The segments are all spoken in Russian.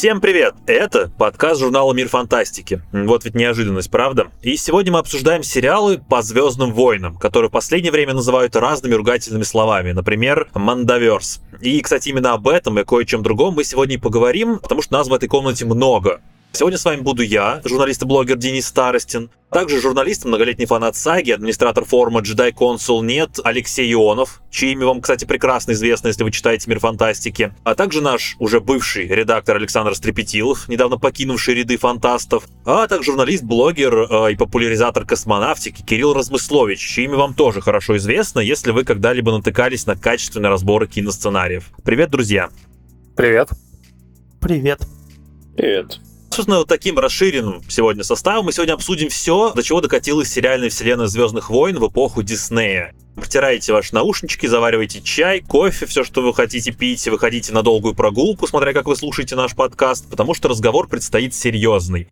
Всем привет! Это подкаст журнала «Мир фантастики». Вот ведь неожиданность, правда? И сегодня мы обсуждаем сериалы по «Звездным войнам», которые в последнее время называют разными ругательными словами, например, «Мандаверс». И, кстати, именно об этом и кое-чем другом мы сегодня и поговорим, потому что нас в этой комнате много. Сегодня с вами буду я, журналист и блогер Денис Старостин, также журналист, многолетний фанат саги, администратор форума Jedi Consul нет Алексей Ионов, чье имя вам, кстати, прекрасно известно, если вы читаете «Мир фантастики», а также наш уже бывший редактор Александр Стрепетилов, недавно покинувший ряды фантастов, а также журналист, блогер э, и популяризатор космонавтики Кирилл Размыслович, чье имя вам тоже хорошо известно, если вы когда-либо натыкались на качественные разборы киносценариев. Привет, друзья! Привет! Привет! Привет! Собственно, вот таким расширенным сегодня составом мы сегодня обсудим все, до чего докатилась сериальная вселенная Звездных войн в эпоху Диснея. Протираете ваши наушнички, заваривайте чай, кофе, все, что вы хотите пить, выходите на долгую прогулку, смотря как вы слушаете наш подкаст, потому что разговор предстоит серьезный.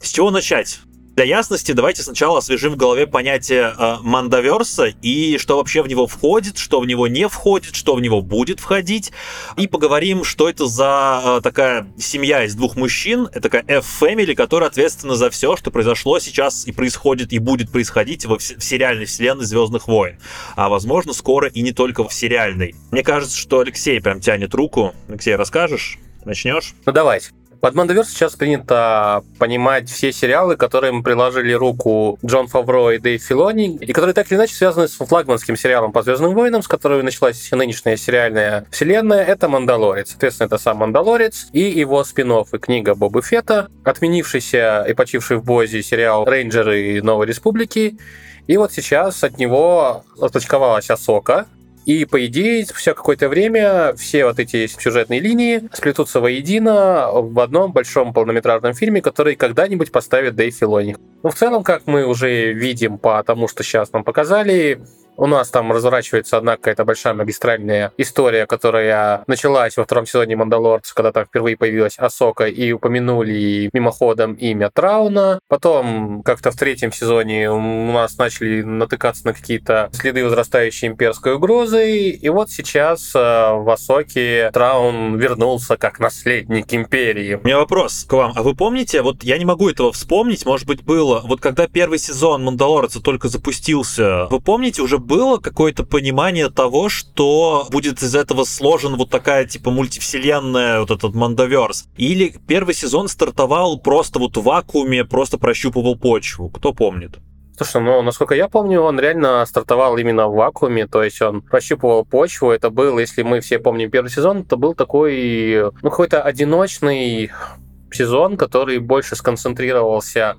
С чего начать? Для ясности давайте сначала освежим в голове понятие э, мандаверса и что вообще в него входит, что в него не входит, что в него будет входить. И поговорим, что это за э, такая семья из двух мужчин, это такая F-Family, которая ответственна за все, что произошло сейчас и происходит и будет происходить в, в сериальной вселенной Звездных войн. А возможно, скоро и не только в сериальной. Мне кажется, что Алексей прям тянет руку. Алексей, расскажешь? Начнешь? Ну давайте. Под Мандавер сейчас принято понимать все сериалы, которым приложили руку Джон Фавро и Дэйв Филони, и которые так или иначе связаны с флагманским сериалом по Звездным войнам, с которого началась нынешняя сериальная вселенная, это Мандалорец. Соответственно, это сам Мандалорец и его спин и книга Боба Фета, отменившийся и почивший в Бозе сериал Рейнджеры Новой Республики, и вот сейчас от него отпочковалась Асока, и, по идее, спустя какое-то время все вот эти сюжетные линии сплетутся воедино в одном большом полнометражном фильме, который когда-нибудь поставит Дэйв Филони. Ну, в целом, как мы уже видим по тому, что сейчас нам показали, у нас там разворачивается одна какая-то большая магистральная история, которая началась во втором сезоне «Мандалорца», когда там впервые появилась Асока и упомянули мимоходом имя Трауна. Потом как-то в третьем сезоне у нас начали натыкаться на какие-то следы возрастающей имперской угрозы. И вот сейчас э, в Асоке Траун вернулся как наследник империи. У меня вопрос к вам. А вы помните, вот я не могу этого вспомнить, может быть, было, вот когда первый сезон «Мандалорца» только запустился, вы помните, уже было какое-то понимание того, что будет из этого сложен вот такая типа мультивселенная, вот этот Мандаверс? Или первый сезон стартовал просто вот в вакууме, просто прощупывал почву? Кто помнит? Слушай, ну, насколько я помню, он реально стартовал именно в вакууме, то есть он прощупывал почву. Это был, если мы все помним первый сезон, это был такой, ну, какой-то одиночный сезон, который больше сконцентрировался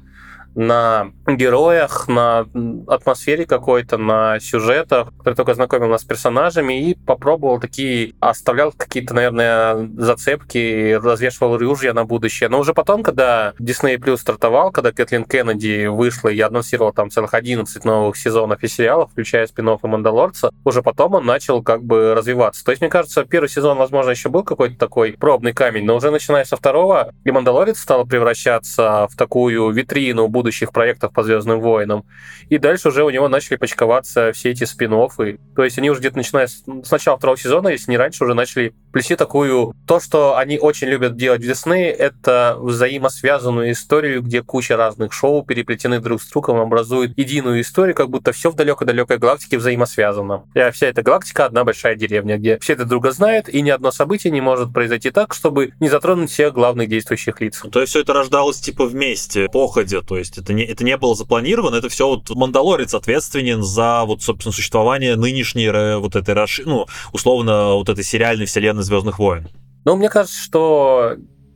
на героях, на атмосфере какой-то, на сюжетах, который только знакомил нас с персонажами и попробовал такие, оставлял какие-то, наверное, зацепки, развешивал ружья на будущее. Но уже потом, когда Disney Plus стартовал, когда Кэтлин Кеннеди вышла и анонсировала там целых 11 новых сезонов и сериалов, включая спин и Мандалорца, уже потом он начал как бы развиваться. То есть, мне кажется, первый сезон, возможно, еще был какой-то такой пробный камень, но уже начиная со второго, и Мандалорец стал превращаться в такую витрину будущих проектов по Звездным войнам. И дальше уже у него начали почковаться все эти спин -оффы. То есть они уже где-то начиная с, с начала второго сезона, если не раньше, уже начали плести такую... То, что они очень любят делать в Дисней, это взаимосвязанную историю, где куча разных шоу переплетены друг с другом, образуют единую историю, как будто все в далекой-далекой галактике взаимосвязано. И вся эта галактика одна большая деревня, где все это друга знают, и ни одно событие не может произойти так, чтобы не затронуть всех главных действующих лиц. То есть все это рождалось типа вместе, походе, то есть это не, это не было запланировано, это все вот Мандалорец ответственен за вот, собственно, существование нынешней вот этой, ну, условно, вот этой сериальной вселенной Звездных войн. Ну, мне кажется, что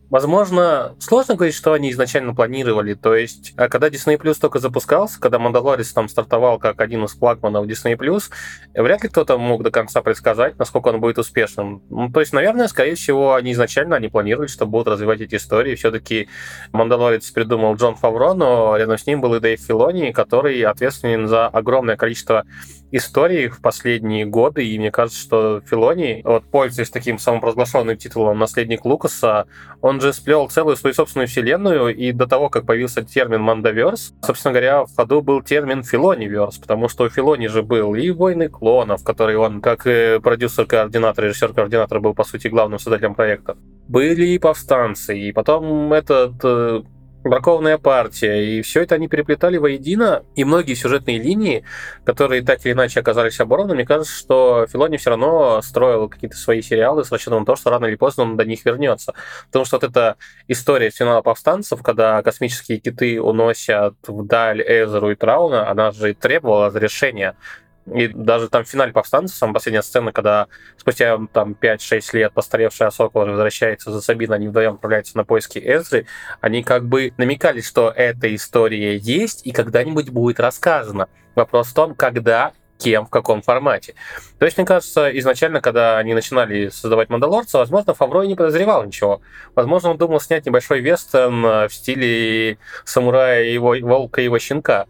Возможно, сложно говорить, что они изначально планировали. То есть, а когда Disney Plus только запускался, когда Мандалорец там стартовал как один из флагманов Disney Plus, вряд ли кто-то мог до конца предсказать, насколько он будет успешным. Ну, то есть, наверное, скорее всего, они изначально они планировали, что будут развивать эти истории. Все-таки Мандалорец придумал Джон Фавро, но рядом с ним был и Дэйв Филони, который ответственен за огромное количество историй в последние годы, и мне кажется, что Филони, вот пользуясь таким самопровозглашенным титулом «Наследник Лукаса», он же сплел целую свою собственную вселенную, и до того, как появился термин «Мандаверс», собственно говоря, в ходу был термин «Филониверс», потому что у Филони же был и «Войны клонов», который он, как продюсер-координатор, режиссер-координатор, был, по сути, главным создателем проекта. Были и повстанцы, и потом этот э, бракованная партия, и все это они переплетали воедино, и многие сюжетные линии, которые так или иначе оказались оборваны, мне кажется, что Филони все равно строил какие-то свои сериалы с расчетом на то, что рано или поздно он до них вернется. Потому что вот эта история финала повстанцев, когда космические киты уносят вдаль Эзеру и Трауна, она же требовала разрешения и даже там в финале повстанцев, самая последняя сцена, когда спустя там 5-6 лет постаревшая Асока возвращается за Сабин, они вдвоем отправляются на поиски Эзры, они как бы намекали, что эта история есть и когда-нибудь будет рассказана. Вопрос в том, когда кем, в каком формате. То есть, мне кажется, изначально, когда они начинали создавать «Мандалорца», возможно, Фаврой не подозревал ничего. Возможно, он думал снять небольшой вестерн в стиле самурая его волка и его щенка.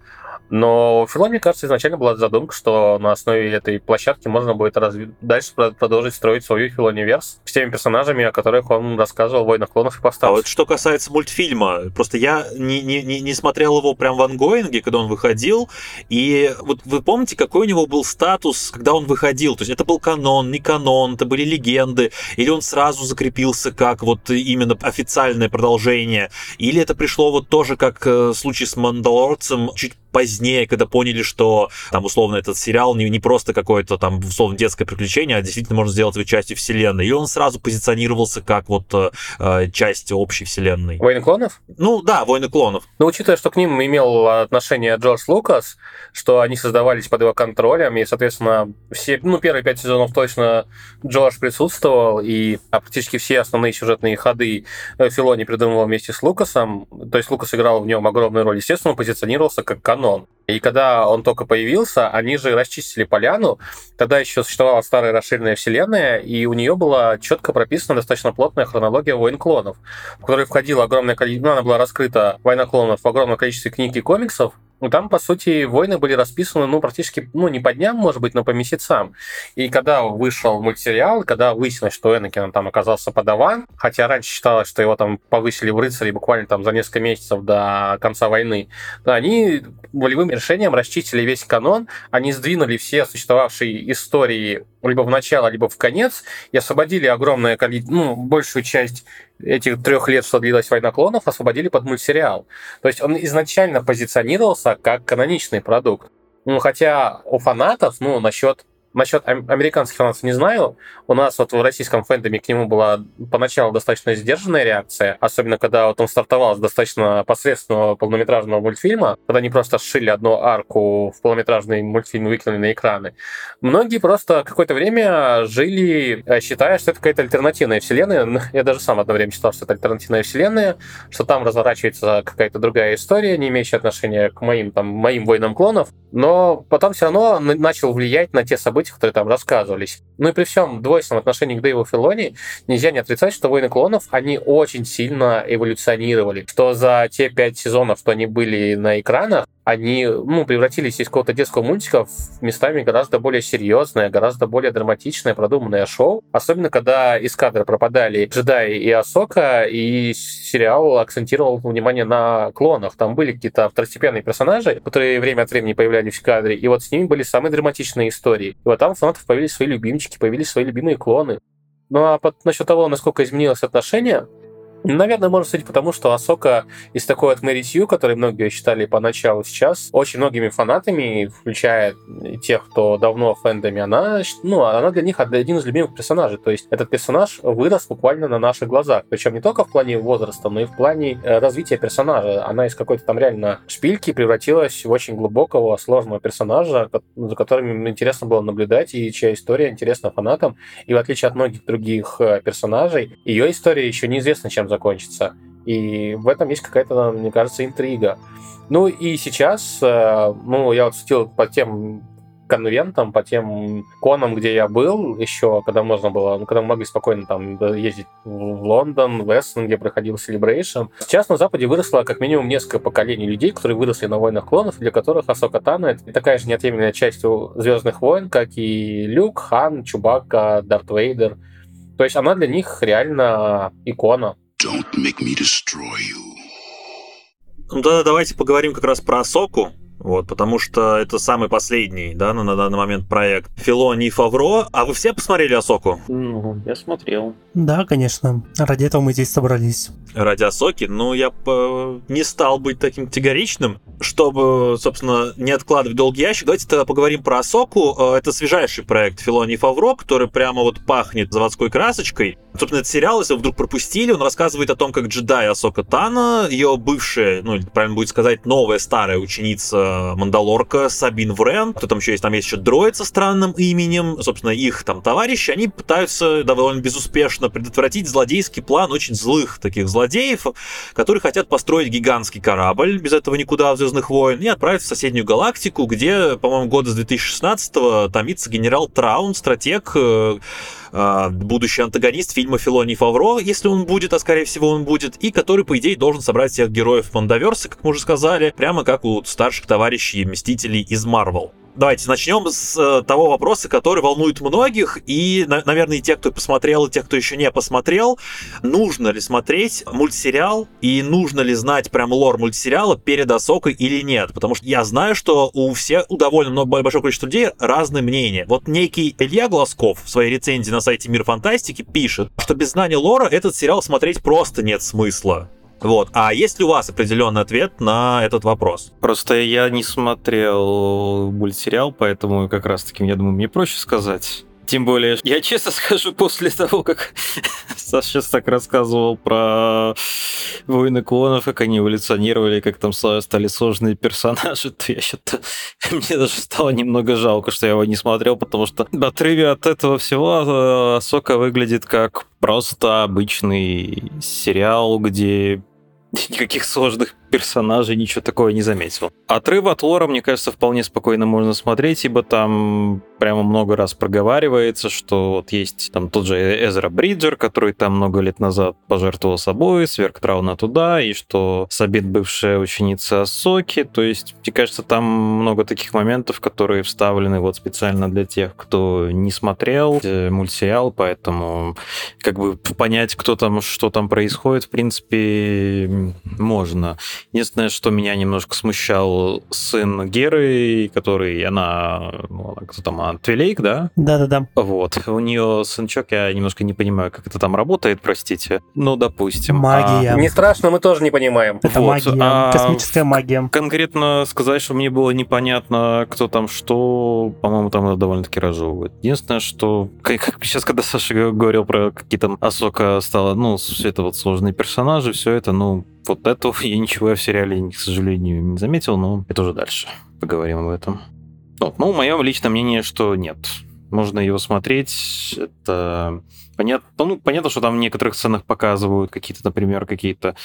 Но Фило, мне кажется, изначально была задумка, что на основе этой площадки можно будет разви... дальше продолжить строить свою Филониверс с теми персонажами, о которых он рассказывал в «Войнах клонов» и «Повстанцев». А вот что касается мультфильма, просто я не, не, не смотрел его прям в ангоинге, когда он выходил, и вот вы помните, какой у него был статус, когда он выходил? То есть это был канон, не канон, это были легенды, или он сразу закрепился как вот именно официальное продолжение, или это пришло вот тоже как э, в случае с «Мандалорцем» чуть позднее, когда поняли, что там условно этот сериал не, не просто какое-то там условно детское приключение, а действительно можно сделать его частью вселенной. И он сразу позиционировался как вот э, часть общей вселенной. Войны клонов? Ну да, Войны клонов. Но учитывая, что к ним имел отношение Джордж Лукас, что они создавались под его контролем, и, соответственно, все, ну, первые пять сезонов точно Джордж присутствовал, и а практически все основные сюжетные ходы э, Филони придумывал вместе с Лукасом, то есть Лукас играл в нем огромную роль, естественно, он позиционировался как канон канон. И когда он только появился, они же расчистили поляну. Тогда еще существовала старая расширенная вселенная, и у нее была четко прописана достаточно плотная хронология войн клонов, в которой входило огромное количество... Она была раскрыта, война клонов, в огромном количестве книг и комиксов, там, по сути, войны были расписаны, ну, практически, ну, не по дням, может быть, но по месяцам. И когда вышел мультсериал, когда выяснилось, что Энакин там оказался подаван, хотя раньше считалось, что его там повысили в рыцари буквально там за несколько месяцев до конца войны, они волевым решением расчистили весь канон, они сдвинули все существовавшие истории либо в начало, либо в конец, и освободили огромное количество, ну, большую часть этих трех лет, что длилась война клонов, освободили под мультсериал. То есть он изначально позиционировался как каноничный продукт. Ну, хотя у фанатов, ну, насчет Насчет американских фанатов не знаю. У нас вот в российском фэндоме к нему была поначалу достаточно сдержанная реакция, особенно когда вот он стартовал с достаточно посредственного полнометражного мультфильма, когда они просто сшили одну арку в полнометражный мультфильм выкинули на экраны. Многие просто какое-то время жили, э, считая, что это какая-то альтернативная вселенная. Я даже сам одно время считал, что это альтернативная вселенная, что там разворачивается какая-то другая история, не имеющая отношения к моим, там, моим войнам клонов. Но потом все равно начал влиять на те события, событий, которые там рассказывались. Ну и при всем двойственном отношении к Дэйву Филони нельзя не отрицать, что «Войны клонов», они очень сильно эволюционировали. Что за те пять сезонов, что они были на экранах, они ну, превратились из какого-то детского мультика в местами гораздо более серьезное, гораздо более драматичное, продуманное шоу. Особенно, когда из кадра пропадали джедаи и Асока, и сериал акцентировал внимание на клонах. Там были какие-то второстепенные персонажи, которые время от времени появлялись в кадре, и вот с ними были самые драматичные истории. И вот там у фанатов появились свои любимчики, появились свои любимые клоны. Ну а под, насчет того, насколько изменилось отношение, Наверное, можно судить потому, что Асока из такой от Мэри Сью, который многие считали поначалу сейчас, очень многими фанатами, включая тех, кто давно в фэндоме, она, ну, она для них один из любимых персонажей. То есть этот персонаж вырос буквально на наших глазах. Причем не только в плане возраста, но и в плане э, развития персонажа. Она из какой-то там реально шпильки превратилась в очень глубокого, сложного персонажа, за которым интересно было наблюдать, и чья история интересна фанатам. И в отличие от многих других э, персонажей, ее история еще неизвестна, чем закончится. И в этом есть какая-то, мне кажется, интрига. Ну и сейчас, э, ну, я вот судил по тем конвентам, по тем конам, где я был еще, когда можно было, ну, когда мы могли спокойно там ездить в Лондон, в Эссен, где проходил Celebration. Сейчас на Западе выросло как минимум несколько поколений людей, которые выросли на войнах клонов, для которых Асока Тана — это такая же неотъемлемая часть Звездных войн, как и Люк, Хан, Чубака, Дарт Вейдер. То есть она для них реально икона. Don't make me destroy you. Ну да, давайте поговорим как раз про Асоку. Вот, потому что это самый последний, да, на, на данный момент проект Филони и Фавро. А вы все посмотрели Асоку? Ну, я смотрел. Да, конечно. Ради этого мы здесь собрались. Ради Асоки? Ну, я бы не стал быть таким категоричным. Чтобы, собственно, не откладывать долгий ящик, давайте тогда поговорим про Асоку. Э, это свежайший проект Филони и Фавро, который прямо вот пахнет заводской красочкой. Собственно, этот сериал, если вы вдруг пропустили, он рассказывает о том, как джедай Асока Тана, ее бывшая, ну, правильно будет сказать, новая старая ученица Мандалорка Сабин Врен, кто там еще есть, там есть еще дроид со странным именем, собственно, их там товарищи, они пытаются довольно безуспешно предотвратить злодейский план очень злых таких злодеев, которые хотят построить гигантский корабль, без этого никуда в Звездных войн, и отправить в соседнюю галактику, где, по-моему, года с 2016-го томится генерал Траун, стратег, э, будущий антагонист фильма Филони Фавро, если он будет, а скорее всего он будет, и который, по идее, должен собрать всех героев Мандаверса, как мы уже сказали, прямо как у старших товарищей Мстителей из Марвел. Давайте начнем с э, того вопроса, который волнует многих, и, на, наверное, и тех, кто посмотрел, и тех, кто еще не посмотрел. Нужно ли смотреть мультсериал, и нужно ли знать прям лор мультсериала перед Осокой или нет? Потому что я знаю, что у всех, у довольно много, большого количества людей разные мнения. Вот некий Илья Глазков в своей рецензии на сайте Мир Фантастики пишет, что без знания лора этот сериал смотреть просто нет смысла. Вот. А есть ли у вас определенный ответ на этот вопрос? Просто я не смотрел мультсериал, поэтому как раз-таки, я думаю, мне проще сказать. Тем более, я честно скажу, после того, как Саша сейчас так рассказывал про войны клонов, как они эволюционировали, как там стали сложные персонажи, то я что-то... Мне даже стало немного жалко, что я его не смотрел, потому что в отрыве от этого всего Сока выглядит как просто обычный сериал, где никаких сложных персонажей, ничего такого не заметил. Отрыв от лора, мне кажется, вполне спокойно можно смотреть, ибо там прямо много раз проговаривается, что вот есть там тот же Эзра Бриджер, который там много лет назад пожертвовал собой, сверг Трауна туда, и что Сабит бывшая ученица Соки, то есть, мне кажется, там много таких моментов, которые вставлены вот специально для тех, кто не смотрел э, мультсериал, поэтому как бы понять, кто там, что там происходит, в принципе, можно. Единственное, что меня немножко смущал сын Геры, который, она, ну, кто там, Твилейк, да? Да-да-да. Вот. У нее сынчок, я немножко не понимаю, как это там работает, простите. Ну, допустим. Магия. А... Не страшно, мы тоже не понимаем. Это вот. магия, а... космическая магия. Конкретно сказать, что мне было непонятно, кто там что, по-моему, там довольно-таки разжевывает. Единственное, что, как сейчас, когда Саша говорил про какие то Асока стала, ну, все это вот сложные персонажи, все это, ну, вот этого я ничего в сериале, к сожалению, не заметил, но это уже дальше. Поговорим об этом. Вот, ну, мое личное мнение, что нет. Можно его смотреть. Это понятно, ну, понятно, что там в некоторых сценах показывают какие-то, например, какие-то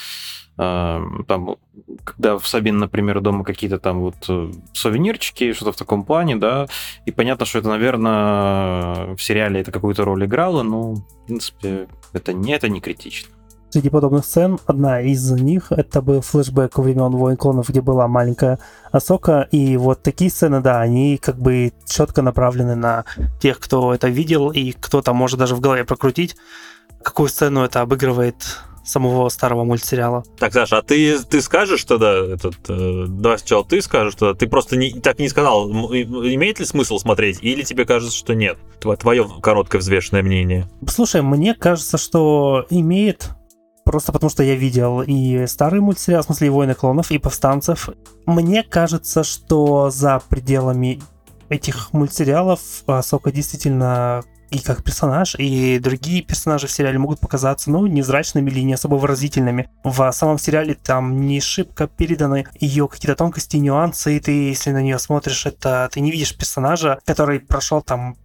э, там, когда в Сабин, например, дома какие-то там вот э, сувенирчики, что-то в таком плане, да, и понятно, что это, наверное, в сериале это какую-то роль играло, но, в принципе, это не, это не критично. Среди подобных сцен одна из них это был флешбэк времен Войн Клонов, где была маленькая Асока, и вот такие сцены, да, они как бы четко направлены на тех, кто это видел, и кто там может даже в голове прокрутить, какую сцену это обыгрывает самого старого мультсериала. Так, Саша, а ты, ты скажешь тогда, этот, э, давай сначала ты скажешь, что ты просто не, так не сказал, имеет ли смысл смотреть, или тебе кажется, что нет? Твое короткое взвешенное мнение. Слушай, мне кажется, что имеет Просто потому, что я видел и старый мультсериал, в смысле, и «Войны клонов», и «Повстанцев». Мне кажется, что за пределами этих мультсериалов Сока действительно и как персонаж, и другие персонажи в сериале могут показаться, ну, невзрачными или не особо выразительными. В самом сериале там не шибко переданы ее какие-то тонкости, нюансы, и ты, если на нее смотришь, это ты не видишь персонажа, который прошел там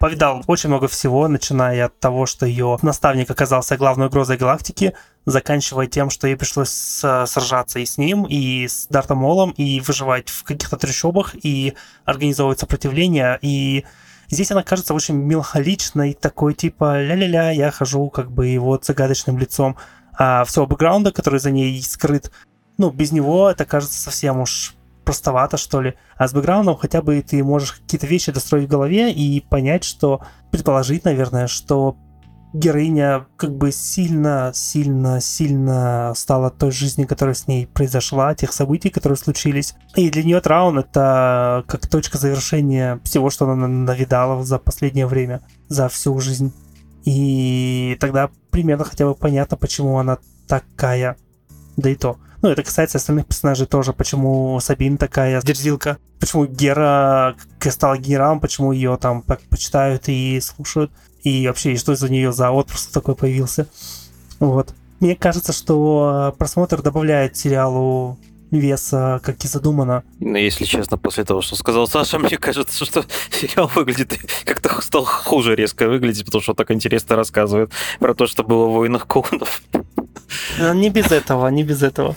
повидал очень много всего, начиная от того, что ее наставник оказался главной угрозой галактики, заканчивая тем, что ей пришлось сражаться и с ним, и с Дартом Молом, и выживать в каких-то трещобах, и организовывать сопротивление, и Здесь она кажется очень меланхоличной, такой типа ля-ля-ля, я хожу как бы его загадочным лицом. А всего бэкграунда, который за ней скрыт, ну, без него это кажется совсем уж простовато, что ли. А с бэкграундом хотя бы ты можешь какие-то вещи достроить в голове и понять, что, предположить, наверное, что героиня как бы сильно, сильно, сильно стала той жизни, которая с ней произошла, тех событий, которые случились. И для нее Траун это как точка завершения всего, что она навидала за последнее время, за всю жизнь. И тогда примерно хотя бы понятно, почему она такая. Да и то. Ну, это касается остальных персонажей тоже, почему Сабин такая дерзилка, почему Гера стала генералом, почему ее там почитают и слушают, и вообще, что за нее за отпуск такой появился. Вот. Мне кажется, что просмотр добавляет сериалу веса, как и задумано. Но если честно, после того, что сказал Саша, мне кажется, что сериал выглядит как-то стал хуже резко выглядеть, потому что так интересно рассказывает про то, что было в «Войнах клонов». Не без этого, не без этого.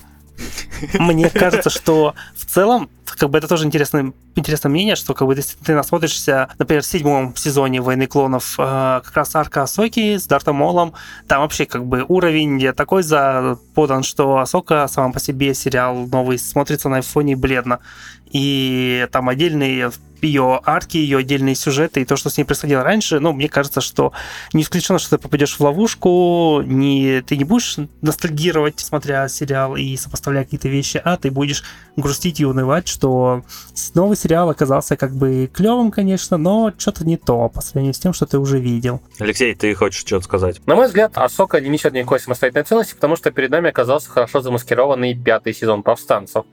Мне кажется, что в целом, как бы это тоже интересное, интересное мнение, что как бы если ты насмотришься, например, в седьмом сезоне «Войны клонов» э, как раз арка Асоки с Дартом Молом, там вообще как бы уровень такой за подан, что Асока сама по себе сериал новый смотрится на фоне бледно. И там отдельные ее арки, ее отдельные сюжеты и то, что с ней происходило раньше, ну, мне кажется, что не исключено, что ты попадешь в ловушку, не, ты не будешь ностальгировать, смотря сериал и сопоставляя какие-то вещи, а ты будешь грустить и унывать, что новый сериал оказался как бы клевым, конечно, но что-то не то по сравнению с тем, что ты уже видел. Алексей, ты хочешь что-то сказать? На мой взгляд, Асока не несет никакой самостоятельной ценности, потому что перед нами оказался хорошо замаскированный пятый сезон повстанцев.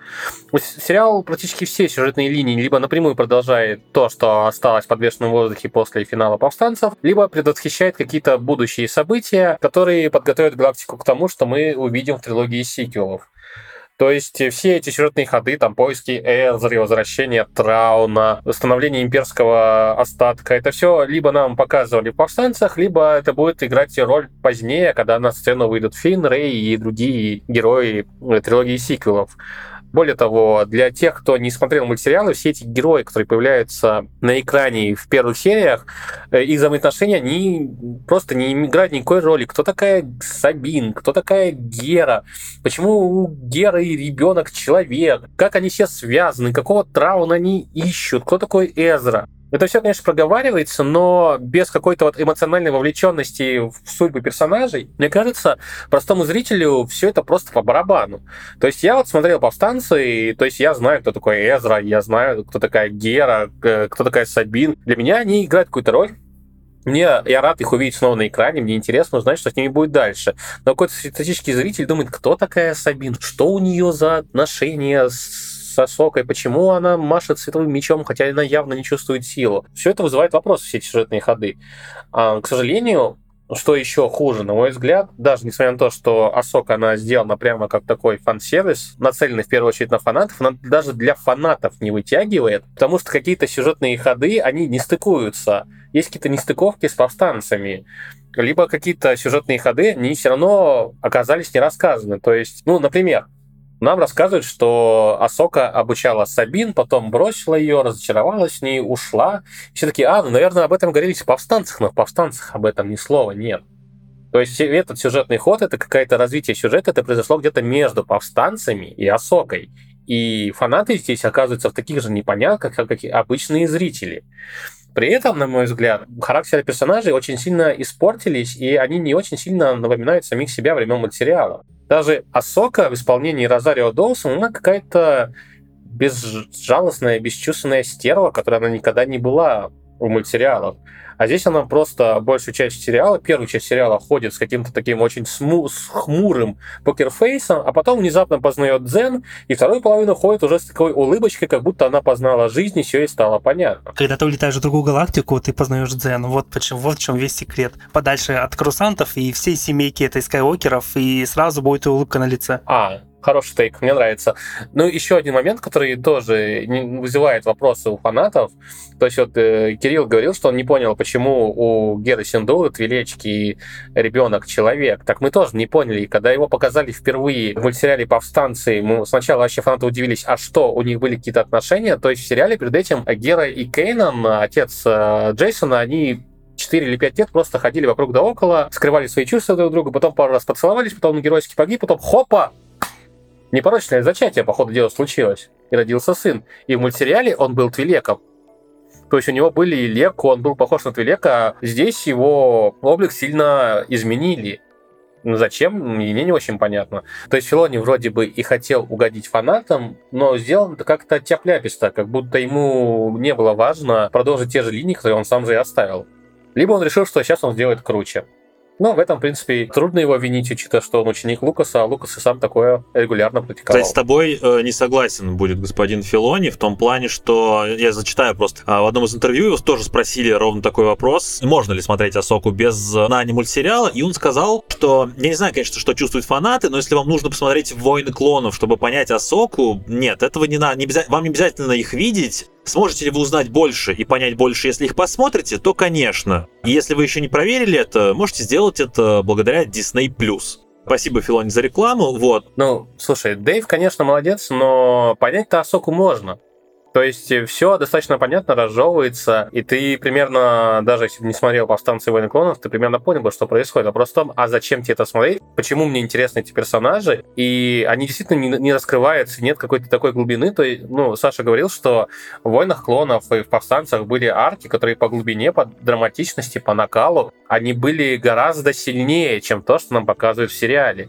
Сериал практически все сюжетные линии либо напрямую продолжает то, что осталось в подвешенном воздухе после финала повстанцев, либо предвосхищает какие-то будущие события, которые подготовят галактику к тому, что мы увидим в трилогии сиквелов. То есть все эти сюжетные ходы, там поиски Эзри, возвращение Трауна, восстановление имперского остатка, это все либо нам показывали в повстанцах, либо это будет играть роль позднее, когда на сцену выйдут Финн, Рэй и другие герои трилогии сиквелов. Более того, для тех, кто не смотрел мультсериалы, все эти герои, которые появляются на экране в первых сериях, э, их взаимоотношения, они просто не играют никакой роли. Кто такая Сабин, кто такая Гера, почему у Геры ребенок человек, как они все связаны, какого трауна они ищут, кто такой Эзра. Это все, конечно, проговаривается, но без какой-то вот эмоциональной вовлеченности в судьбы персонажей, мне кажется, простому зрителю все это просто по барабану. То есть я вот смотрел повстанцы, и, то есть я знаю, кто такой Эзра, я знаю, кто такая Гера, кто такая Сабин. Для меня они играют какую-то роль, мне, я рад их увидеть снова на экране, мне интересно узнать, что с ними будет дальше. Но какой-то статический зритель думает, кто такая Сабин, что у нее за отношения с с Сокой, почему она машет световым мечом, хотя она явно не чувствует силу. Все это вызывает вопросы, все эти сюжетные ходы. А, к сожалению, что еще хуже, на мой взгляд, даже несмотря на то, что Асока, она сделана прямо как такой фан-сервис, нацеленный в первую очередь на фанатов, она даже для фанатов не вытягивает, потому что какие-то сюжетные ходы, они не стыкуются. Есть какие-то нестыковки с повстанцами либо какие-то сюжетные ходы, они все равно оказались не рассказаны. То есть, ну, например, нам рассказывают, что Асока обучала Сабин, потом бросила ее, разочаровалась с ней, ушла. Все таки а, ну, наверное, об этом говорили в повстанцах, но в повстанцах об этом ни слова нет. То есть этот сюжетный ход, это какое-то развитие сюжета, это произошло где-то между повстанцами и Асокой. И фанаты здесь оказываются в таких же непонятках, как и обычные зрители. При этом, на мой взгляд, характеры персонажей очень сильно испортились, и они не очень сильно напоминают самих себя времен мультсериала. Даже Асока в исполнении Розарио Доусон, она какая-то безжалостная, бесчувственная стерва, которая она никогда не была в мультсериалах. А здесь она просто большую часть сериала, первую часть сериала ходит с каким-то таким очень сму- с хмурым покерфейсом, а потом внезапно познает дзен, и вторую половину ходит уже с такой улыбочкой, как будто она познала жизнь, и все ей стало понятно. Когда ты улетаешь в другую галактику, ты познаешь дзен. Вот почему, вот в чем весь секрет. Подальше от крусантов и всей семейки этой скайуокеров, и сразу будет улыбка на лице. А, Хороший тейк, мне нравится. Ну, еще один момент, который тоже вызывает вопросы у фанатов. То есть вот э, Кирилл говорил, что он не понял, почему у Геры Синдулы Твилечки ребенок человек. Так мы тоже не поняли. И когда его показали впервые в мультсериале «Повстанцы», мы сначала вообще фанаты удивились, а что, у них были какие-то отношения? То есть в сериале перед этим Гера и Кейнан, отец э, Джейсона, они 4 или 5 лет просто ходили вокруг да около, скрывали свои чувства друг друга, потом пару раз поцеловались, потом он геройски погиб, потом хопа, Непорочное зачатие, по ходу дела, случилось. И родился сын. И в мультсериале он был твилеком. То есть у него были и Леку, он был похож на Твилека, а здесь его облик сильно изменили. Ну, зачем, мне не очень понятно. То есть Филони вроде бы и хотел угодить фанатам, но сделан это как-то тяпляписто, как будто ему не было важно продолжить те же линии, которые он сам же и оставил. Либо он решил, что сейчас он сделает круче. Но в этом, в принципе, трудно его винить, учитывая, что он ученик Лукаса, а Лукас и сам такое регулярно практиковал. Кстати, с тобой э, не согласен будет господин Филони в том плане, что я зачитаю просто. А, в одном из интервью его тоже спросили ровно такой вопрос, можно ли смотреть Асоку без знания мультсериала, и он сказал, что, я не знаю, конечно, что чувствуют фанаты, но если вам нужно посмотреть «Войны клонов», чтобы понять Асоку, нет, этого не надо, не вам не обязательно их видеть, Сможете ли вы узнать больше и понять больше, если их посмотрите, то конечно. И если вы еще не проверили это, можете сделать это благодаря Disney+. Спасибо, Филони, за рекламу. Вот. Ну, слушай, Дэйв, конечно, молодец, но понять-то Асоку можно. То есть э, все достаточно понятно, разжевывается, и ты примерно, даже если не смотрел «Повстанцы войны клонов», ты примерно понял бы, что происходит. Вопрос в том, а зачем тебе это смотреть, почему мне интересны эти персонажи, и они действительно не, не раскрываются, нет какой-то такой глубины. То есть, ну, Саша говорил, что в «Войнах клонов» и в «Повстанцах» были арки, которые по глубине, по драматичности, по накалу, они были гораздо сильнее, чем то, что нам показывают в сериале.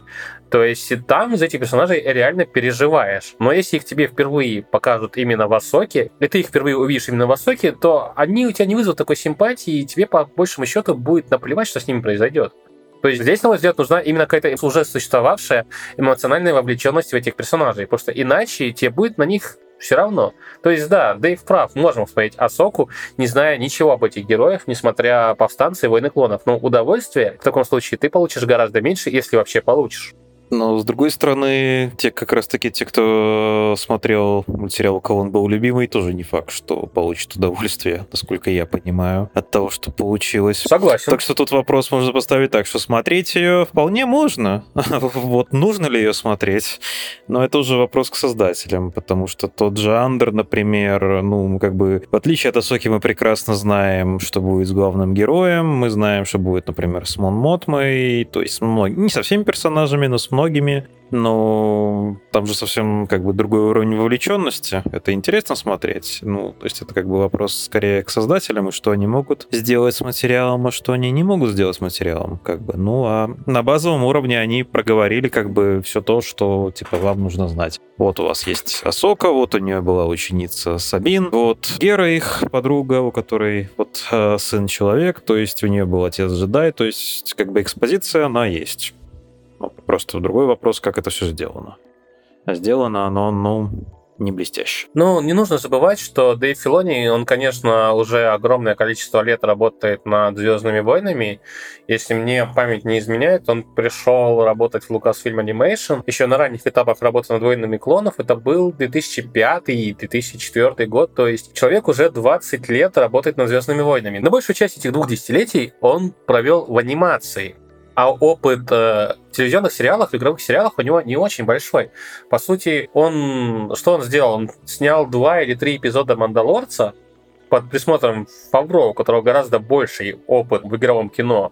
То есть там из этих персонажей реально переживаешь. Но если их тебе впервые покажут именно в Асоке, и ты их впервые увидишь именно в Асоке, то они у тебя не вызовут такой симпатии, и тебе по большему счету будет наплевать, что с ними произойдет. То есть здесь, на мой взгляд, нужна именно какая-то уже существовавшая эмоциональная вовлеченность в этих персонажей. Просто иначе тебе будет на них все равно. То есть, да, Дэйв прав, можем вспомнить Асоку, не зная ничего об этих героях, несмотря повстанцы и войны клонов. Но удовольствие в таком случае ты получишь гораздо меньше, если вообще получишь. Но, с другой стороны, те как раз-таки те, кто смотрел мультсериал, у кого он был любимый, тоже не факт, что получит удовольствие, насколько я понимаю, от того, что получилось. Согласен. Так что тут вопрос можно поставить так, что смотреть ее вполне можно. вот нужно ли ее смотреть? Но это уже вопрос к создателям, потому что тот же Андер, например, ну, как бы, в отличие от Асоки, мы прекрасно знаем, что будет с главным героем, мы знаем, что будет, например, с Мон Мотмой, то есть не со всеми персонажами, но с многими но там же совсем как бы другой уровень вовлеченности. Это интересно смотреть. Ну, то есть это как бы вопрос скорее к создателям, и что они могут сделать с материалом, а что они не могут сделать с материалом. Как бы. Ну, а на базовом уровне они проговорили как бы все то, что типа вам нужно знать. Вот у вас есть Асока, вот у нее была ученица Сабин, вот Гера их подруга, у которой вот э, сын человек, то есть у нее был отец джедай, то есть как бы экспозиция, она есть. Просто другой вопрос, как это все сделано. А сделано оно, ну, не блестяще. Ну, не нужно забывать, что Дэйв Филони, он, конечно, уже огромное количество лет работает над Звездными войнами. Если мне память не изменяет, он пришел работать в Lucasfilm Animation. Еще на ранних этапах работы над войнами клонов. Это был 2005-2004 год. То есть человек уже 20 лет работает над Звездными войнами. На большую часть этих двух десятилетий он провел в анимации а опыт э, телевизионных в игровых сериалах у него не очень большой. По сути, он что он сделал? Он снял два или три эпизода Мандалорца под присмотром Фавро, у которого гораздо больший опыт в игровом кино.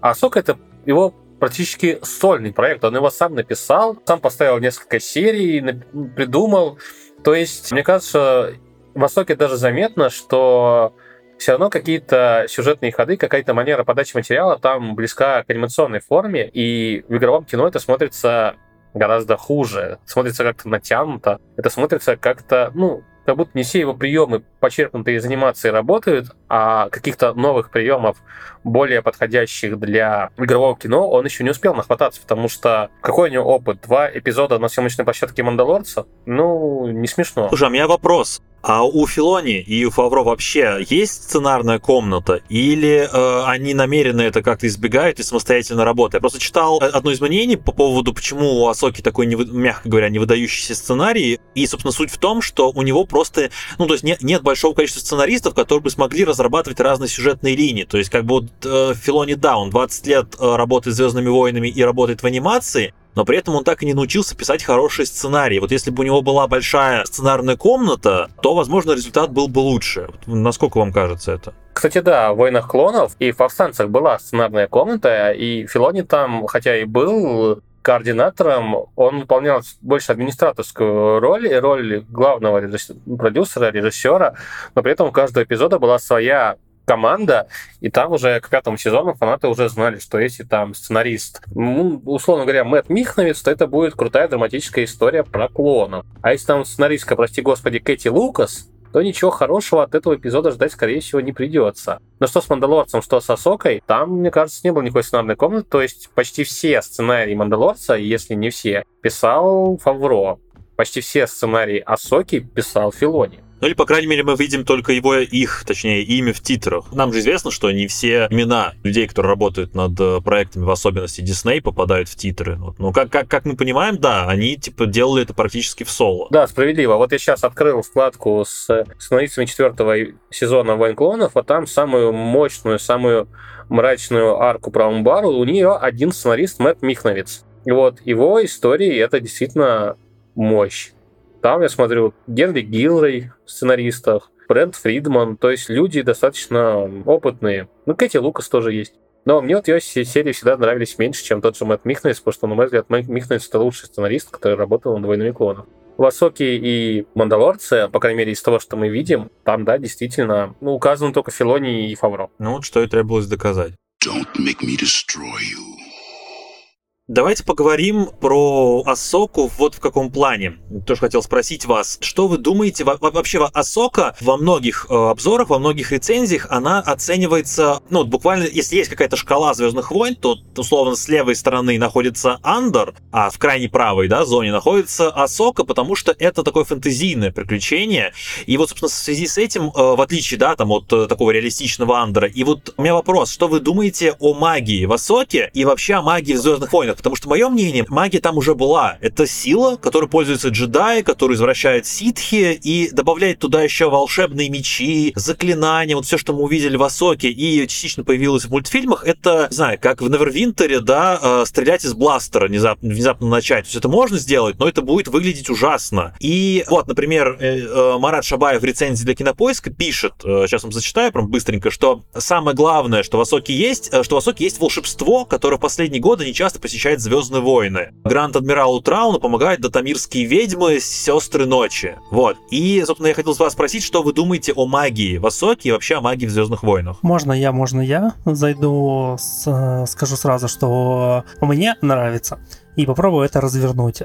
А Сок это его практически сольный проект. Он его сам написал, сам поставил несколько серий, придумал. То есть, мне кажется, в Асоке даже заметно, что все равно какие-то сюжетные ходы, какая-то манера подачи материала там близка к анимационной форме, и в игровом кино это смотрится гораздо хуже, смотрится как-то натянуто, это смотрится как-то, ну, как будто не все его приемы, почерпнутые из анимации, работают, а каких-то новых приемов, более подходящих для игрового кино, он еще не успел нахвататься, потому что какой у него опыт? Два эпизода на съемочной площадке Мандалорца? Ну, не смешно. Слушай, а у меня вопрос. А у Филони и у Фавро вообще есть сценарная комната? Или э, они намеренно это как-то избегают и самостоятельно работают? Я просто читал э, одно из мнений по поводу, почему у Асоки такой, не, мягко говоря, невыдающийся сценарий. И, собственно, суть в том, что у него просто, ну, то есть нет, нет большого количества сценаристов, которые бы смогли разрабатывать разные сюжетные линии. То есть, как бы вот э, Филони, да, он 20 лет э, работает с Звездными войнами и работает в анимации, но при этом он так и не научился писать хорошие сценарии. Вот если бы у него была большая сценарная комната, то, возможно, результат был бы лучше. Насколько вам кажется это? Кстати, да, в «Войнах клонов» и в «Повстанцах» была сценарная комната, и Филони там, хотя и был координатором, он выполнял больше администраторскую роль и роль главного режиссера, продюсера, режиссера, но при этом у каждого эпизода была своя команда, и там уже к пятому сезону фанаты уже знали, что если там сценарист, ну, условно говоря, Мэтт Михновец, то это будет крутая драматическая история про клонов. А если там сценаристка, прости господи, Кэти Лукас, то ничего хорошего от этого эпизода ждать, скорее всего, не придется. Но что с Мандалорцем, что с Асокой, там, мне кажется, не было никакой сценарной комнаты, то есть почти все сценарии Мандалорца, если не все, писал Фавро. Почти все сценарии Асоки писал Филони. Ну или, по крайней мере, мы видим только его, их, точнее, имя в титрах. Нам же известно, что не все имена людей, которые работают над э, проектами, в особенности Дисней, попадают в титры. Вот. Но как, как, как мы понимаем, да, они типа делали это практически в соло. Да, справедливо. Вот я сейчас открыл вкладку с сценаристами четвертого сезона «Войн клонов», а там самую мощную, самую мрачную арку про Умбару, у нее один сценарист Мэтт Михновец. И вот его истории — это действительно мощь. Там я смотрю Генри Гилрей в сценаристах, Брент Фридман, то есть люди достаточно опытные. Ну, Кэти Лукас тоже есть. Но мне вот ее серии всегда нравились меньше, чем тот же Мэтт Михнес, потому что, на мой взгляд, Мэтт Михнес это лучший сценарист, который работал над «Войнами клонов». Высоки и Мандалорцы, по крайней мере, из того, что мы видим, там, да, действительно, ну, указаны только Филони и Фавро. Ну, вот что и требовалось доказать. Don't make me destroy you. Давайте поговорим про Асоку вот в каком плане. Тоже хотел спросить вас, что вы думаете вообще Асока во многих э, обзорах, во многих рецензиях, она оценивается, ну, буквально, если есть какая-то шкала Звездных войн, то, условно, с левой стороны находится Андер, а в крайней правой, да, зоне находится Асока, потому что это такое фэнтезийное приключение. И вот, собственно, в связи с этим, э, в отличие, да, там, от э, такого реалистичного Андера, и вот у меня вопрос, что вы думаете о магии в Асоке и вообще о магии в Звездных войнах? Потому что, мое мнение, магия там уже была. Это сила, которой пользуются джедаи, который извращает ситхи и добавляет туда еще волшебные мечи, заклинания, вот все, что мы увидели в Асоке и частично появилось в мультфильмах, это, не знаю, как в Невервинтере, да, э, стрелять из бластера внезапно, внезапно начать. То есть это можно сделать, но это будет выглядеть ужасно. И вот, например, э, э, Марат Шабаев в рецензии для Кинопоиска пишет, сейчас вам зачитаю прям быстренько, что самое главное, что в Асоке есть, что в Асоке есть волшебство, которое в последние годы не часто посещает посещает Звездные войны. Гранд-адмиралу Трауну помогают датамирские ведьмы Сестры Ночи. Вот. И, собственно, я хотел вас спросить, что вы думаете о магии в Асоке и вообще о магии в Звездных войнах? Можно я, можно я зайду, с, скажу сразу, что мне нравится. И попробую это развернуть.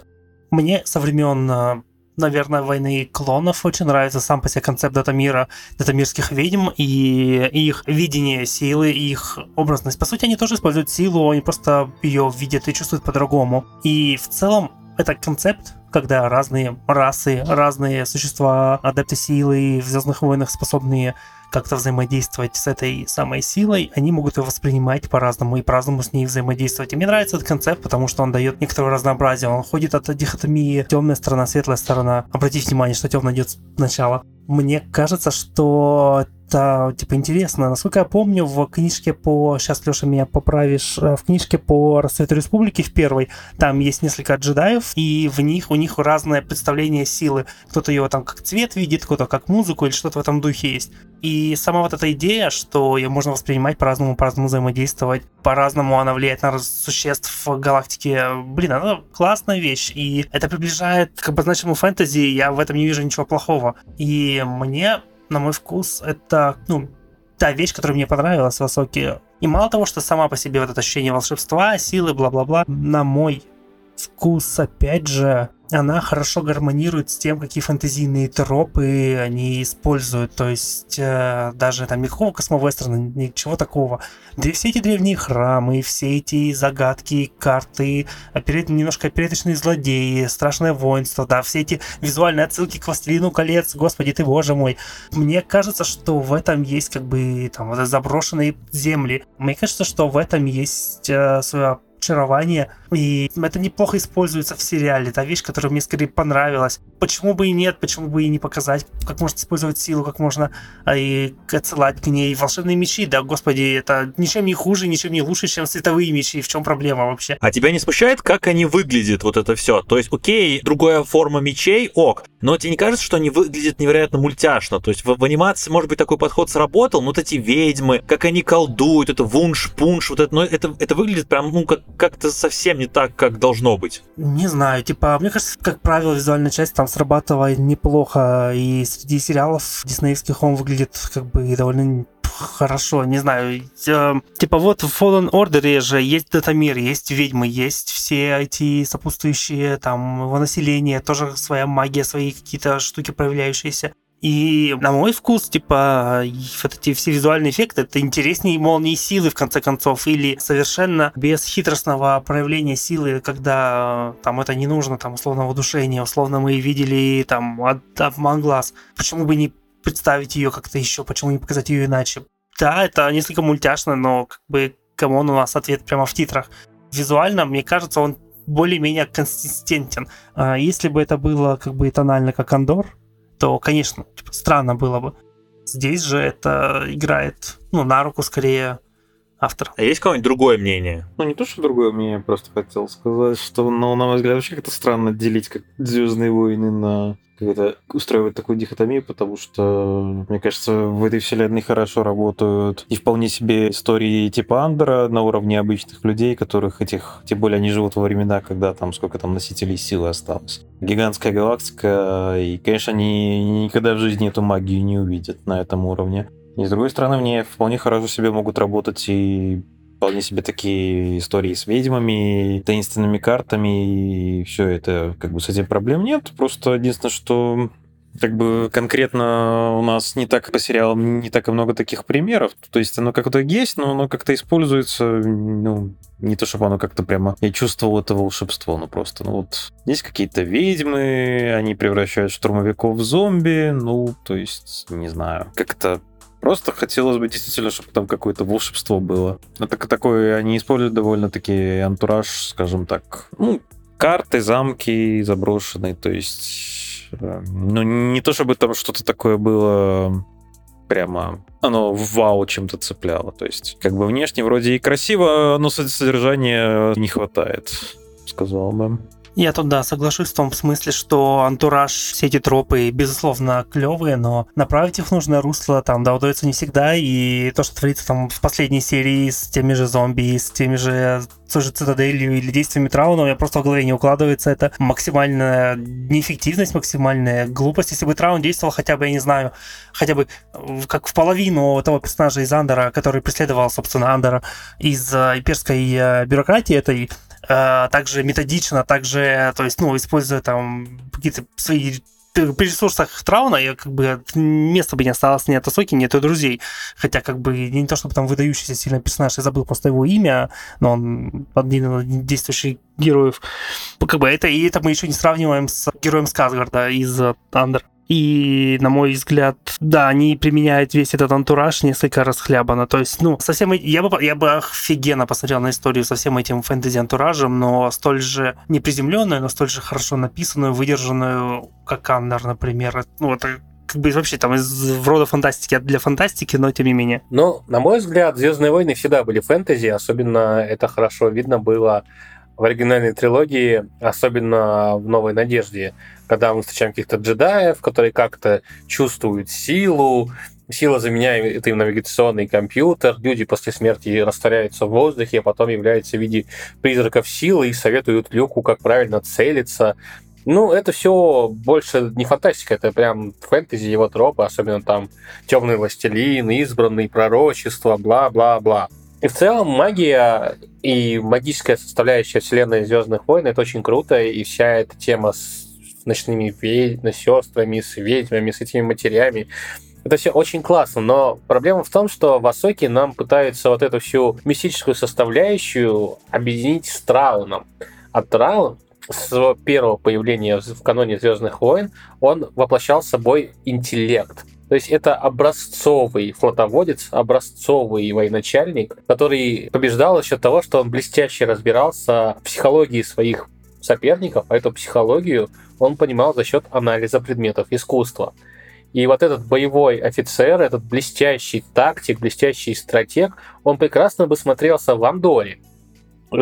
Мне со времен наверное, войны клонов очень нравится сам по себе концепт датамира, датамирских ведьм и их видение силы, их образность. По сути, они тоже используют силу, они просто ее видят и чувствуют по-другому. И в целом это концепт, когда разные расы, разные существа, адепты силы в Звездных войнах способные как-то взаимодействовать с этой самой силой, они могут ее воспринимать по-разному и по-разному с ней взаимодействовать. И мне нравится этот концепт, потому что он дает некоторое разнообразие. Он ходит от дихотомии темная сторона, светлая сторона. Обратите внимание, что темная идет сначала. Мне кажется, что это, типа, интересно. Насколько я помню, в книжке по... Сейчас, Леша, меня поправишь. Э, в книжке по Расцвету Республики в первой там есть несколько джедаев, и в них у них разное представление силы. Кто-то его там как цвет видит, кто-то как музыку или что-то в этом духе есть. И сама вот эта идея, что ее можно воспринимать по-разному, по-разному взаимодействовать, по-разному она влияет на существ в галактике, блин, это классная вещь. И это приближает к обозначенному фэнтези, я в этом не вижу ничего плохого. И мне на мой вкус, это, ну, та вещь, которая мне понравилась в Асоке. И мало того, что сама по себе вот это ощущение волшебства, силы, бла-бла-бла, на мой вкус, опять же, она хорошо гармонирует с тем, какие фэнтезийные тропы они используют. То есть э, даже там никакого космовестерна, ничего такого. Да все эти древние храмы, все эти загадки, карты, оперет, немножко опереточные злодеи, страшное воинство, да, все эти визуальные отсылки к Властелину колец, господи ты боже мой. Мне кажется, что в этом есть как бы там заброшенные земли. Мне кажется, что в этом есть э, своя очарование. И это неплохо используется в сериале. Это вещь, которая мне скорее понравилась. почему бы и нет, почему бы и не показать, как можно использовать силу, как можно а, и отсылать к ней волшебные мечи, да, господи, это ничем не хуже, ничем не лучше, чем световые мечи, в чем проблема вообще? А тебя не смущает, как они выглядят, вот это все? То есть, окей, другая форма мечей, ок, но тебе не кажется, что они выглядят невероятно мультяшно? То есть в, в анимации, может быть, такой подход сработал, но вот эти ведьмы, как они колдуют, это вунш-пунш, вот это, ну, это, это выглядит прям, ну, как, как-то совсем не так, как должно быть. Не знаю, типа, мне кажется, как правило, визуальная часть там срабатывает неплохо, и среди сериалов диснеевских он выглядит как бы довольно хорошо, не знаю. Э, типа вот в Fallen Order же есть датамир, есть ведьмы, есть все эти сопутствующие там его население, тоже своя магия, свои какие-то штуки проявляющиеся. И на мой вкус, типа, вот эти все визуальные эффекты, это интереснее молнии силы, в конце концов, или совершенно без хитростного проявления силы, когда там это не нужно, там, условного душения, условно мы видели там от обман глаз. Почему бы не представить ее как-то еще, почему не показать ее иначе? Да, это несколько мультяшно, но как бы come on, у нас ответ прямо в титрах. Визуально, мне кажется, он более-менее консистентен. А если бы это было как бы тонально, как Андор, то, конечно, типа, странно было бы. Здесь же это играет, ну, на руку скорее автор. А есть какое-нибудь другое мнение? Ну, не то, что другое мнение, просто хотел сказать, что, ну, на мой взгляд, вообще как-то странно делить как Звездные войны на как-то устраивать такую дихотомию, потому что, мне кажется, в этой вселенной хорошо работают и вполне себе истории типа Андора на уровне обычных людей, которых этих, тем более они живут во времена, когда там сколько там носителей силы осталось. Гигантская галактика, и, конечно, они никогда в жизни эту магию не увидят на этом уровне. И с другой стороны, мне вполне хорошо себе могут работать и вполне себе такие истории с ведьмами, таинственными картами, и все это, как бы с этим проблем нет. Просто единственное, что как бы конкретно у нас не так по сериалам не так и много таких примеров. То есть оно как-то есть, но оно как-то используется, ну, не то чтобы оно как-то прямо... Я чувствовал это волшебство, ну просто, ну вот... Есть какие-то ведьмы, они превращают штурмовиков в зомби, ну, то есть, не знаю, как-то Просто хотелось бы действительно, чтобы там какое-то волшебство было. Это такое, они используют довольно-таки антураж, скажем так, ну, карты, замки заброшенные, то есть, э, ну, не то чтобы там что-то такое было прямо оно вау чем-то цепляло. То есть, как бы внешне вроде и красиво, но содержания не хватает, сказал бы. Я тут, да, соглашусь в том смысле, что антураж, все эти тропы, безусловно, клевые, но направить их в нужное русло там, да, удается не всегда, и то, что творится там в последней серии с теми же зомби, с теми же той же цитаделью или действиями Трауна, у меня просто в голове не укладывается это максимальная неэффективность, максимальная глупость. Если бы Траун действовал хотя бы, я не знаю, хотя бы как в половину того персонажа из Андера, который преследовал, собственно, Андера из э, имперской э, бюрократии этой, Э, также методично, также, то есть, ну, используя там какие-то свои при ресурсах Трауна я как бы места бы не осталось ни от Асоки, ни от друзей. Хотя как бы не то, чтобы там выдающийся сильно персонаж, я забыл просто его имя, но он один из действующих героев. Как бы это, и это мы еще не сравниваем с героем Сказгарда из Андер. И, на мой взгляд, да, они применяют весь этот антураж несколько расхлябанно. То есть, ну, совсем... Я бы, я бы офигенно посмотрел на историю со всем этим фэнтези-антуражем, но столь же неприземленную, но столь же хорошо написанную, выдержанную, как Аннер, например. Ну, это как бы вообще там из рода фантастики для фантастики, но тем не менее. Ну, на мой взгляд, Звездные войны всегда были фэнтези, особенно это хорошо видно было в оригинальной трилогии, особенно в Новой Надежде когда мы встречаем каких-то джедаев, которые как-то чувствуют силу, сила заменяет им навигационный компьютер, люди после смерти растворяются в воздухе, а потом являются в виде призраков силы и советуют Люку, как правильно целиться. Ну, это все больше не фантастика, это прям фэнтези, его тропы, особенно там темный властелин, избранный, пророчество, бла-бла-бла. И в целом магия и магическая составляющая вселенной Звездных войн это очень круто, и вся эта тема с ночными ведьмами, сестрами, с ведьмами, с этими матерями. Это все очень классно, но проблема в том, что в Асоке нам пытаются вот эту всю мистическую составляющую объединить с Трауном. А Траун с своего первого появления в каноне Звездных войн, он воплощал собой интеллект. То есть это образцовый флотоводец, образцовый военачальник, который побеждал за счет того, что он блестяще разбирался в психологии своих соперников, а эту психологию он понимал за счет анализа предметов искусства. И вот этот боевой офицер, этот блестящий тактик, блестящий стратег, он прекрасно бы смотрелся в Андоре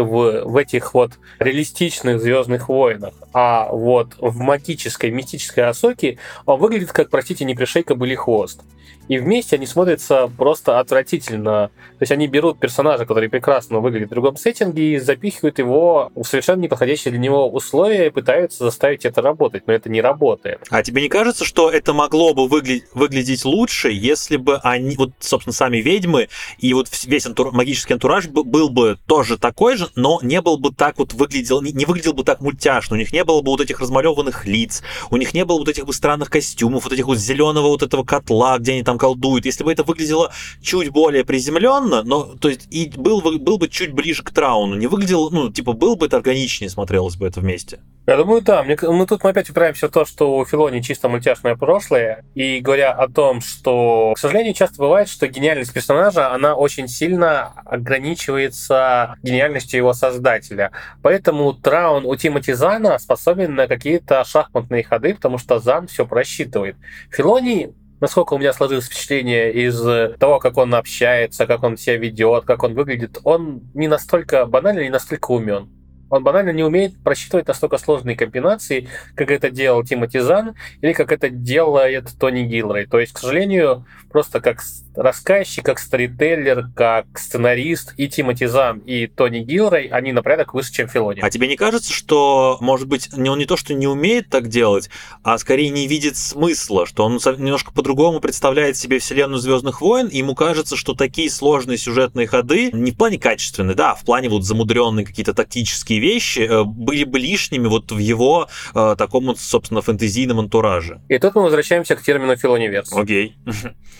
в, в этих вот реалистичных Звездных войнах, а вот в магической, мистической Асоке он выглядит как, простите, не пришейка были хвост. И вместе они смотрятся просто отвратительно. То есть они берут персонажа, который прекрасно выглядит в другом сеттинге, и запихивают его в совершенно неподходящие для него условия и пытаются заставить это работать, но это не работает. А тебе не кажется, что это могло бы выгля- выглядеть лучше, если бы они, вот, собственно, сами ведьмы и вот весь антур- магический антураж был бы тоже такой же, но не был бы так вот выглядел, не выглядел бы так мультяшно, у них не было бы вот этих размалеванных лиц, у них не было вот этих бы странных костюмов, вот этих вот зеленого вот этого котла, где они там колдуют. Если бы это выглядело чуть более приземленно, но то есть и был, был бы чуть ближе к Трауну, не выглядело, ну, типа, был бы это органичнее смотрелось бы это вместе. Я думаю, да. Мне, мы тут мы опять упираемся в то, что у Филони чисто мультяшное прошлое. И говоря о том, что, к сожалению, часто бывает, что гениальность персонажа, она очень сильно ограничивается гениальностью его создателя. Поэтому Траун у Тимоти Зана способен на какие-то шахматные ходы, потому что Зан все просчитывает. Филони насколько у меня сложилось впечатление из того, как он общается, как он себя ведет, как он выглядит, он не настолько банальный, не настолько умен. Он банально не умеет просчитывать настолько сложные комбинации, как это делал Тимоти Зан или как это делает Тони Гилрей. То есть, к сожалению, просто как рассказчик, как сторителлер, как сценарист и Тимоти Зан, и Тони Гилрей, они на порядок выше, чем Филони. А тебе не кажется, что, может быть, он не то, что не умеет так делать, а скорее не видит смысла, что он немножко по-другому представляет себе вселенную Звездных войн, и ему кажется, что такие сложные сюжетные ходы, не в плане качественные, да, а в плане вот замудренные какие-то тактические вещи, э, были бы лишними вот в его э, таком вот, собственно, фэнтезийном антураже. И тут мы возвращаемся к термину филониверс. Окей.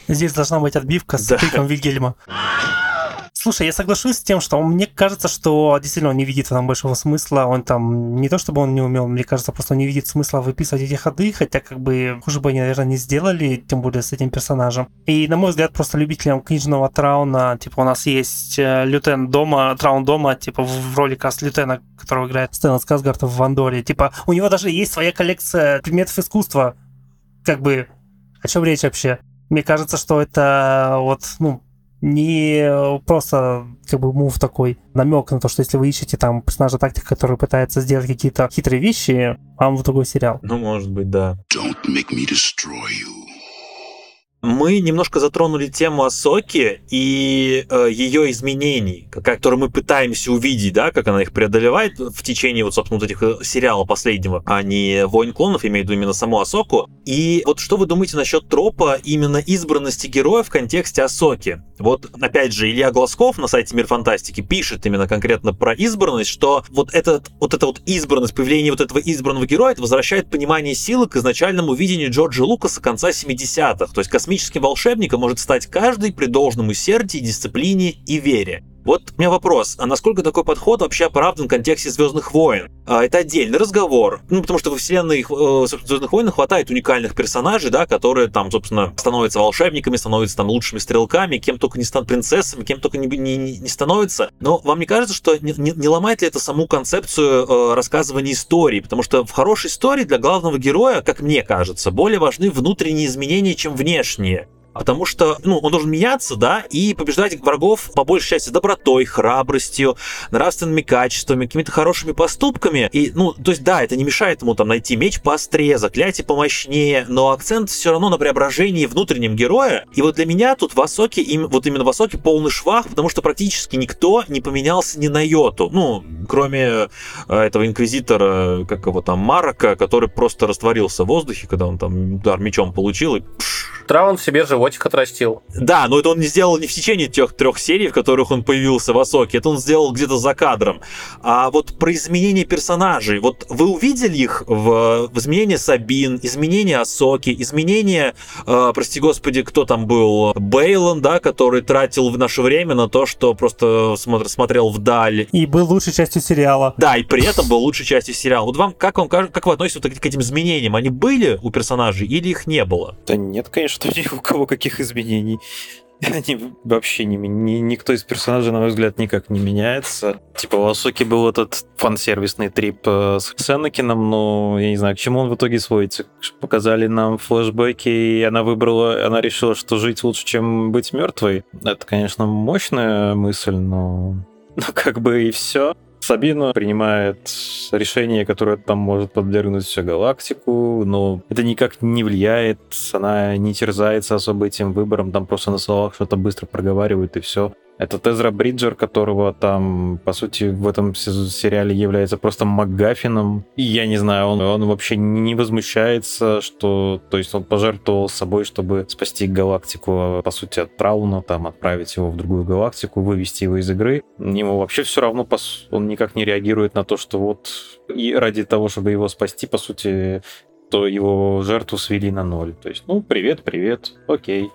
Здесь должна быть отбивка с да. криком Вильгельма. Слушай, я соглашусь с тем, что мне кажется, что действительно он не видит там большого смысла. Он там не то чтобы он не умел, мне кажется, просто не видит смысла выписывать эти ходы, хотя как бы хуже бы они, наверное, не сделали, тем более с этим персонажем. И, на мой взгляд, просто любителям книжного трауна, типа у нас есть э, Лютен дома, Траун дома, типа в роли каст Лютена, которого играет Стэнлет Сказгард в Вандоре. Типа у него даже есть своя коллекция предметов искусства. Как бы о чем речь вообще? Мне кажется, что это вот, ну, не просто как бы мув такой намек на то, что если вы ищете там персонажа тактика, который пытается сделать какие-то хитрые вещи, вам в другой сериал. Ну, может быть, да. Don't make me destroy you. Мы немножко затронули тему Асоки и э, ее изменений, которые мы пытаемся увидеть, да, как она их преодолевает в течение вот, собственно, вот этих э, сериала последнего, а не Войн клонов, имею в виду именно саму Асоку. И вот что вы думаете насчет тропа именно избранности героя в контексте Асоки? Вот, опять же, Илья Глазков на сайте Мир Фантастики пишет именно конкретно про избранность, что вот, этот, вот эта вот избранность, появление вот этого избранного героя, это возвращает понимание силы к изначальному видению Джорджа Лукаса конца 70-х, то есть космическим волшебником может стать каждый при должном усердии, дисциплине и вере. Вот у меня вопрос, а насколько такой подход вообще оправдан в контексте Звездных войн? А, это отдельный разговор. Ну, потому что во вселенной э, Звездных войн хватает уникальных персонажей, да, которые там, собственно, становятся волшебниками, становятся там лучшими стрелками, кем только не станут принцессами, кем только не, не, не становятся. Но вам не кажется, что не, не, не ломает ли это саму концепцию э, рассказывания истории? Потому что в хорошей истории для главного героя, как мне кажется, более важны внутренние изменения, чем внешние потому что, ну, он должен меняться, да, и побеждать врагов по большей части добротой, храбростью, нравственными качествами, какими-то хорошими поступками. И, ну, то есть, да, это не мешает ему там найти меч поострее, заклятие помощнее, но акцент все равно на преображении внутреннем героя. И вот для меня тут в Асоке, им, вот именно в Асоке полный швах, потому что практически никто не поменялся ни на йоту. Ну, кроме э, этого инквизитора, как его там, Марака, который просто растворился в воздухе, когда он там удар мечом получил, и Траун себе животик отрастил. Да, но это он не сделал не в течение тех трех серий, в которых он появился в Асоке. Это он сделал где-то за кадром. А вот про изменения персонажей. Вот вы увидели их в, в изменении Сабин, изменения Асоки, изменения, э, прости господи, кто там был, Бейлон, да, который тратил в наше время на то, что просто смотр, смотрел вдаль. И был лучшей частью сериала. Да, и при этом был лучшей частью сериала. Вот вам, как вам как вы относитесь вот к этим изменениям? Они были у персонажей или их не было? Да нет, конечно ни у кого каких изменений. Они вообще не, не, никто из персонажей, на мой взгляд, никак не меняется. Типа у Асоки был этот фан-сервисный трип э, с Сенакином, но я не знаю, к чему он в итоге сводится. Показали нам флешбеки, и она выбрала, она решила, что жить лучше, чем быть мертвой. Это, конечно, мощная мысль, но, но как бы и все. Сабина принимает решение, которое там может подвергнуть всю галактику, но это никак не влияет, она не терзается особо этим выбором, там просто на словах что-то быстро проговаривает и все. Это Тезра Бриджер, которого там, по сути, в этом сериале является просто МакГаффином. И я не знаю, он, он вообще не возмущается, что... То есть он пожертвовал собой, чтобы спасти галактику, по сути, от Трауна, там, отправить его в другую галактику, вывести его из игры. Ему вообще все равно, он никак не реагирует на то, что вот и ради того, чтобы его спасти, по сути, то его жертву свели на ноль. То есть, ну, привет, привет, окей,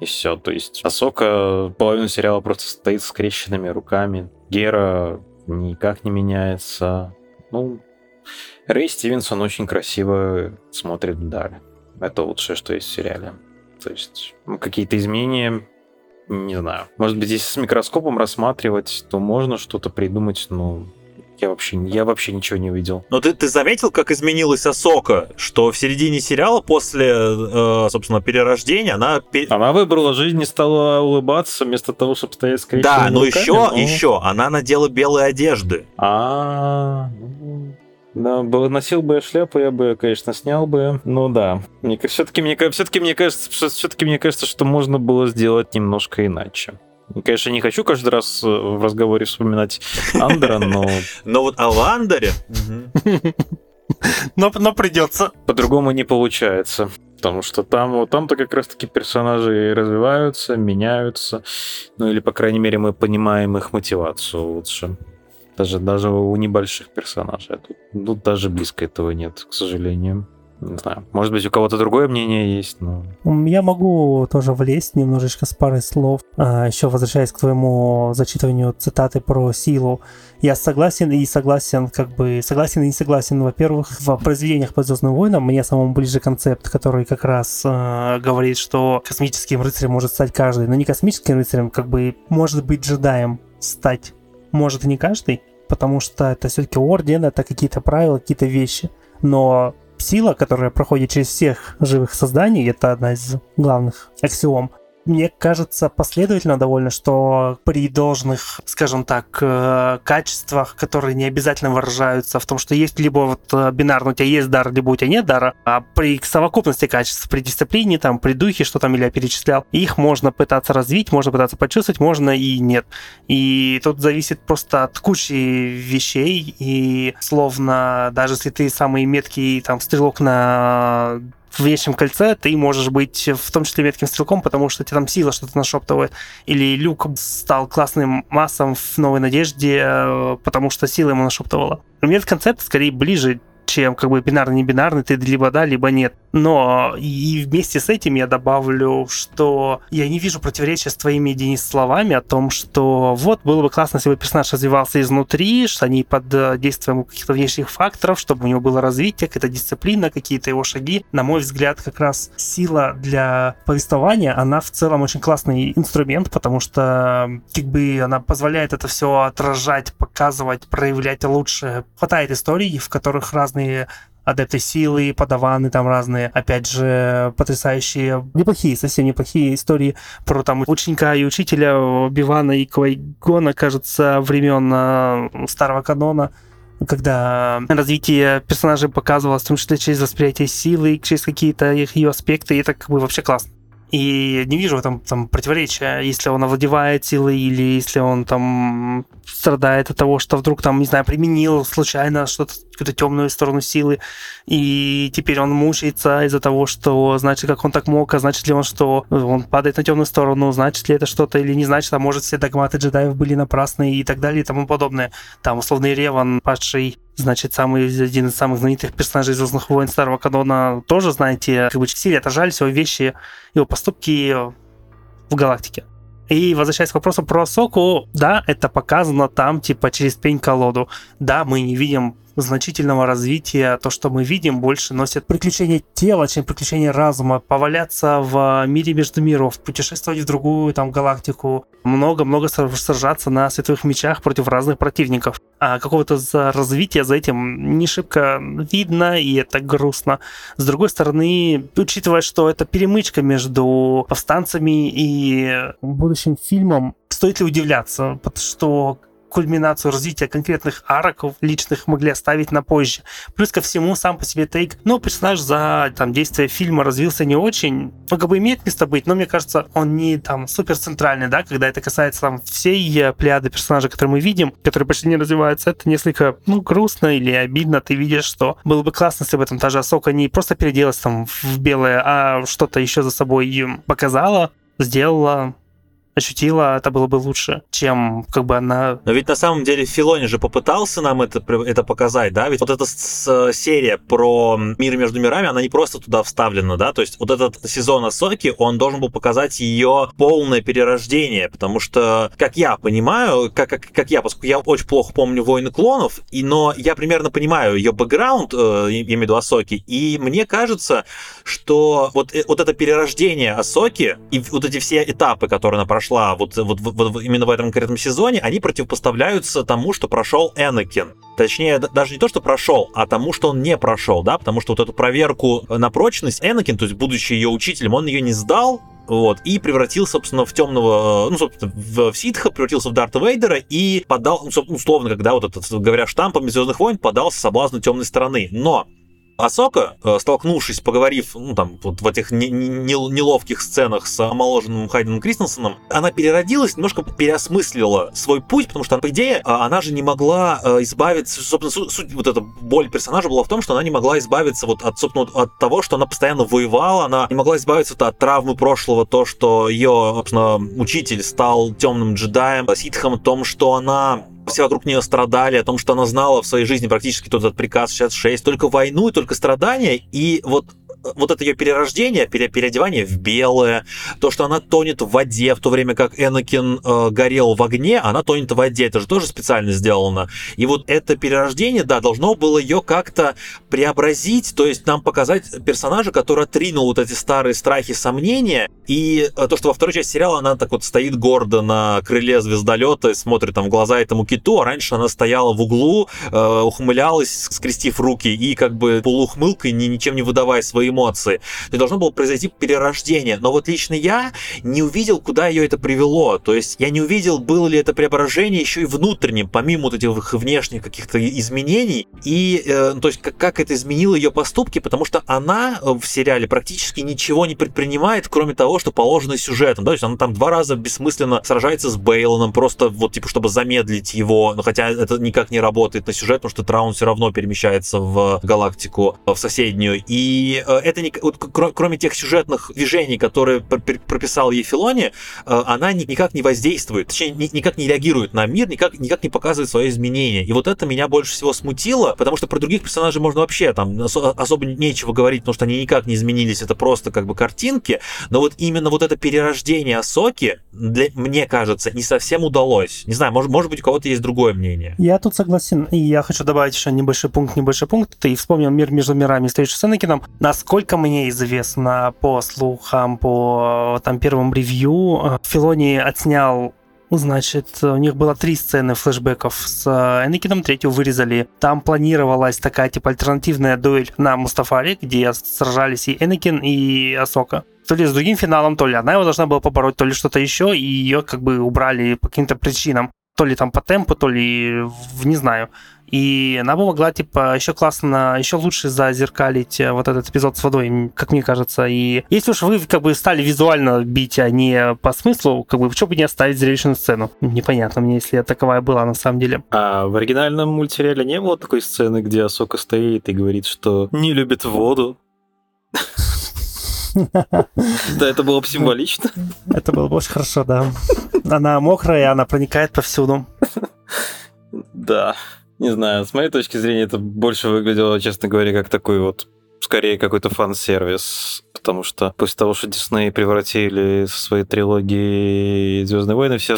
и все. То есть Асока половину сериала просто стоит с скрещенными руками. Гера никак не меняется. Ну, Рэй Стивенсон очень красиво смотрит вдаль. Это лучшее, что есть в сериале. То есть ну, какие-то изменения, не знаю. Может быть, если с микроскопом рассматривать, то можно что-то придумать, но я вообще, я вообще ничего не увидел. Но ты, ты заметил, как изменилась Асока? Что в середине сериала после, э, собственно, перерождения она... Она выбрала жизнь и стала улыбаться вместо того, чтобы стоять скрещенными Да, но еще, но... еще, она надела белые одежды. А, да, носил бы я шляпу, я бы, конечно, снял бы. Ну да. Мне все-таки мне, все-таки мне кажется, все-таки мне кажется, что можно было сделать немножко иначе. Конечно, не хочу каждый раз э, в разговоре вспоминать Андера, но... Но вот о Андере... Но, но придется. По-другому не получается. Потому что там, вот там-то как раз-таки персонажи развиваются, меняются. Ну или, по крайней мере, мы понимаем их мотивацию лучше. Даже, даже у небольших персонажей. Тут, тут даже близко этого нет, к сожалению. Не знаю. Может быть, у кого-то другое мнение есть, но... Я могу тоже влезть немножечко с парой слов. А, еще возвращаясь к твоему зачитыванию цитаты про силу. Я согласен и согласен, как бы согласен и не согласен. Во-первых, в произведениях по Звездным войнам мне самому ближе концепт, который как раз э, говорит, что космическим рыцарем может стать каждый. Но не космическим рыцарем, как бы может быть джедаем стать может не каждый, потому что это все-таки орден, это какие-то правила, какие-то вещи. Но сила, которая проходит через всех живых созданий, это одна из главных аксиом, мне кажется последовательно довольно, что при должных, скажем так, э, качествах, которые не обязательно выражаются в том, что есть либо вот э, бинарно у тебя есть дар, либо у тебя нет дара, а при совокупности качеств, при дисциплине, там, при духе, что там Илья перечислял, их можно пытаться развить, можно пытаться почувствовать, можно и нет. И тут зависит просто от кучи вещей, и словно даже если ты самый меткий там стрелок на в вещем кольце ты можешь быть в том числе метким стрелком, потому что тебе там сила что-то нашептывает. Или Люк стал классным массом в Новой Надежде, э, потому что сила ему нашептывала. Мне этот концепт скорее ближе, чем как бы бинарный-не бинарный, ты либо да, либо нет. Но и вместе с этим я добавлю, что я не вижу противоречия с твоими, Денис, словами о том, что вот было бы классно, если бы персонаж развивался изнутри, что они под э, действием каких-то внешних факторов, чтобы у него было развитие, какая-то дисциплина, какие-то его шаги. На мой взгляд, как раз сила для повествования, она в целом очень классный инструмент, потому что как бы она позволяет это все отражать, показывать, проявлять лучше. Хватает историй, в которых разные адепты силы, подаваны там разные, опять же, потрясающие, неплохие, совсем неплохие истории про там ученика и учителя Бивана и Квайгона, кажется, времен э, старого канона, когда развитие персонажей показывалось, в том числе через восприятие силы, через какие-то их ее аспекты, и это как бы вообще классно. И не вижу в этом там противоречия, если он овладевает силой или если он там страдает от того, что вдруг там, не знаю, применил случайно что-то, какую-то темную сторону силы, и теперь он мучается из-за того, что значит, как он так мог, а значит ли он, что он падает на темную сторону, значит ли это что-то или не значит, а может все догматы джедаев были напрасны и так далее и тому подобное. Там условный Реван, падший значит, самый один из самых знаменитых персонажей Звездных войн старого канона, тоже, знаете, как бы силе отражались его вещи, его поступки в галактике. И возвращаясь к вопросу про Соку, да, это показано там, типа, через пень-колоду. Да, мы не видим значительного развития. То, что мы видим, больше носит приключения тела, чем приключения разума. Поваляться в мире между миров, путешествовать в другую там галактику, много-много сражаться на световых мечах против разных противников. А какого-то за развития за этим не шибко видно, и это грустно. С другой стороны, учитывая, что это перемычка между повстанцами и будущим фильмом, стоит ли удивляться, что кульминацию развития конкретных арок личных могли оставить на позже. Плюс ко всему, сам по себе тейк, ну, персонаж за там действие фильма развился не очень, ну, как бы имеет место быть, но мне кажется, он не там супер центральный, да, когда это касается там всей э, плеяды персонажей, которые мы видим, которые почти не развиваются, это несколько, ну, грустно или обидно, ты видишь, что было бы классно, если бы этом та же Асока не просто переделалась там в белое, а что-то еще за собой показала, сделала, ощутила, это было бы лучше, чем как бы она... Но ведь на самом деле Филони же попытался нам это, это показать, да? Ведь вот эта серия про мир между мирами, она не просто туда вставлена, да? То есть вот этот сезон Асоки, он должен был показать ее полное перерождение, потому что, как я понимаю, как, как, как я, поскольку я очень плохо помню «Войны клонов», и, но я примерно понимаю ее бэкграунд, э, я имею в виду Асоки, и мне кажется, что вот, э, вот это перерождение Асоки и вот эти все этапы, которые она прошла, прошла вот, вот, вот, именно в этом конкретном сезоне, они противопоставляются тому, что прошел Энакин. Точнее, даже не то, что прошел, а тому, что он не прошел, да, потому что вот эту проверку на прочность Энакин, то есть будучи ее учителем, он ее не сдал, вот, и превратился, собственно, в темного, ну, собственно, в, в ситха, превратился в Дарта Вейдера и подал, ну, условно, когда вот этот, говоря штампом Звездных войн, подался соблазну темной стороны. Но Асока, э, столкнувшись, поговорив, ну, там, вот в этих не, не, неловких сценах с омоложенным Хайденом Кристенсеном, она переродилась, немножко переосмыслила свой путь, потому что, по идее, а, она же не могла э, избавиться, собственно, суть, вот эта боль персонажа была в том, что она не могла избавиться вот от, собственно, от того, что она постоянно воевала, она не могла избавиться от травмы прошлого, то, что ее, собственно, учитель стал темным джедаем, ситхом, о том, что она все вокруг нее страдали, о том, что она знала в своей жизни практически тот этот приказ 66, только войну и только страдания, и вот вот это ее перерождение, пере, переодевание в белое, то, что она тонет в воде, в то время как Энакин э, горел в огне, она тонет в воде, это же тоже специально сделано. И вот это перерождение, да, должно было ее как-то преобразить, то есть нам показать персонажа, который отринул вот эти старые страхи, сомнения, и э, то, что во второй части сериала она так вот стоит гордо на крыле звездолета и смотрит там в глаза этому киту, а раньше она стояла в углу, э, ухмылялась, скрестив руки и как бы полуухмылкой, ни, ничем не выдавая свои эмоции. Есть должно было произойти перерождение. Но вот лично я не увидел, куда ее это привело. То есть я не увидел, было ли это преображение еще и внутренним, помимо вот этих внешних каких-то изменений. И э, то есть как, как это изменило ее поступки, потому что она в сериале практически ничего не предпринимает, кроме того, что положено сюжетом. Да? То есть она там два раза бессмысленно сражается с Бейлоном, просто вот типа чтобы замедлить его, но хотя это никак не работает на сюжет, потому что Траун все равно перемещается в галактику, в соседнюю. И э, это не, вот, кроме тех сюжетных движений, которые прописал ей Филони, э, она никак не воздействует, точнее, никак не реагирует на мир, никак, никак не показывает свое изменение. И вот это меня больше всего смутило, потому что про других персонажей можно вообще там особо нечего говорить, потому что они никак не изменились, это просто как бы картинки, но вот именно вот это перерождение Асоки, для, мне кажется, не совсем удалось. Не знаю, может, может быть, у кого-то есть другое мнение. Я тут согласен, и я хочу добавить еще небольшой пункт, небольшой пункт. Ты вспомнил мир между мирами, встречу с Энакином. Насколько насколько мне известно по слухам, по там первым ревью, э, Филони отснял Значит, у них было три сцены флешбеков с э, Энакином, третью вырезали. Там планировалась такая, типа, альтернативная дуэль на Мустафаре, где сражались и Энакин, и Асока. То ли с другим финалом, то ли она его должна была побороть, то ли что-то еще, и ее как бы убрали по каким-то причинам. То ли там по темпу, то ли не знаю. И она бы могла, типа, еще классно, еще лучше зазеркалить э, вот этот эпизод с водой, как мне кажется. И если уж вы, как бы, стали визуально бить, а не по смыслу, как бы, почему бы не оставить зрелищную сцену? Непонятно мне, если таковая была на самом деле. А в оригинальном мультсериале не было такой сцены, где Асока стоит и говорит, что не любит воду? Да, это было бы символично. Это было бы очень хорошо, да. Она мокрая, она проникает повсюду. Да. Не знаю, с моей точки зрения это больше выглядело, честно говоря, как такой вот скорее какой-то фан-сервис, потому что после того, что Дисней превратили со своей трилогии Звездные войны, все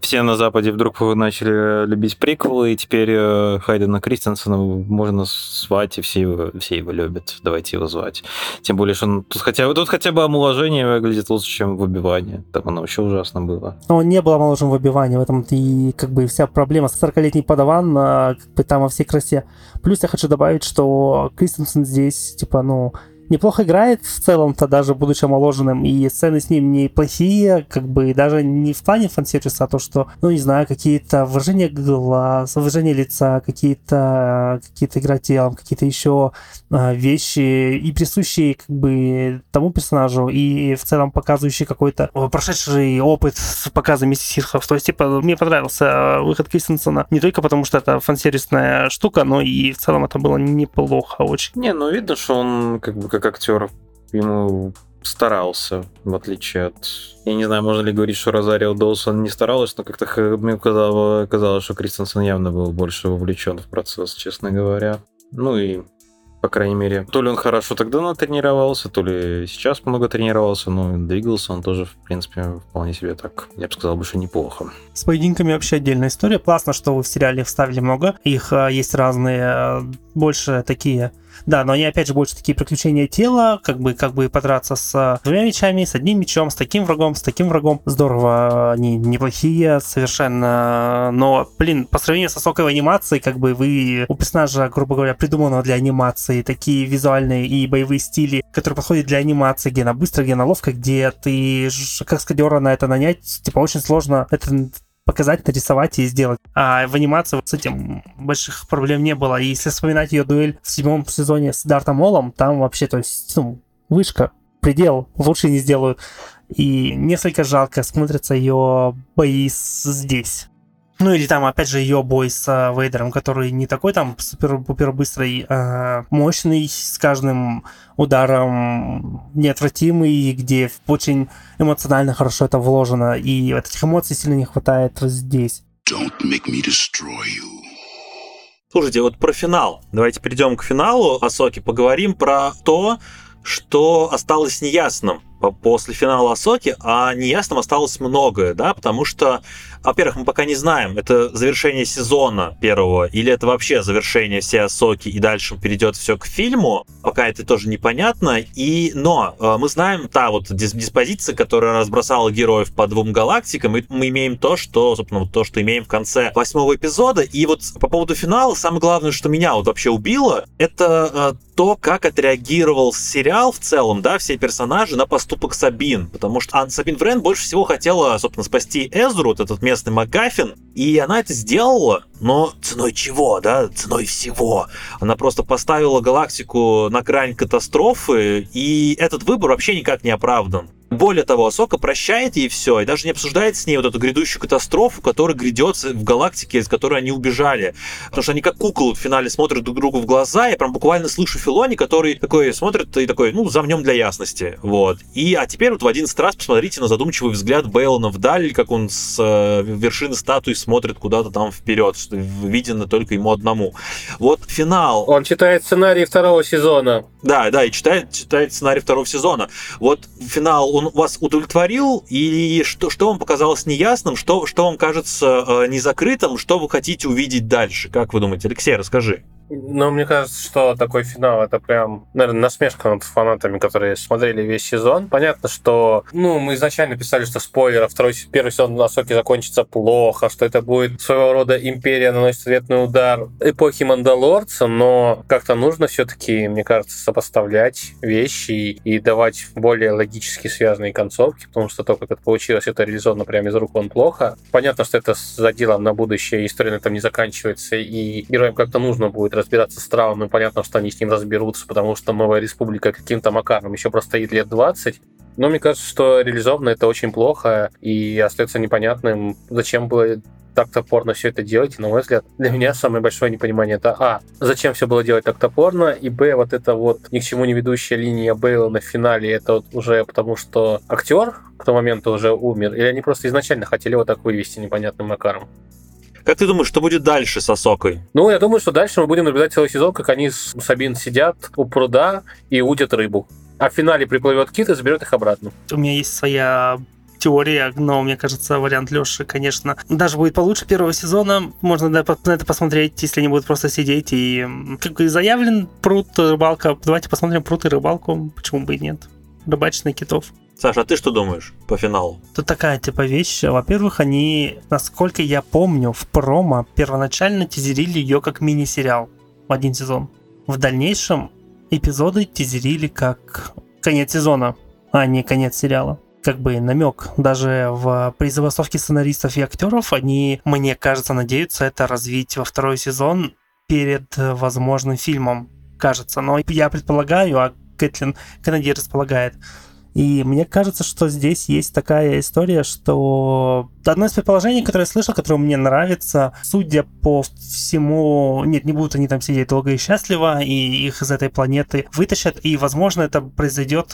все на Западе вдруг начали любить приквелы, и теперь э, Хайдена Кристенсена можно звать, и все его, все его любят. Давайте его звать. Тем более, что он тут хотя, тут хотя бы омоложение выглядит лучше, чем в убивании. Там оно вообще ужасно было. Но он не был омоложен в убивании, в этом и как бы вся проблема. 40-летний подаван, а, как бы там во всей красе. Плюс я хочу добавить, что Кристенсен здесь, типа, ну, неплохо играет в целом-то, даже будучи омоложенным, и сцены с ним неплохие, как бы даже не в плане фан-сервиса, а то, что, ну, не знаю, какие-то выражения глаз, выражения лица, какие-то какие-то игра телом, какие-то еще э, вещи, и присущие как бы тому персонажу, и в целом показывающие какой-то прошедший опыт с показом Миссис Сирхов. То есть, типа, мне понравился выход Кристенсена не только потому, что это фан-сервисная штука, но и в целом это было неплохо очень. Не, ну видно, что он как бы как актер ему старался, в отличие от... Я не знаю, можно ли говорить, что Розарио Доусон не старалась, но как-то мне казалось, казалось, что Кристенсен явно был больше вовлечен в процесс, честно говоря. Ну и по крайней мере. То ли он хорошо тогда натренировался, то ли сейчас много тренировался, но двигался он тоже, в принципе, вполне себе так, я бы сказал, больше неплохо. С поединками вообще отдельная история. Классно, что вы в сериале вставили много. Их а, есть разные, а, больше такие да, но они опять же больше такие приключения тела, как бы, как бы подраться с двумя мечами, с одним мечом, с таким врагом, с таким врагом. Здорово, они неплохие совершенно. Но, блин, по сравнению со соковой анимацией, как бы вы у персонажа, грубо говоря, придуманного для анимации, такие визуальные и боевые стили, которые подходят для анимации, где она быстро, где она ловко, где ты как скадера на это нанять, типа очень сложно. Это показать, нарисовать и сделать. А в анимации с этим больших проблем не было. И если вспоминать ее дуэль в седьмом сезоне с Дартом Молом, там вообще, то есть, ну, вышка, предел, лучше не сделают. И несколько жалко смотрятся ее бои здесь. Ну или там, опять же, ее бой с э, Вейдером, который не такой там супер-пупер быстрый, а мощный, с каждым ударом неотвратимый, где очень эмоционально хорошо это вложено, и вот этих эмоций сильно не хватает здесь. Don't make me destroy you. Слушайте, вот про финал. Давайте перейдем к финалу Асоки, поговорим про то, что осталось неясным после финала Асоки, а неясным осталось многое, да, потому что во-первых, мы пока не знаем, это завершение сезона первого или это вообще завершение всей Асоки и дальше перейдет все к фильму. Пока это тоже непонятно. И, но э, мы знаем та вот диспозиция, которая разбросала героев по двум галактикам, и мы имеем то, что, собственно, вот то, что имеем в конце восьмого эпизода. И вот по поводу финала, самое главное, что меня вот вообще убило, это э, то, как отреагировал сериал в целом, да, все персонажи на поступок Сабин. Потому что а, Сабин Врен больше всего хотела, собственно, спасти Эзру, вот этот местный МакГаффин, и она это сделала, но ценой чего, да? Ценой всего. Она просто поставила галактику на грань катастрофы, и этот выбор вообще никак не оправдан. Более того, Асока прощает ей все и даже не обсуждает с ней вот эту грядущую катастрофу, которая грядет в галактике, из которой они убежали. Потому что они как куклы в финале смотрят друг другу в глаза, я прям буквально слышу Филони, который такой смотрит и такой, ну, замнем для ясности. Вот. И, а теперь вот в один раз посмотрите на задумчивый взгляд Бейлона вдаль, как он с э, вершины статуи смотрит куда-то там вперед, что видно только ему одному. Вот финал. Он читает сценарий второго сезона. Да, да, и читает, читает сценарий второго сезона. Вот финал он вас удовлетворил, и что, что вам показалось неясным, что, что вам кажется э, незакрытым, что вы хотите увидеть дальше? Как вы думаете? Алексей, расскажи. Ну, мне кажется, что такой финал это прям, наверное, насмешка над фанатами, которые смотрели весь сезон. Понятно, что, ну, мы изначально писали, что спойлеров, второй, первый сезон на соке закончится плохо, что это будет своего рода империя наносит ответный удар эпохи Мандалорца, но как-то нужно все-таки, мне кажется, сопоставлять вещи и давать более логически связанные концовки, потому что то, как это получилось, это реализовано прямо из рук вон плохо. Понятно, что это за делом на будущее, история на этом не заканчивается, и героям как-то нужно будет разбираться с Трауном, понятно, что они с ним разберутся, потому что Новая Республика каким-то макаром еще простоит лет 20. Но мне кажется, что реализовано это очень плохо, и остается непонятным, зачем было так топорно все это делать. И, на мой взгляд, для меня самое большое непонимание это А. Зачем все было делать так топорно? И Б. Вот это вот ни к чему не ведущая линия Бейла на финале. Это вот уже потому, что актер к тому моменту уже умер. Или они просто изначально хотели вот так вывести непонятным макаром. Как ты думаешь, что будет дальше с Осокой? Ну, я думаю, что дальше мы будем наблюдать целый сезон, как они с Сабин сидят у пруда и удят рыбу. А в финале приплывет кит и заберет их обратно. У меня есть своя теория, но мне кажется, вариант Леши, конечно, даже будет получше первого сезона. Можно на это посмотреть, если они будут просто сидеть и как бы заявлен пруд, рыбалка. Давайте посмотрим пруд и рыбалку, почему бы и нет. Рыбачный китов. Саша, а ты что думаешь по финалу? Тут такая типа вещь. Во-первых, они, насколько я помню, в промо первоначально тизерили ее как мини-сериал в один сезон. В дальнейшем эпизоды тизерили как конец сезона, а не конец сериала как бы намек. Даже в при забастовке сценаристов и актеров они, мне кажется, надеются это развить во второй сезон перед возможным фильмом, кажется. Но я предполагаю, а Кэтлин Кеннеди располагает, и мне кажется, что здесь есть такая история, что одно из предположений, которое я слышал, которое мне нравится, судя по всему, нет, не будут они там сидеть долго и счастливо, и их из этой планеты вытащат, и, возможно, это произойдет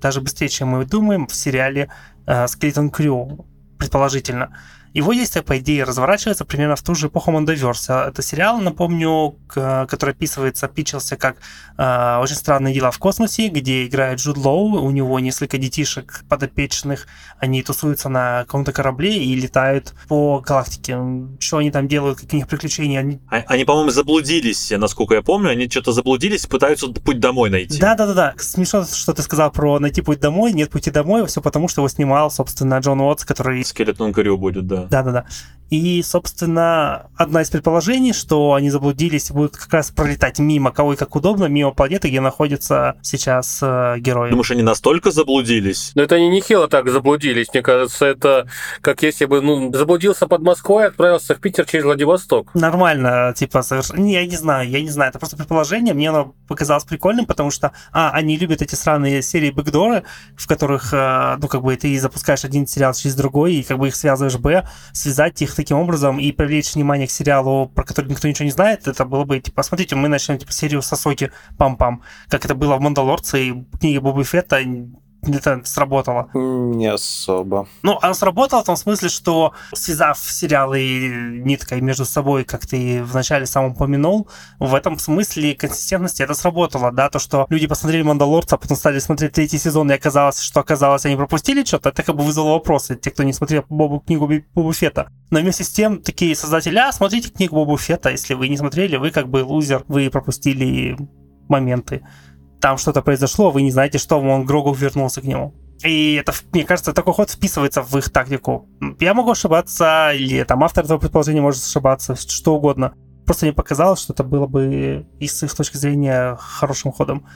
даже быстрее, чем мы думаем, в сериале э, Skeleton Crew, предположительно. Его действие, по идее, разворачивается примерно в ту же эпоху Мондоверса. Это сериал, напомню, который описывается, пичился как э, «Очень странные дела в космосе», где играет Джуд Лоу, у него несколько детишек подопечных, они тусуются на каком-то корабле и летают по галактике. Что они там делают, какие у них приключения? Они, а, они по-моему, заблудились, насколько я помню, они что-то заблудились, пытаются путь домой найти. Да-да-да, смешно, что ты сказал про найти путь домой, нет пути домой, все потому, что его снимал, собственно, Джон Уотс, который... Скелетон Крю будет, да. Да-да-да. И, собственно, одна из предположений, что они заблудились и будут как раз пролетать мимо кого и как удобно, мимо планеты, где находятся сейчас э, герои. Думаешь, они настолько заблудились? Ну, это они нехило так заблудились. Мне кажется, это как если бы, ну, заблудился под Москвой и отправился в Питер через Владивосток. Нормально, типа, совершенно... Не, я не знаю, я не знаю. Это просто предположение. Мне оно показалось прикольным, потому что, а, они любят эти странные серии бэкдоры, в которых, э, ну, как бы, ты запускаешь один сериал через другой, и как бы их связываешь, б, связать их таким образом и привлечь внимание к сериалу, про который никто ничего не знает, это было бы, типа, смотрите, мы начнем, типа, серию Сосоки пам-пам, как это было в Мандалорце и книге Боба Фетта, это сработало? Не особо. Ну, оно сработало в том смысле, что связав сериалы ниткой между собой, как ты вначале сам упомянул, в этом смысле консистентности это сработало, да, то, что люди посмотрели «Мандалорца», а потом стали смотреть третий сезон, и оказалось, что оказалось, они пропустили что-то, это как бы вызвало вопросы, те, кто не смотрел Бобу, книгу Бобу Фета. Но вместе с тем, такие создатели, а, смотрите книгу Бобу Фета, если вы не смотрели, вы как бы лузер, вы пропустили моменты там что-то произошло, вы не знаете, что он Грогу вернулся к нему. И это, мне кажется, такой ход вписывается в их тактику. Я могу ошибаться, или там автор этого предположения может ошибаться, что угодно. Просто мне показалось, что это было бы из их точки зрения хорошим ходом.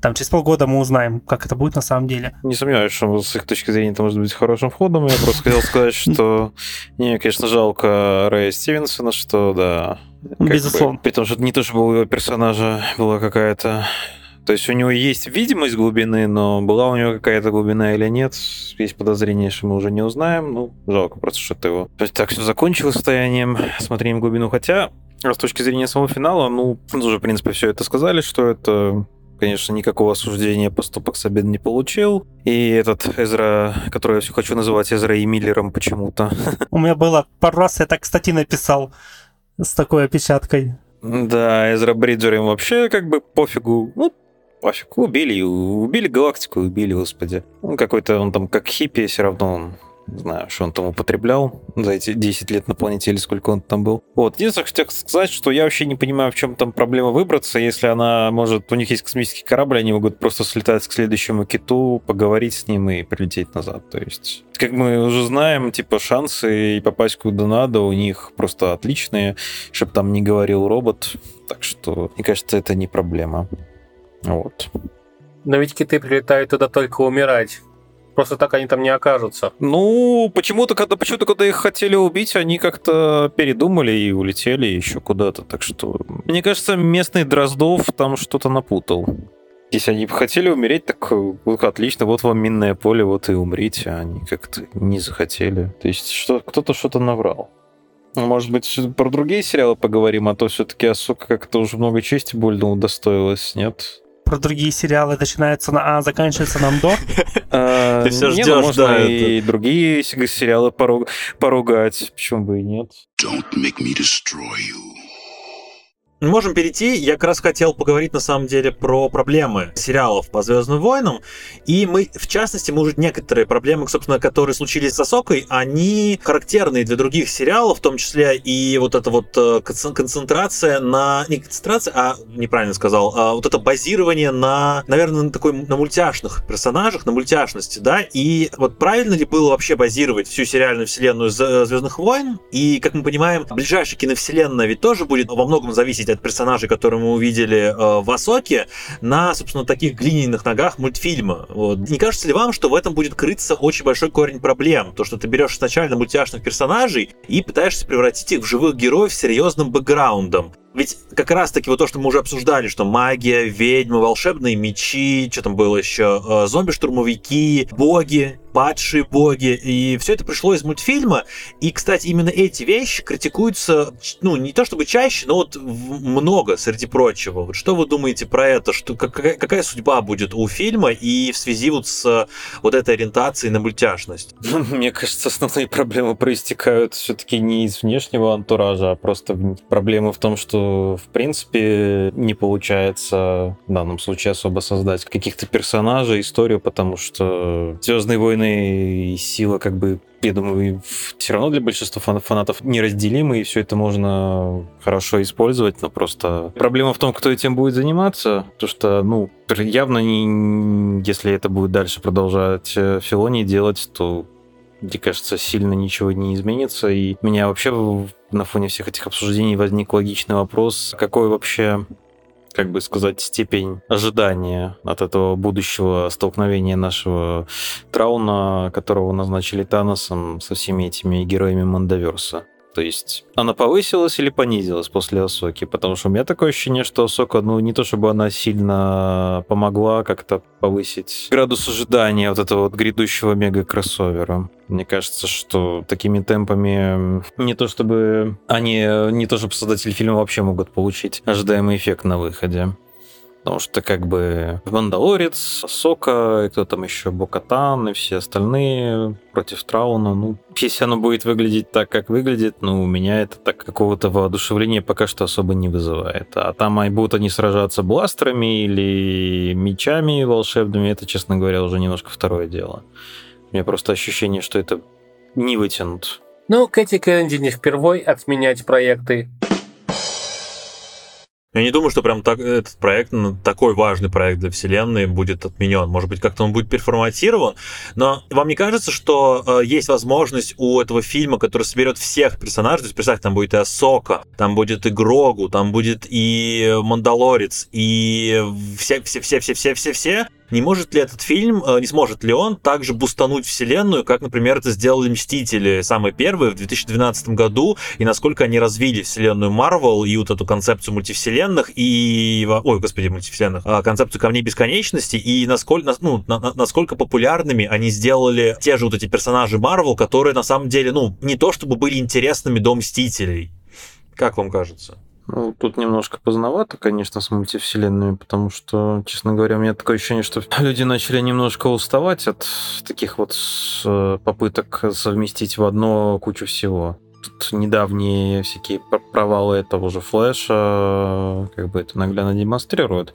Там через полгода мы узнаем, как это будет на самом деле. Не сомневаюсь, что с их точки зрения это может быть хорошим входом. Я просто хотел сказать, что мне, конечно, жалко Рэя Стивенсона, что да. Безусловно. При том, что не то, чтобы у его персонажа была какая-то то есть у него есть видимость глубины, но была у него какая-то глубина или нет, есть подозрение, что мы уже не узнаем. Ну, жалко просто, что это его. То есть так все закончилось состоянием смотрением глубину. Хотя, с точки зрения самого финала, ну, уже, в принципе, все это сказали, что это конечно, никакого осуждения поступок Сабин не получил. И этот Эзра, который я все хочу называть Эзра и Миллером почему-то. У меня было пару раз, я так, кстати, написал с такой опечаткой. Да, Эзра Бриджер им вообще как бы пофигу. Ну, пофиг, убили, убили галактику, убили, господи. Он какой-то, он там как хиппи, все равно он не знаю, что он там употреблял за эти 10 лет на планете или сколько он там был. Вот, единственное, хотел сказать, что я вообще не понимаю, в чем там проблема выбраться, если она может, у них есть космический корабль, они могут просто слетать к следующему киту, поговорить с ним и прилететь назад. То есть, как мы уже знаем, типа шансы и попасть куда надо у них просто отличные, чтобы там не говорил робот. Так что, мне кажется, это не проблема. Вот. Но ведь киты прилетают туда только умирать. Просто так они там не окажутся. Ну, почему-то, когда, почему-то, когда их хотели убить, они как-то передумали и улетели еще куда-то. Так что, мне кажется, местный Дроздов там что-то напутал. Если они бы хотели умереть, так отлично, вот вам минное поле, вот и умрите, они как-то не захотели. То есть что, кто-то что-то наврал. Может быть, про другие сериалы поговорим, а то все-таки Асука как-то уже много чести больно удостоилась, нет? Про другие сериалы начинается на А, заканчивается на МДО. Ты все ждешь, ну, можно и другие сериалы поругать, почему бы и нет. Don't make me destroy you. Можем перейти. Я как раз хотел поговорить на самом деле про проблемы сериалов по Звездным войнам. И мы, в частности, может, некоторые проблемы, собственно, которые случились с Асокой, они характерны для других сериалов, в том числе и вот эта вот э, концентрация на... Не концентрация, а неправильно сказал, а вот это базирование на, наверное, на такой на мультяшных персонажах, на мультяшности, да, и вот правильно ли было вообще базировать всю сериальную вселенную Звездных войн? И, как мы понимаем, ближайшая киновселенная ведь тоже будет во многом зависеть от персонажей, которые мы увидели э, в Асоке, на, собственно, таких глиняных ногах мультфильма. Вот. Не кажется ли вам, что в этом будет крыться очень большой корень проблем? То, что ты берешь изначально мультяшных персонажей и пытаешься превратить их в живых героев с серьезным бэкграундом. Ведь как раз-таки вот то, что мы уже обсуждали, что магия, ведьмы, волшебные мечи, что там было еще, э, зомби-штурмовики, боги, падшие боги, и все это пришло из мультфильма. И, кстати, именно эти вещи критикуются, ну, не то чтобы чаще, но вот много среди прочего. Вот что вы думаете про это? Что, какая, какая судьба будет у фильма и в связи вот с вот этой ориентацией на мультяшность? Мне кажется, основные проблемы проистекают все-таки не из внешнего антуража, а просто проблемы в том, что, в принципе, не получается в данном случае особо создать каких-то персонажей, историю, потому что Звездные войны и сила как бы я думаю, все равно для большинства фанатов неразделимы, и все это можно хорошо использовать, но просто проблема в том, кто этим будет заниматься, то что, ну, явно не, если это будет дальше продолжать э, Филони делать, то мне кажется, сильно ничего не изменится. И меня вообще на фоне всех этих обсуждений возник логичный вопрос, какой вообще как бы сказать, степень ожидания от этого будущего столкновения нашего Трауна, которого назначили Таносом со всеми этими героями Мандаверса. То есть она повысилась или понизилась после Осоки? Потому что у меня такое ощущение, что Осока, ну, не то чтобы она сильно помогла как-то повысить градус ожидания вот этого вот грядущего мега-кроссовера. Мне кажется, что такими темпами не то чтобы они, не то чтобы создатели фильма вообще могут получить ожидаемый эффект на выходе. Потому что как бы Мандалорец, Сока, и кто там еще, Бокатан и все остальные против Трауна. Ну, если оно будет выглядеть так, как выглядит, ну, у меня это так какого-то воодушевления пока что особо не вызывает. А там а будут они сражаться бластерами или мечами волшебными, это, честно говоря, уже немножко второе дело. У меня просто ощущение, что это не вытянут. Ну, Кэти Кеннеди не впервой отменять проекты. Я не думаю, что прям так, этот проект, такой важный проект для вселенной будет отменен. Может быть, как-то он будет переформатирован. Но вам не кажется, что э, есть возможность у этого фильма, который соберет всех персонажей, то есть, представь, там будет и Асока, там будет и Грогу, там будет и Мандалорец, и все-все-все-все-все-все-все, не может ли этот фильм, э, не сможет ли он также бустануть вселенную, как, например, это сделали Мстители, самые первые, в 2012 году, и насколько они развили вселенную Марвел и вот эту концепцию мультивселенных, и, ой, господи, мультивселенных, а, концепцию камней бесконечности, и насколько, ну, на, насколько популярными они сделали те же вот эти персонажи Марвел, которые на самом деле, ну, не то чтобы были интересными до Мстителей. Как вам кажется? Ну, тут немножко поздновато, конечно, с мультивселенными, потому что, честно говоря, у меня такое ощущение, что люди начали немножко уставать от таких вот э, попыток совместить в одно кучу всего. Тут недавние всякие провалы этого же Флэша как бы это наглядно демонстрируют.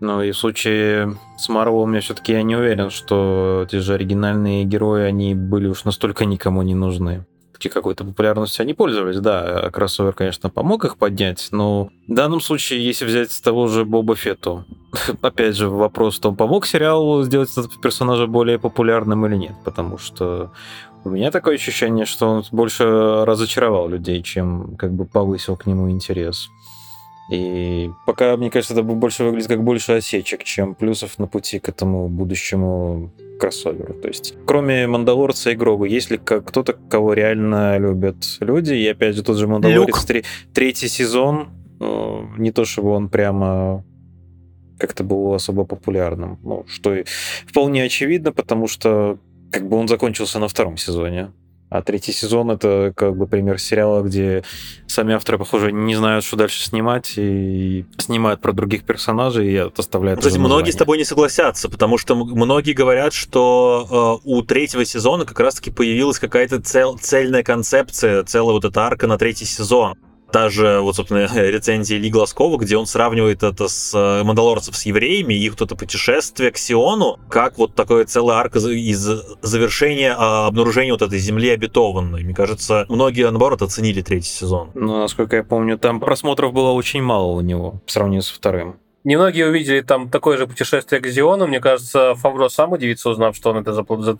Но и в случае с Марвелом я все-таки я не уверен, что те же оригинальные герои, они были уж настолько никому не нужны какой-то популярностью они пользовались. Да, кроссовер, конечно, помог их поднять, но в данном случае, если взять с того же Боба Фетту, опять же, вопрос в том, помог сериал сделать этого персонажа более популярным или нет, потому что у меня такое ощущение, что он больше разочаровал людей, чем как бы повысил к нему интерес. И пока, мне кажется, это больше выглядит как больше осечек, чем плюсов на пути к этому будущему кроссоверу. То есть, кроме Мандалорца и Грогу, есть ли кто-то, кого реально любят люди? И опять же, тот же Мандалорец, тре- третий сезон, э, не то чтобы он прямо как-то был особо популярным. Ну, что и вполне очевидно, потому что как бы он закончился на втором сезоне. А третий сезон это как бы пример сериала, где сами авторы, похоже, не знают, что дальше снимать, и снимают про других персонажей и оставляют. Кстати, многие с тобой не согласятся, потому что многие говорят, что э, у третьего сезона как раз-таки появилась какая-то цел, цельная концепция, целая вот эта арка на третий сезон. Та же, вот, собственно, рецензия Ли Глазкова, где он сравнивает это с э, мандалорцев с евреями, их вот это путешествие к Сиону, как вот такое целая арка из завершения а, обнаружения вот этой земли обетованной. Мне кажется, многие, наоборот, оценили третий сезон. Ну, насколько я помню, там просмотров было очень мало у него по сравнению со вторым. Немногие увидели там такое же путешествие к Зиону. Мне кажется, Фавро сам удивится, узнав, что он это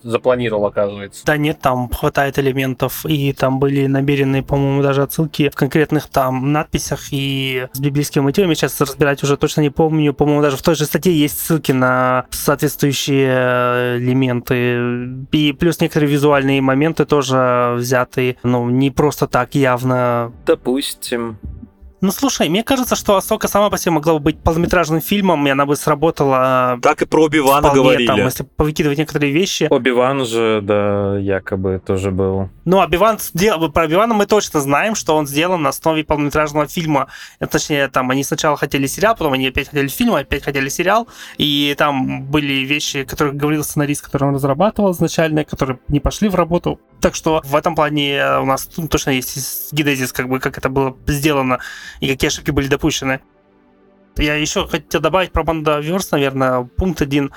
запланировал, оказывается. Да нет, там хватает элементов, и там были намерены, по-моему, даже отсылки в конкретных там надписях и с библейскими мотивами. Сейчас разбирать уже точно не помню. По-моему, даже в той же статье есть ссылки на соответствующие элементы. И плюс некоторые визуальные моменты тоже взяты, ну, не просто так явно. Допустим. Ну, слушай, мне кажется, что Асока сама по себе могла бы быть полнометражным фильмом, и она бы сработала... Так и про Оби-Вана говорили. Там, если повыкидывать некоторые вещи. Оби-Ван же, да, якобы тоже был. Ну, Оби-Ван... Про Оби-Вана мы точно знаем, что он сделан на основе полнометражного фильма. Точнее, там, они сначала хотели сериал, потом они опять хотели фильм, опять хотели сериал, и там были вещи, которые говорил сценарист, который он разрабатывал изначально, которые не пошли в работу. Так что в этом плане у нас ну, точно есть гидезис, как бы, как это было сделано и какие ошибки были допущены. Я еще хотел добавить про Бандаверс, наверное, пункт один.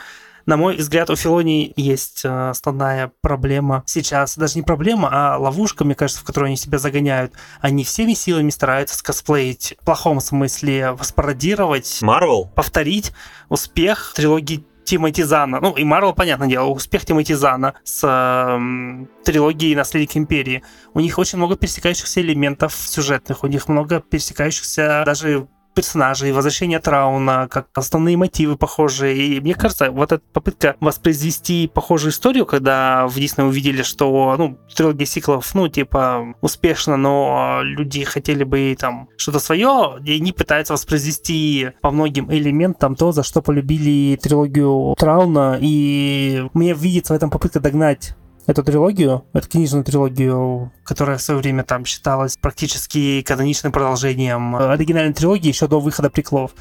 На мой взгляд, у Филони есть э, основная проблема сейчас. Даже не проблема, а ловушка, мне кажется, в которую они себя загоняют. Они всеми силами стараются скосплеить, в плохом смысле, воспародировать, Марвел? повторить успех трилогии Тимоти Зана. Ну, и Марвел, понятное дело, успех Тимоти Зана с э, трилогией «Наследник Империи». У них очень много пересекающихся элементов сюжетных, у них много пересекающихся даже персонажей, возвращение Трауна, как основные мотивы похожие. И мне кажется, вот эта попытка воспроизвести похожую историю, когда в Дисней увидели, что, ну, трилогия сиклов, ну, типа, успешно, но люди хотели бы там что-то свое, и они пытаются воспроизвести по многим элементам то, за что полюбили трилогию Трауна, и мне видится в этом попытка догнать эту трилогию, эту книжную трилогию, которая в свое время там считалась практически каноничным продолжением оригинальной трилогии еще до выхода приклов.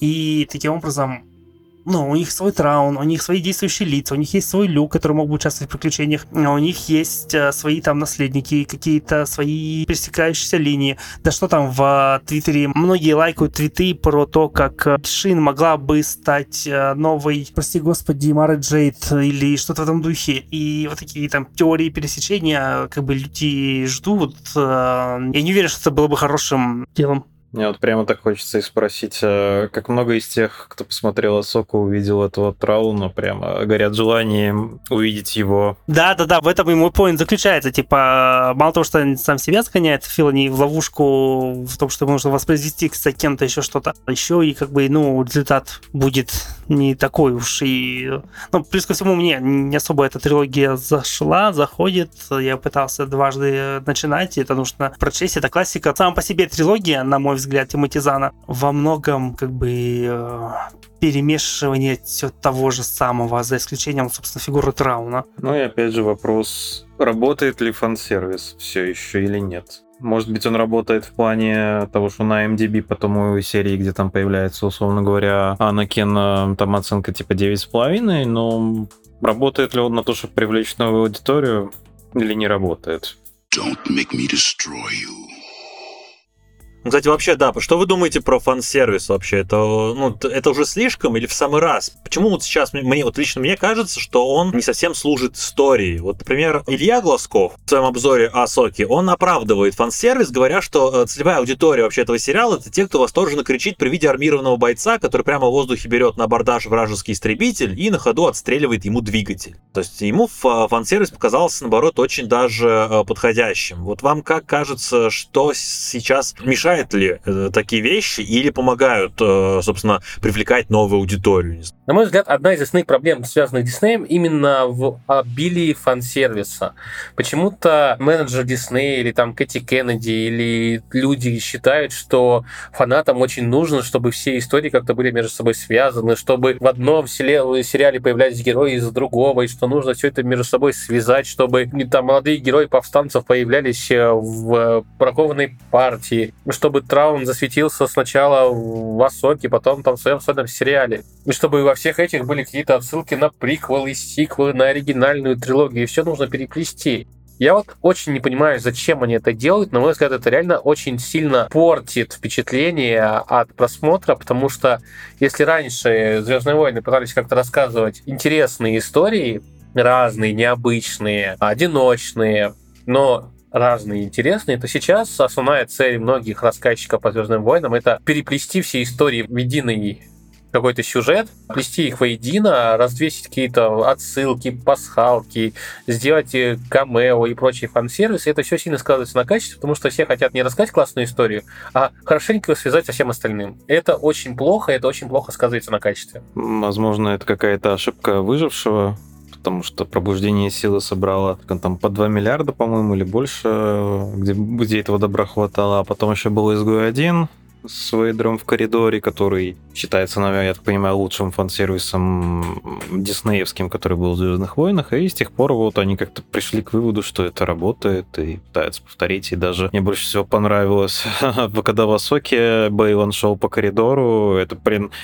И таким образом ну, у них свой траун, у них свои действующие лица, у них есть свой люк, который мог бы участвовать в приключениях, у них есть э, свои там наследники, какие-то свои пересекающиеся линии. Да что там в э, Твиттере, многие лайкают твиты про то, как э, Шин могла бы стать новой, прости господи, Мара Джейд или что-то в этом духе. И вот такие там теории пересечения, как бы люди ждут. Я не уверен, что это было бы хорошим делом. Мне вот прямо так хочется и спросить, а как много из тех, кто посмотрел Асоку, увидел этого Трауна, прямо горят желанием увидеть его? Да-да-да, в этом и мой поинт заключается. Типа, мало того, что он сам себя сгоняет, Филани в ловушку в том, что ему нужно воспроизвести, кстати, кем-то еще что-то. Еще и как бы, ну, результат будет не такой уж и... Ну, плюс ко всему, мне не особо эта трилогия зашла, заходит. Я пытался дважды начинать, это нужно прочесть. Это классика. Сам по себе трилогия, на мой взгляд, взгляд, Тимотизана во многом как бы э, перемешивание все того же самого, за исключением, собственно, фигуры Трауна. Ну и опять же вопрос, работает ли фан-сервис все еще или нет? Может быть, он работает в плане того, что на MDB по тому серии, где там появляется, условно говоря, Анакен, там оценка типа 9,5, но работает ли он на то, чтобы привлечь новую аудиторию, или не работает? Don't make me destroy you. Ну, кстати, вообще, да, что вы думаете про фан-сервис вообще? Это, ну, это уже слишком или в самый раз? Почему вот сейчас мне, вот лично мне кажется, что он не совсем служит истории? Вот, например, Илья Глазков в своем обзоре о Соке, он оправдывает фан-сервис, говоря, что э, целевая аудитория вообще этого сериала это те, кто восторженно кричит при виде армированного бойца, который прямо в воздухе берет на абордаж вражеский истребитель и на ходу отстреливает ему двигатель. То есть ему фан-сервис показался, наоборот, очень даже э, подходящим. Вот вам как кажется, что сейчас мешает мешает ли э, такие вещи или помогают, э, собственно, привлекать новую аудиторию? На мой взгляд, одна из основных проблем, связанных с Диснеем, именно в обилии фан-сервиса. Почему-то менеджер Диснея или там Кэти Кеннеди или люди считают, что фанатам очень нужно, чтобы все истории как-то были между собой связаны, чтобы в одном сериале появлялись герои из другого, и что нужно все это между собой связать, чтобы там молодые герои повстанцев появлялись э, в бракованной партии, что чтобы Траун засветился сначала в Асоке, потом там в своем собственном сериале. И чтобы во всех этих были какие-то отсылки на приквелы, сиквелы, на оригинальную трилогию. Все нужно переплести. Я вот очень не понимаю, зачем они это делают. На мой взгляд, это реально очень сильно портит впечатление от просмотра, потому что если раньше Звездные войны пытались как-то рассказывать интересные истории, разные, необычные, одиночные, но разные интересные, то сейчас основная цель многих рассказчиков по Звездным войнам это переплести все истории в единый какой-то сюжет, плести их воедино, развесить какие-то отсылки, пасхалки, сделать э, камео и прочие фан-сервисы. Это все сильно складывается на качестве, потому что все хотят не рассказать классную историю, а хорошенько ее связать со всем остальным. Это очень плохо, это очень плохо сказывается на качестве. Возможно, это какая-то ошибка выжившего, потому что пробуждение силы собрало. Там по 2 миллиарда, по-моему, или больше, где, где этого добра хватало, а потом еще был изгой один, с Вейдером в коридоре, который считается, наверное, я так понимаю, лучшим фан-сервисом диснеевским, который был в «Звездных войнах», и с тех пор вот они как-то пришли к выводу, что это работает, и пытаются повторить, и даже мне больше всего понравилось, когда в Асоке Бейлон шел по коридору, это,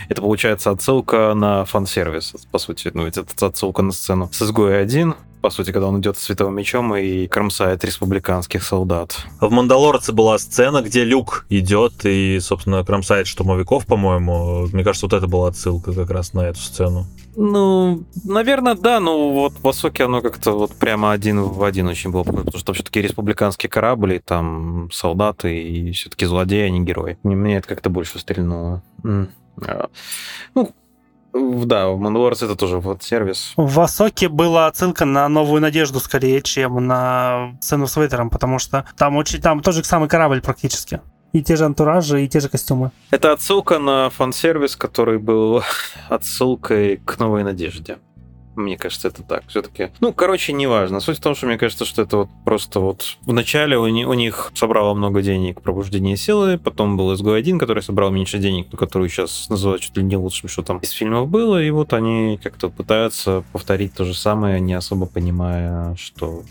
это получается отсылка на фан-сервис, по сути, ну, это отсылка на сцену с «Изгоя 1», по сути, когда он идет с световым мечом и кромсает республиканских солдат. В «Мандалорце» была сцена, где Люк идет и, собственно, кромсает штурмовиков, по-моему. Мне кажется, вот это была отсылка как раз на эту сцену. Ну, наверное, да, но вот в Высоке оно как-то вот прямо один в один очень было потому что все-таки республиканские корабли, там солдаты и все-таки злодеи, а не герои. Мне это как-то больше стрельнуло. А, ну, да, в Мануарс это тоже вот сервис. В Васоке была отсылка на новую надежду скорее, чем на сцену с Вейтером, потому что там очень там тоже самый корабль практически. И те же антуражи, и те же костюмы. Это отсылка на фан-сервис, который был отсылкой к новой надежде. Мне кажется, это так. Все-таки. Ну, короче, неважно. Суть в том, что мне кажется, что это вот просто вот в начале у, них, у них собрало много денег пробуждение силы, потом был изгой 1, который собрал меньше денег, но который сейчас называют чуть ли не лучшим, что там из фильмов было, и вот они как-то пытаются повторить то же самое, не особо понимая, что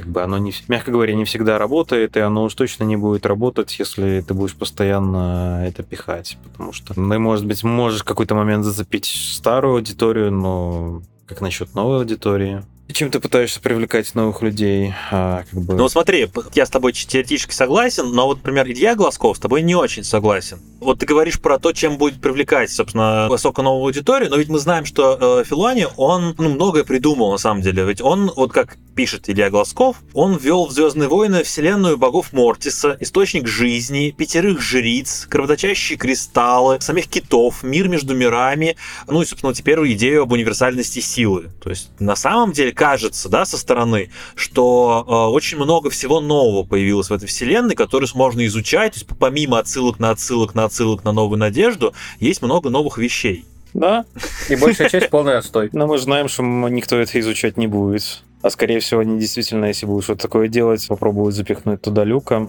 как бы оно, не, мягко говоря, не всегда работает, и оно уж точно не будет работать, если ты будешь постоянно это пихать. Потому что ты, может быть, можешь какой-то момент зацепить старую аудиторию, но как насчет новой аудитории? Чем ты пытаешься привлекать новых людей? А, как бы... Ну смотри, я с тобой теоретически согласен, но вот, например, Илья Глазков с тобой не очень согласен. Вот ты говоришь про то, чем будет привлекать, собственно, высоконовую аудиторию, но ведь мы знаем, что э, Филуани, он ну, многое придумал на самом деле. Ведь он, вот как пишет Илья Глазков, он ввел в Звездные войны вселенную богов Мортиса, источник жизни, пятерых жриц, кровоточащие кристаллы, самих китов, мир между мирами, ну и, собственно, теперь идею об универсальности силы. То есть, на самом деле, кажется, да, со стороны, что э, очень много всего нового появилось в этой вселенной, которую можно изучать, то есть помимо отсылок на отсылок на отсылок на новую надежду, есть много новых вещей. Да. И большая часть полный отстой. Но мы знаем, что никто это изучать не будет. А скорее всего, они действительно, если будут что-то такое делать, попробуют запихнуть туда люка.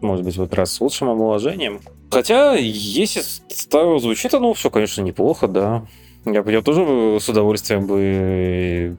Может быть, вот раз с лучшим омоложением. Хотя, если ставил звучит, оно все, конечно, неплохо, да. Я, я тоже с удовольствием бы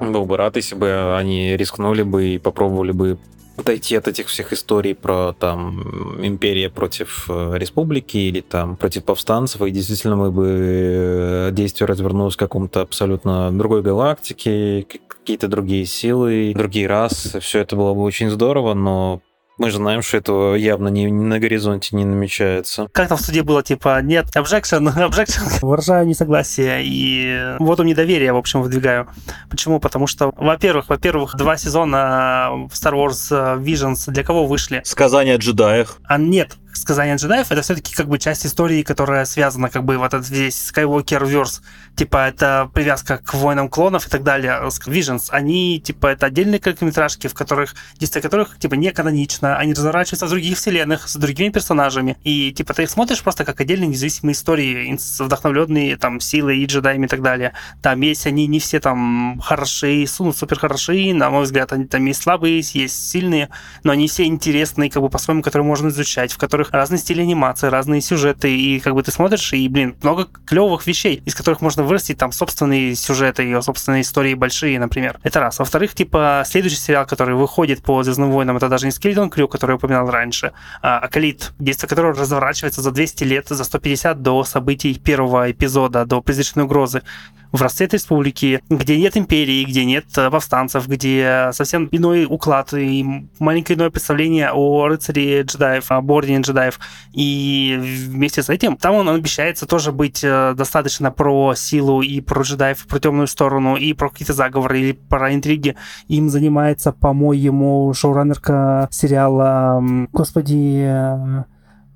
был бы рад, если бы они рискнули бы и попробовали бы отойти от этих всех историй про там империя против э, республики или там против повстанцев, и действительно мы бы э, действие развернулось в каком-то абсолютно другой галактике, какие-то другие силы, другие расы, все это было бы очень здорово, но мы же знаем, что этого явно не, не на горизонте не намечается. Как там в суде было, типа, нет, objection, objection. Выражаю несогласие и вот у недоверия, в общем, выдвигаю. Почему? Потому что, во-первых, во-первых, два сезона Star Wars Visions для кого вышли? Сказания о джедаях. А нет, сказания джедаев, это все-таки как бы часть истории, которая связана как бы вот этот весь Skywalker Verse. Типа это привязка к войнам клонов и так далее. Visions, они типа это отдельные короткометражки, в которых, действия которых типа не канонично, они разворачиваются в других вселенных, с другими персонажами. И типа ты их смотришь просто как отдельные независимые истории, вдохновленные там силой и джедаями и так далее. Там есть они не все там хороши, ну, супер хороши, на мой взгляд, они там есть слабые, есть сильные, но они все интересные, как бы по-своему, которые можно изучать, в которых которых разные стили анимации, разные сюжеты, и как бы ты смотришь, и, блин, много клевых вещей, из которых можно вырастить там собственные сюжеты, ее собственные истории большие, например. Это раз. Во-вторых, типа, следующий сериал, который выходит по Звездным войнам, это даже не Скелетон Крю, который я упоминал раньше, а Акалит, действие которого разворачивается за 200 лет, за 150 до событий первого эпизода, до призрачной угрозы в расцвет республики, где нет империи, где нет э, повстанцев, где совсем иной уклад и маленькое иное представление о рыцаре джедаев, об ордене джедаев. И вместе с этим там он обещается тоже быть э, достаточно про силу и про джедаев, про темную сторону, и про какие-то заговоры, или про интриги. Им занимается, по-моему, шоураннерка сериала, господи, э,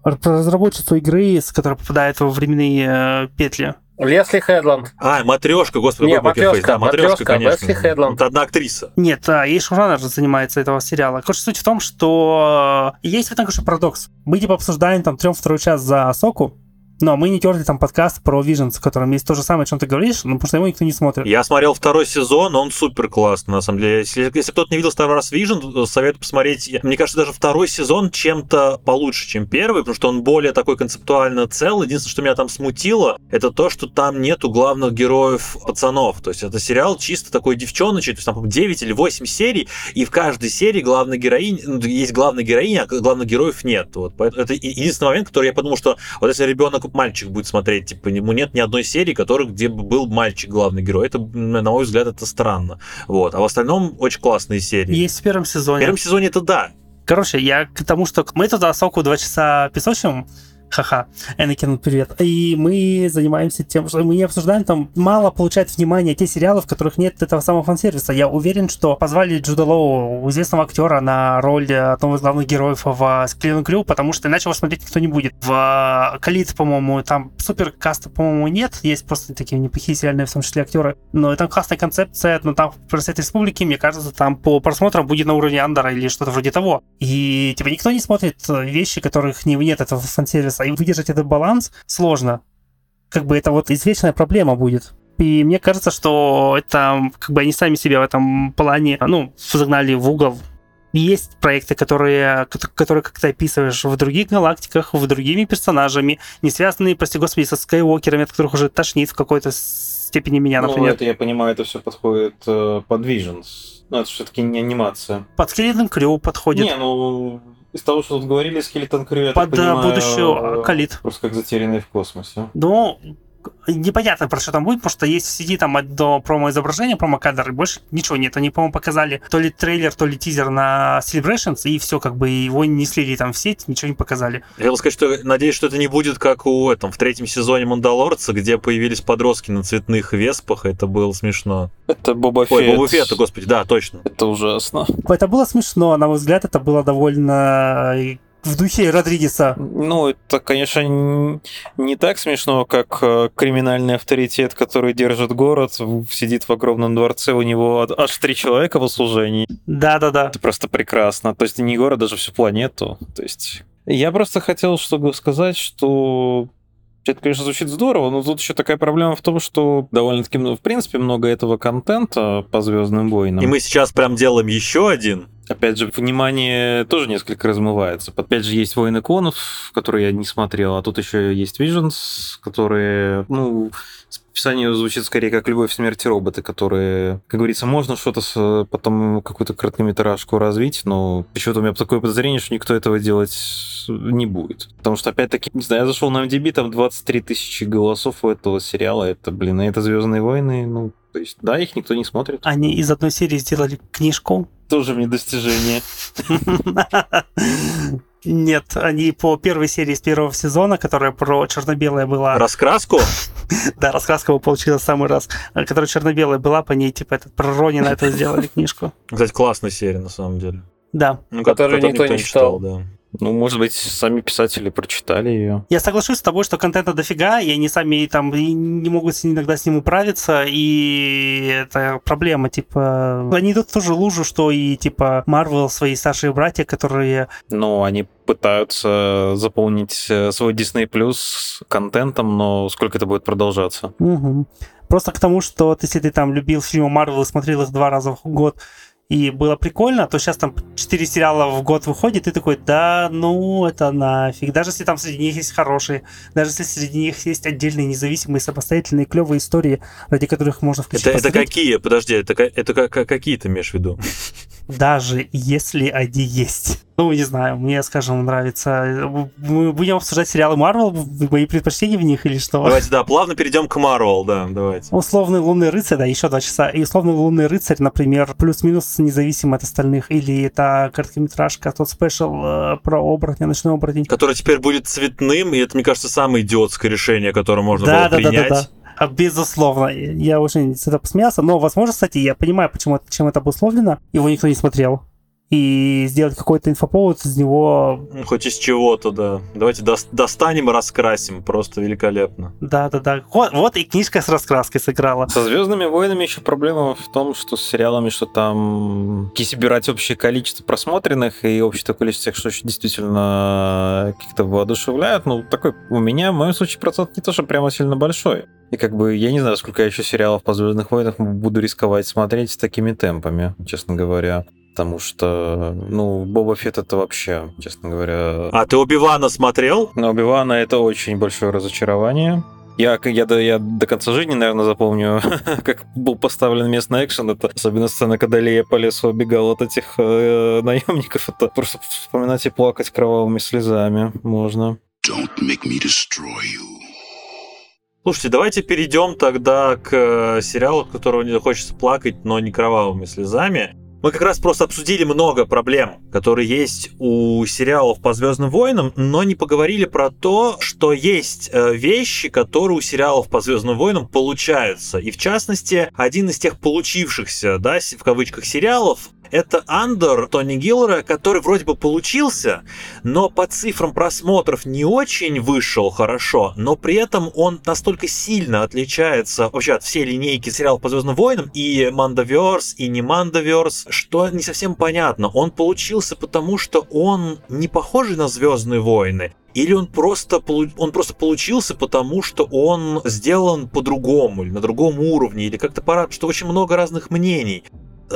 разработчицу игры, с которой попадает во временные петли. Лесли Хедланд. А, матрешка, господи, Не, матрешка, Да, матрешка, матрешка, конечно. Лесли Хедланд. Это одна актриса. Нет, а, ей шоураннер же занимается этого сериала. Короче, суть в том, что э, есть в этом, конечно, парадокс. Мы типа обсуждаем там трем второй час за Соку, но мы не терли там подкаст про Visions, в котором есть то же самое, о чем ты говоришь, ну, потому что его никто не смотрит. Я смотрел второй сезон, он супер классный, на самом деле. Если, если кто-то не видел второй раз Vision, советую посмотреть. Мне кажется, даже второй сезон чем-то получше, чем первый, потому что он более такой концептуально цел. Единственное, что меня там смутило, это то, что там нету главных героев пацанов. То есть это сериал чисто такой девчоночий, то есть там, по-моему, 9 или 8 серий, и в каждой серии главной героиня, ну, есть главная героиня, а главных героев нет. Вот. Поэтому это единственный момент, который я подумал, что вот если ребенок мальчик будет смотреть, типа, ему нет ни одной серии, которых, где бы был мальчик главный герой. Это, на мой взгляд, это странно. Вот. А в остальном очень классные серии. Есть в первом В сезоне. первом сезоне это да. Короче, я к тому, что мы туда Соку два часа песочим, ха-ха, Энакин, привет. И мы занимаемся тем, что мы не обсуждаем, там мало получает внимания те сериалы, в которых нет этого самого фан-сервиса. Я уверен, что позвали Джуда Лоу, известного актера, на роль одного из главных героев в Склену Крю, потому что иначе его смотреть никто не будет. В Калит, по-моему, там супер каста, по-моему, нет. Есть просто такие неплохие сериальные, в том числе актеры. Но там классная концепция, но там в Просвет Республики, мне кажется, там по просмотрам будет на уровне Андера или что-то вроде того. И типа никто не смотрит э, вещи, которых не, нет этого фан-сервиса. И выдержать этот баланс сложно. Как бы это вот извечная проблема будет. И мне кажется, что это как бы они сами себя в этом плане, ну, загнали в угол. Есть проекты, которые, кото- которые как ты описываешь в других галактиках, в другими персонажами, не связанные, прости господи, со Скайуокерами, от которых уже тошнит в какой-то степени меня, Ну, например. это я понимаю, это все подходит э, под Visions. Ну, это все-таки не анимация. Под Скелетным Крю подходит. Не, ну, из того, что тут говорили, Скелетон Крю, я под так понимаю, будущую э, Калит. Просто как затерянный в космосе. Ну, непонятно, про что там будет, потому что есть в сети там одно промо-изображение, промо-кадр, и больше ничего нет. Они, по-моему, показали то ли трейлер, то ли тизер на Celebrations, и все, как бы его не слили там в сеть, ничего не показали. Я хотел сказать, что надеюсь, что это не будет как у этом, в третьем сезоне Мандалорца, где появились подростки на цветных веспах. Это было смешно. Это Боба Ой, Фетт. Боба Фетта, господи, да, точно. Это ужасно. Это было смешно, на мой взгляд, это было довольно э, в духе Родригеса. Ну, это, конечно, не так смешно, как э, криминальный авторитет, который держит город, сидит в огромном дворце, у него аж три человека в услужении. Да-да-да. Это просто прекрасно. То есть не город, даже всю планету. То есть я просто хотел чтобы сказать, что это, конечно, звучит здорово, но тут еще такая проблема в том, что довольно-таки, ну, в принципе, много этого контента по Звездным войнам. И мы сейчас прям делаем еще один. Опять же, внимание тоже несколько размывается. Опять же, есть Войны клонов, которые я не смотрел, а тут еще есть Visions, которые, ну, с описанием звучит скорее как «Любовь, смерть и роботы», которые, как говорится, можно что-то с, потом какую-то короткометражку развить, но почему-то у меня такое подозрение, что никто этого делать не будет. Потому что, опять-таки, не знаю, я зашел на MDB, там 23 тысячи голосов у этого сериала, это, блин, это Звездные войны, ну, то есть, да, их никто не смотрит. Они из одной серии сделали книжку. Тоже мне достижение. Нет, они по первой серии из первого сезона, которая про черно-белое была, Раскраску? да, раскраска его получилась в самый раз, которая черно-белая была, по ней, типа, этот, про Ронина это сделали книжку. Кстати, классная серия, на самом деле. Да. Ну, Которую никто не читал. да. Ну, может быть, сами писатели прочитали ее. Я соглашусь с тобой, что контента дофига, и они сами там и не могут иногда с ним управиться, и это проблема, типа... Они идут в ту же лужу, что и, типа, Марвел, свои старшие братья, которые... Ну, они пытаются заполнить э, свой Disney Plus контентом, но сколько это будет продолжаться? Мгм. Просто к тому, что если ты там любил фильмы Марвел и смотрел их два раза в год, и было прикольно, то сейчас там 4 сериала в год выходит, и ты такой, да, ну, это нафиг. Даже если там среди них есть хорошие, даже если среди них есть отдельные независимые, самостоятельные, клевые истории, ради которых можно включить. Это, это какие? Подожди, это, это, какие ты имеешь в виду? Даже если они есть. Ну, не знаю, мне, скажем, нравится... Мы будем обсуждать сериалы Марвел, мои предпочтения в них или что? Давайте, да, плавно перейдем к Марвел, да, давайте. Условный Лунный Рыцарь, да, еще два часа. И условный Лунный Рыцарь, например, плюс-минус независимо от остальных. Или это короткометражка, тот спешл э, про оборотня, ночной оборотень. Который теперь будет цветным, и это, мне кажется, самое идиотское решение, которое можно да, было да, принять. Да, да, да. А, безусловно, я очень с этого посмеялся, но, возможно, кстати, я понимаю, почему, чем это обусловлено, его никто не смотрел и сделать какой-то инфоповод из него. Ну, хоть из чего-то, да. Давайте достанем и раскрасим. Просто великолепно. Да, да, да. Вот, вот и книжка с раскраской сыграла. Со Звездными войнами еще проблема в том, что с сериалами, что там, если брать общее количество просмотренных и общее количество тех, что действительно как-то воодушевляют, ну, такой у меня, в моем случае, процент не то, что прямо сильно большой. И как бы я не знаю, сколько я еще сериалов по Звездных войнах буду рисковать смотреть с такими темпами, честно говоря. Потому что, ну, Боба Фетт это вообще, честно говоря... А ты Оби-Вана смотрел? На Оби-Вана это очень большое разочарование. Я, я, я, я до конца жизни, наверное, запомню, как был поставлен местный экшен. Это особенно сцена, когда Лея по лесу убегал от этих э, наемников. Это просто вспоминать и плакать кровавыми слезами можно. Don't make me destroy you. Слушайте, давайте перейдем тогда к э, сериалу, которого не хочется плакать, но не кровавыми слезами. Мы как раз просто обсудили много проблем, которые есть у сериалов по Звездным войнам, но не поговорили про то, что есть э, вещи, которые у сериалов по Звездным войнам получаются. И в частности, один из тех получившихся, да, в кавычках, сериалов это Андер Тони Гиллера, который вроде бы получился, но по цифрам просмотров не очень вышел хорошо, но при этом он настолько сильно отличается вообще от всей линейки сериалов по Звездным войнам, и Мандаверс, и не Мандаверс, что не совсем понятно. Он получился потому, что он не похожий на Звездные войны, или он просто, он просто получился потому, что он сделан по-другому, или на другом уровне, или как-то пора, что очень много разных мнений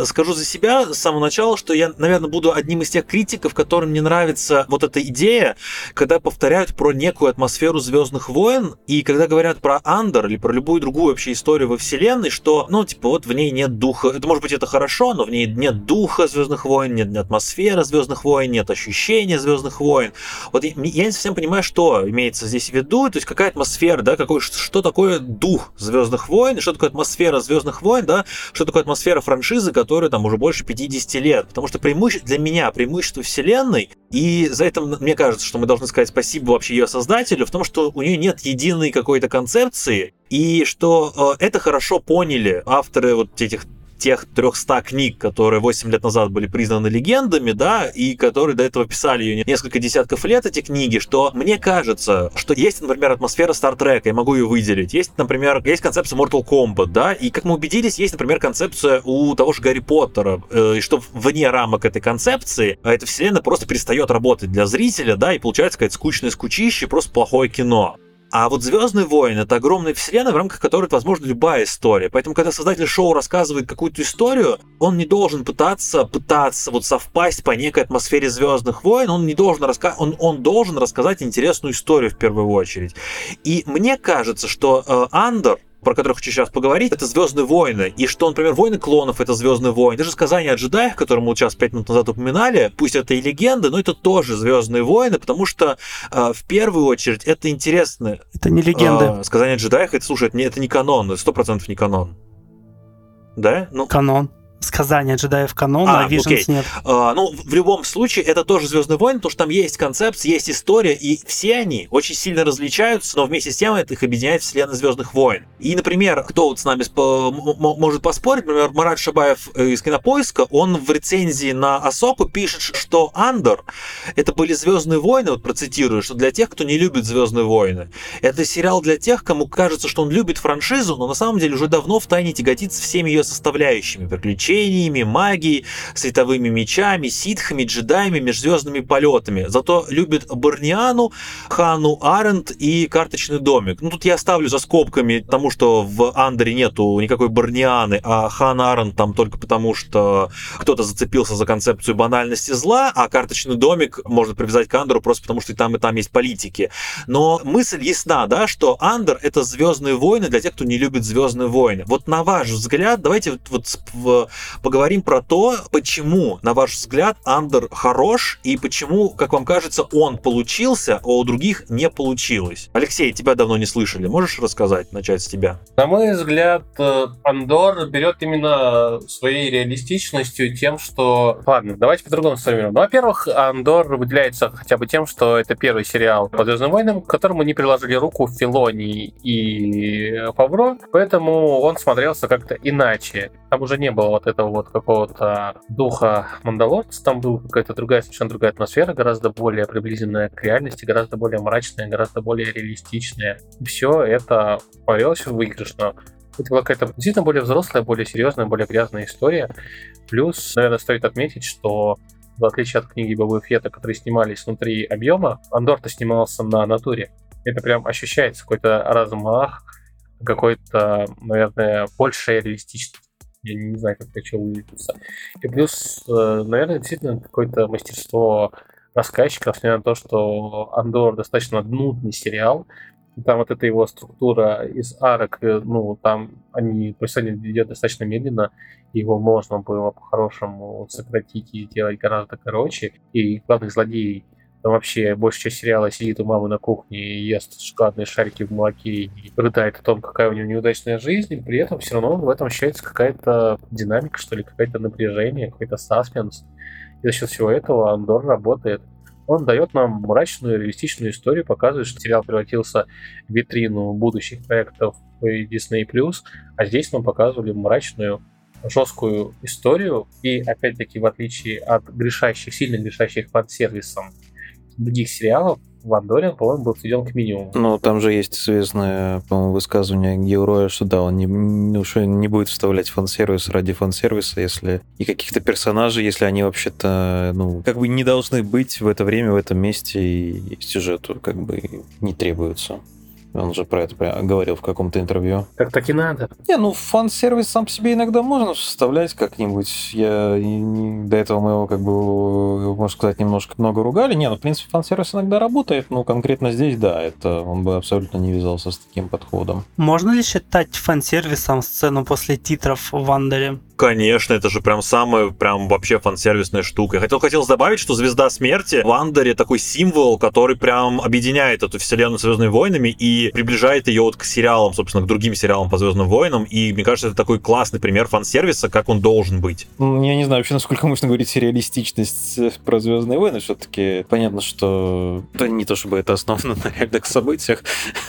скажу за себя с самого начала, что я, наверное, буду одним из тех критиков, которым не нравится вот эта идея, когда повторяют про некую атмосферу Звездных войн, и когда говорят про Андер или про любую другую вообще историю во вселенной, что, ну, типа, вот в ней нет духа. Это может быть это хорошо, но в ней нет духа Звездных войн, нет атмосферы Звездных войн, нет ощущения Звездных войн. Вот я, я не совсем понимаю, что имеется здесь в виду, то есть какая атмосфера, да, какой, что такое дух Звездных войн, что такое атмосфера Звездных войн, да, что такое атмосфера франшизы, которой там уже больше 50 лет. Потому что преимуще... для меня преимущество вселенной, и за это мне кажется, что мы должны сказать спасибо вообще ее создателю, в том, что у нее нет единой какой-то концепции, и что э, это хорошо поняли авторы вот этих тех 300 книг, которые 8 лет назад были признаны легендами, да, и которые до этого писали ее несколько десятков лет, эти книги, что мне кажется, что есть, например, атмосфера Стартрека, я могу ее выделить. Есть, например, есть концепция Mortal Kombat, да, и как мы убедились, есть, например, концепция у того же Гарри Поттера, э, и что вне рамок этой концепции а эта вселенная просто перестает работать для зрителя, да, и получается какое-то скучное скучище, просто плохое кино. А вот Звездные войны это огромная вселенная, в рамках которой возможно любая история. Поэтому, когда создатель шоу рассказывает какую-то историю, он не должен пытаться пытаться вот совпасть по некой атмосфере Звездных войн, он не должен раска... он, он должен рассказать интересную историю в первую очередь. И мне кажется, что э, Андер про который хочу сейчас поговорить, это Звездные войны. И что, например, войны клонов это Звездные войны. Даже сказание о джедаях, которые мы сейчас пять минут назад упоминали, пусть это и легенда, но это тоже Звездные войны, потому что э, в первую очередь это интересно. Это не легенда. Э, сказание о джедаях, это, слушай, это, это не канон, это сто процентов не канон. Да? Ну, канон сказания джедаев канона, а, а Visions нет. А, ну, в любом случае, это тоже Звездные войны, потому что там есть концепция, есть история, и все они очень сильно различаются, но вместе с тем это их объединяет вселенная Звездных войн. И, например, кто вот с нами может поспорить, например, Марат Шабаев э, из Кинопоиска, он в рецензии на Асоку пишет, что Андер это были Звездные войны, вот процитирую, что для тех, кто не любит Звездные войны. Это сериал для тех, кому кажется, что он любит франшизу, но на самом деле уже давно в тайне тяготится всеми ее составляющими, приключениями учениями, магией, световыми мечами, ситхами, джедаями, межзвездными полетами. Зато любит Барниану, Хану Аренд и карточный домик. Ну, тут я оставлю за скобками тому, что в Андере нету никакой Барнианы, а Хан Аренд там только потому, что кто-то зацепился за концепцию банальности зла, а карточный домик можно привязать к Андеру просто потому, что и там, и там есть политики. Но мысль ясна, да, что Андер — это Звездные войны для тех, кто не любит Звездные войны. Вот на ваш взгляд, давайте вот, вот поговорим про то, почему, на ваш взгляд, Андер хорош и почему, как вам кажется, он получился, а у других не получилось. Алексей, тебя давно не слышали. Можешь рассказать, начать с тебя? На мой взгляд, э, Андор берет именно своей реалистичностью тем, что... Ладно, давайте по-другому сформируем. Ну, во-первых, Андор выделяется хотя бы тем, что это первый сериал по Звездным войнам, к которому не приложили руку Филони и Фавро, поэтому он смотрелся как-то иначе. Там уже не было вот этого вот какого-то духа Мандалорца, там была какая-то другая, совершенно другая атмосфера, гораздо более приближенная к реальности, гораздо более мрачная, гораздо более реалистичная. Все это повелось выигрышно. Это была какая-то действительно более взрослая, более серьезная, более грязная история. Плюс, наверное, стоит отметить, что в отличие от книги Бабы Фета, которые снимались внутри объема, Андор-то снимался на натуре. Это прям ощущается какой-то размах, какой-то, наверное, большая реалистичность. Я не знаю, как это что выразиться. И плюс, э, наверное, действительно какое-то мастерство рассказчика, несмотря на то, что Андор достаточно нудный сериал, там вот эта его структура из арок, э, ну, там они, повествование идет достаточно медленно, его можно было по-хорошему сократить и сделать гораздо короче. И главных злодеев вообще большая часть сериала сидит у мамы на кухне и ест шоколадные шарики в молоке и рыдает о том, какая у него неудачная жизнь, при этом все равно в этом ощущается какая-то динамика, что ли, какое-то напряжение, какой-то саспенс. И за счет всего этого Андор работает. Он дает нам мрачную, реалистичную историю, показывает, что сериал превратился в витрину будущих проектов Disney+, а здесь нам показывали мрачную, жесткую историю, и опять-таки в отличие от грешащих, сильно грешащих фан-сервисом других сериалов, в Андоре, по-моему, был сведен к минимуму. Ну, там же есть известное, по-моему, высказывание героя, что да, он не, ну, что не будет вставлять фан-сервис ради фан-сервиса, если и каких-то персонажей, если они вообще-то, ну, как бы не должны быть в это время, в этом месте и сюжету как бы не требуются. Он же про это говорил в каком-то интервью. Так так и надо. Не, ну фан-сервис сам по себе иногда можно вставлять как-нибудь. Я до этого мы его, как бы, можно сказать, немножко много ругали. Не, ну, в принципе, фан-сервис иногда работает, но конкретно здесь, да, это он бы абсолютно не вязался с таким подходом. Можно ли считать фан-сервисом сцену после титров в Андере? Конечно, это же прям самая, прям вообще фан-сервисная штука. Я хотел, хотел добавить, что Звезда Смерти в Андере такой символ, который прям объединяет эту вселенную Звездными войнами и приближает ее вот к сериалам, собственно, к другим сериалам по Звездным войнам. И мне кажется, это такой классный пример фан-сервиса, как он должен быть. Ну, я не знаю вообще, насколько можно говорить реалистичность про Звездные войны. Все-таки понятно, что это не то, чтобы это основано на реальных событиях,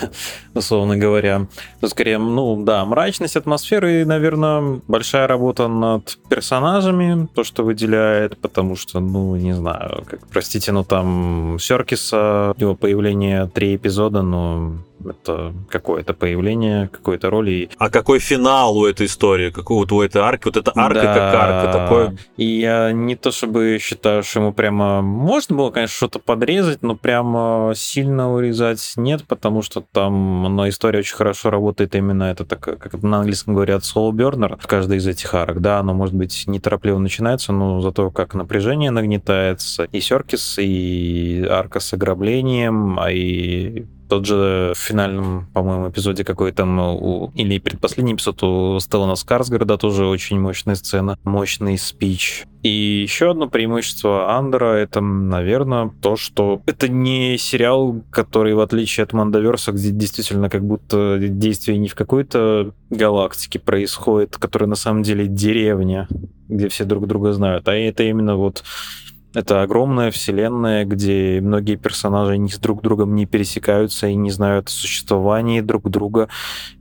условно говоря. Но скорее, ну да, мрачность атмосферы наверное, большая работа работа над персонажами, то, что выделяет, потому что, ну, не знаю, как, простите, ну там Серкиса, его появление три эпизода, но это какое-то появление, какой-то роли. А какой финал у этой истории? Какой вот у этой арки? Вот эта арка да. как арка. Такое... И я не то чтобы считаю, что ему прямо... Можно было, конечно, что-то подрезать, но прямо сильно урезать нет, потому что там но история очень хорошо работает именно это так, как на английском говорят, slow burner в каждой из этих арок. Да, оно, может быть, неторопливо начинается, но зато как напряжение нагнетается. И Серкис, и арка с ограблением, а и тот же в финальном, по-моему, эпизоде какой там, у, или предпоследний эпизод у Стеллана Скарсгарда тоже очень мощная сцена, мощный спич. И еще одно преимущество Андера это, наверное, то, что это не сериал, который, в отличие от Мандаверса, где действительно как будто действие не в какой-то галактике происходит, которая на самом деле деревня, где все друг друга знают, а это именно вот это огромная вселенная, где многие персонажи ни с друг другом не пересекаются и не знают о существовании друг друга,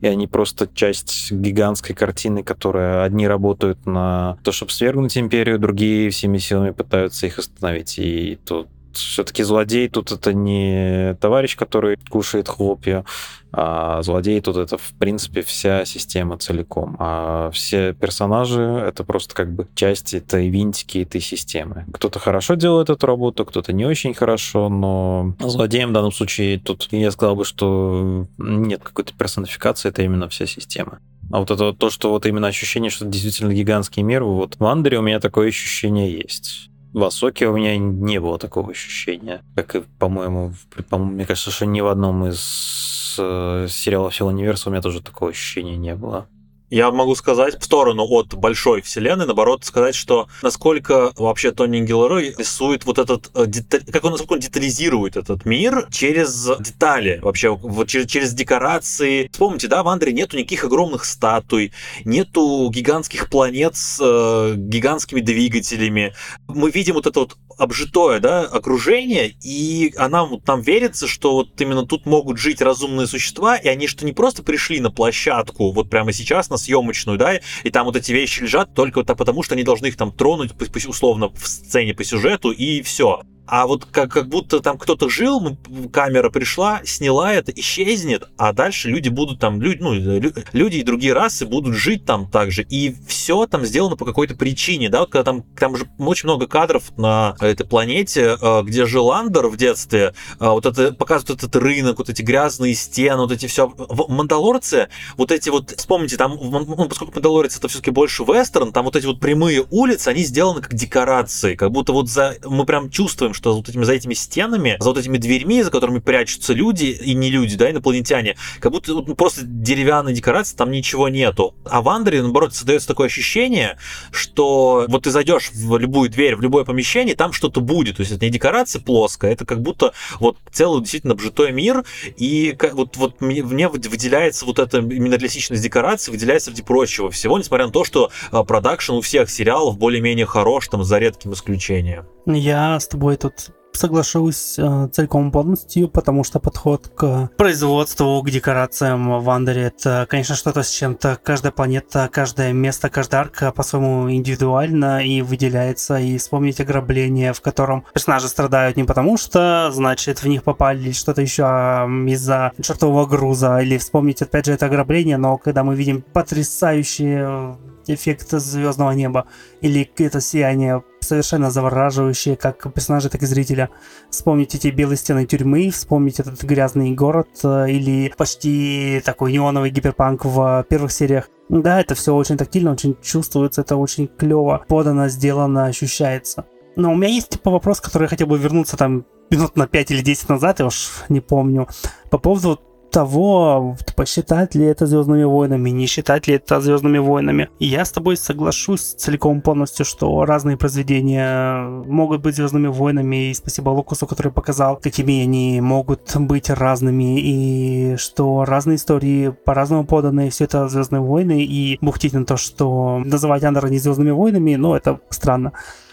и они просто часть гигантской картины, которая одни работают на то, чтобы свергнуть империю, другие всеми силами пытаются их остановить. И тут все-таки злодей тут это не товарищ, который кушает хлопья, а злодей тут это, в принципе, вся система целиком. А все персонажи — это просто как бы части этой винтики этой системы. Кто-то хорошо делает эту работу, кто-то не очень хорошо, но злодеем в данном случае тут я сказал бы, что нет какой-то персонификации, это именно вся система. А вот это то, что вот именно ощущение, что это действительно гигантский мир, вот в Андере у меня такое ощущение есть. В Асоке у меня не было такого ощущения, как и, по-моему, по мне кажется, что ни в одном из э, сериалов Сил Универса у меня тоже такого ощущения не было. Я могу сказать в сторону от большой вселенной, наоборот, сказать, что насколько вообще Тони Гиллерой рисует вот этот, э, как он, насколько он детализирует этот мир через детали, вообще вот через, через декорации. Вспомните, да, в Андре нету никаких огромных статуй, нету гигантских планет с э, гигантскими двигателями. Мы видим вот это вот обжитое, да, окружение, и она вот нам верится, что вот именно тут могут жить разумные существа, и они что не просто пришли на площадку вот прямо сейчас на съемочную, да, и там вот эти вещи лежат только вот потому, что они должны их там тронуть условно в сцене по сюжету, и все а вот как, как будто там кто-то жил, камера пришла, сняла это, исчезнет, а дальше люди будут там, люди, ну, люди и другие расы будут жить там также, и все там сделано по какой-то причине, да, вот когда там, там же очень много кадров на этой планете, э, где жил Андер в детстве, э, вот это показывают этот рынок, вот эти грязные стены, вот эти все. В Мандалорце вот эти вот, вспомните, там, ну, поскольку Мандалорец это все-таки больше вестерн, там вот эти вот прямые улицы, они сделаны как декорации, как будто вот за, мы прям чувствуем, что вот этими, за этими стенами, за вот этими дверьми, за которыми прячутся люди и не люди, да, инопланетяне, как будто вот, просто деревянные декорации, там ничего нету. А в Андере, наоборот, создается такое ощущение, что вот ты зайдешь в любую дверь, в любое помещение, там что-то будет. То есть это не декорация плоская, это как будто вот целый действительно обжитой мир, и вот, вот мне, выделяется вот это именно реалистичность декорации, выделяется среди прочего всего, несмотря на то, что а, продакшн у всех сериалов более-менее хорош, там, за редким исключением. Я с тобой тут соглашусь э, целиком полностью, потому что подход к производству, к декорациям в Андере это, конечно, что-то с чем-то. Каждая планета, каждое место, каждая арка по-своему индивидуально и выделяется. И вспомнить ограбление, в котором персонажи страдают не потому, что, значит, в них попали или что-то еще а из-за чертового груза. Или вспомнить, опять же, это ограбление, но когда мы видим потрясающие эффект звездного неба или это сияние совершенно завораживающее как персонажа, так и зрителя. Вспомнить эти белые стены тюрьмы, вспомнить этот грязный город э, или почти такой неоновый гиперпанк в первых сериях. Да, это все очень тактильно, очень чувствуется, это очень клево подано, сделано, ощущается. Но у меня есть типа вопрос, который я хотел бы вернуться там минут на 5 или 10 назад, я уж не помню, по поводу того, посчитать ли это Звездными войнами, не считать ли это Звездными войнами. Я с тобой соглашусь целиком полностью, что разные произведения могут быть Звездными войнами, и спасибо Лукусу, который показал, какими они могут быть разными, и что разные истории по-разному поданы, все это Звездные войны, и бухтить на то, что называть Андера не Звездными войнами, ну, это странно.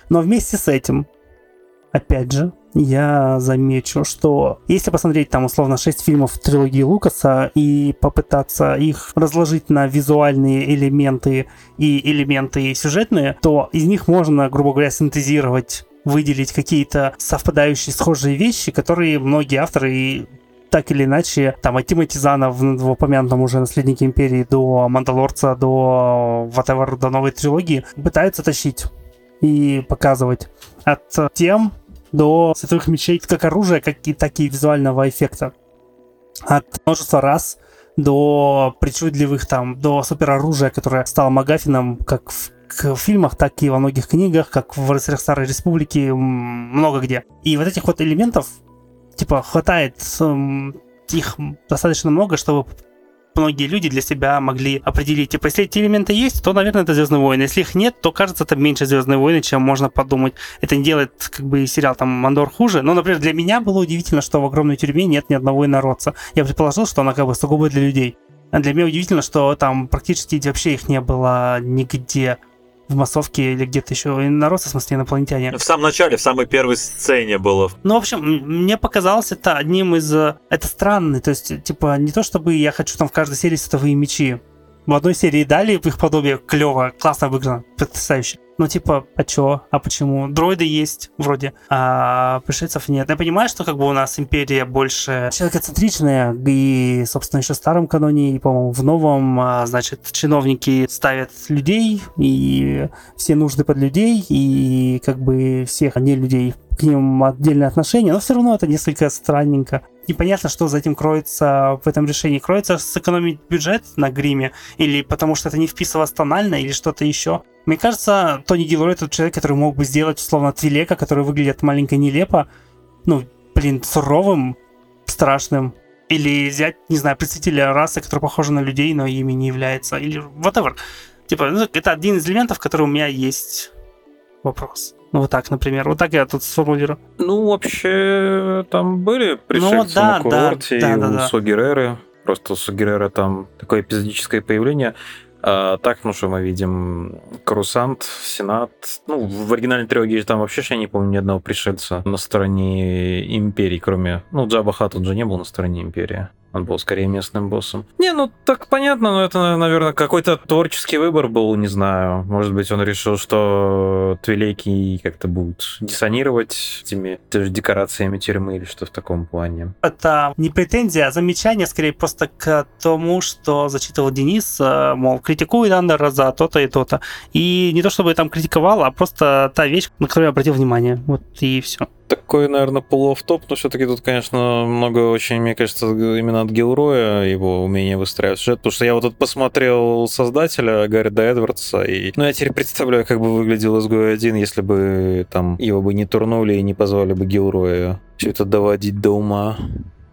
Но вместе с этим, опять же, я замечу, что если посмотреть там условно 6 фильмов трилогии Лукаса и попытаться их разложить на визуальные элементы и элементы сюжетные, то из них можно, грубо говоря, синтезировать выделить какие-то совпадающие, схожие вещи, которые многие авторы так или иначе, там, от Тимоти Зана в, в упомянутом уже «Наследнике Империи» до «Мандалорца», до whatever, до новой трилогии, пытаются тащить и показывать. От тем, до световых мечей как оружия, как и, так и визуального эффекта. От множества раз до причудливых там, до супероружия, которое стало Магафином как в в фильмах, так и во многих книгах, как в «Рыцарях Старой Республики», много где. И вот этих вот элементов, типа, хватает их достаточно много, чтобы многие люди для себя могли определить. Типа, если эти элементы есть, то, наверное, это Звездные войны. Если их нет, то кажется, это меньше Звездные войны, чем можно подумать. Это не делает, как бы, сериал там Мандор хуже. Но, например, для меня было удивительно, что в огромной тюрьме нет ни одного инородца. Я предположил, что она как бы сугубо для людей. А для меня удивительно, что там практически вообще их не было нигде в массовке или где-то еще народ, в смысле инопланетяне. В самом начале, в самой первой сцене было. Ну, в общем, мне показалось это одним из... Э, это странно, то есть, типа, не то чтобы я хочу там в каждой серии световые мечи. В одной серии дали их подобие клево, классно выиграно, потрясающе. Ну, типа, а чё? А почему? Дроиды есть вроде, а пришельцев нет. Я понимаю, что как бы у нас империя больше человекоцентричная, и, собственно, еще в старом каноне, и, по-моему, в новом, а, значит, чиновники ставят людей, и все нужды под людей, и как бы всех не людей к ним отдельное отношение, но все равно это несколько странненько. Непонятно, что за этим кроется в этом решении. Кроется сэкономить бюджет на гриме, или потому что это не вписывалось тонально, или что-то еще. Мне кажется, Тони Гилрой тот человек, который мог бы сделать, условно, Твилека, который выглядит маленько нелепо, ну, блин, суровым, страшным. Или взять, не знаю, представителя расы, который похож на людей, но ими не является. Или whatever. Типа, ну, это один из элементов, который у меня есть вопрос. Ну, вот так, например. Вот так я тут сформулирую. Ну, вообще, там были пришельцы Ну, да, на курорте да, и да, у да. Согереры. Просто у Согереры там такое эпизодическое появление. А так, ну что мы видим? Карусант, Сенат. Ну, в оригинальной трилогии там вообще, я не помню ни одного пришельца на стороне Империи, кроме... Ну, Джаба Хат, он же не был на стороне Империи. Он был скорее местным боссом. Не, ну так понятно, но это, наверное, какой-то творческий выбор был, не знаю. Может быть, он решил, что Твилейки как-то будут диссонировать этими тоже декорациями тюрьмы или что в таком плане. Это не претензия, а замечание, скорее, просто к тому, что зачитывал Денис, э, мол, критикует Андера за то-то и то-то. И не то, чтобы я там критиковал, а просто та вещь, на которую я обратил внимание. Вот и все. Такой, наверное, полуофтоп, но все-таки тут, конечно, много очень, мне кажется, именно от Гилроя, его умение выстраивать сюжет, потому что я вот тут посмотрел создателя Гаррида Эдвардса, и, ну, я теперь представляю, как бы выглядел изгой один, если бы там его бы не турнули и не позвали бы Гилроя все это доводить до ума.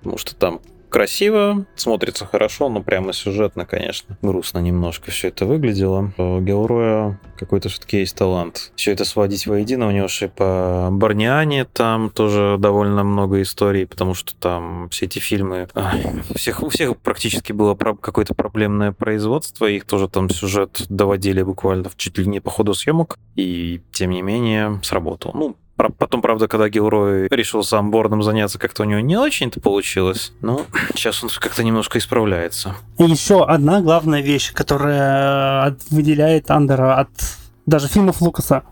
Потому что там красиво, смотрится хорошо, но прямо сюжетно, конечно, грустно немножко все это выглядело. У Гелроя какой-то все-таки есть талант. Все это сводить воедино. У него же по Барниане там тоже довольно много историй, потому что там все эти фильмы... у, всех, у всех практически было какое-то проблемное производство, их тоже там сюжет доводили буквально в чуть ли не по ходу съемок, и тем не менее сработал. Ну, Потом, правда, когда Гилрой решил сам борном заняться, как-то у него не очень-то получилось. Но сейчас он как-то немножко исправляется. И еще одна главная вещь, которая от- выделяет Андера от даже фильмов Лукаса.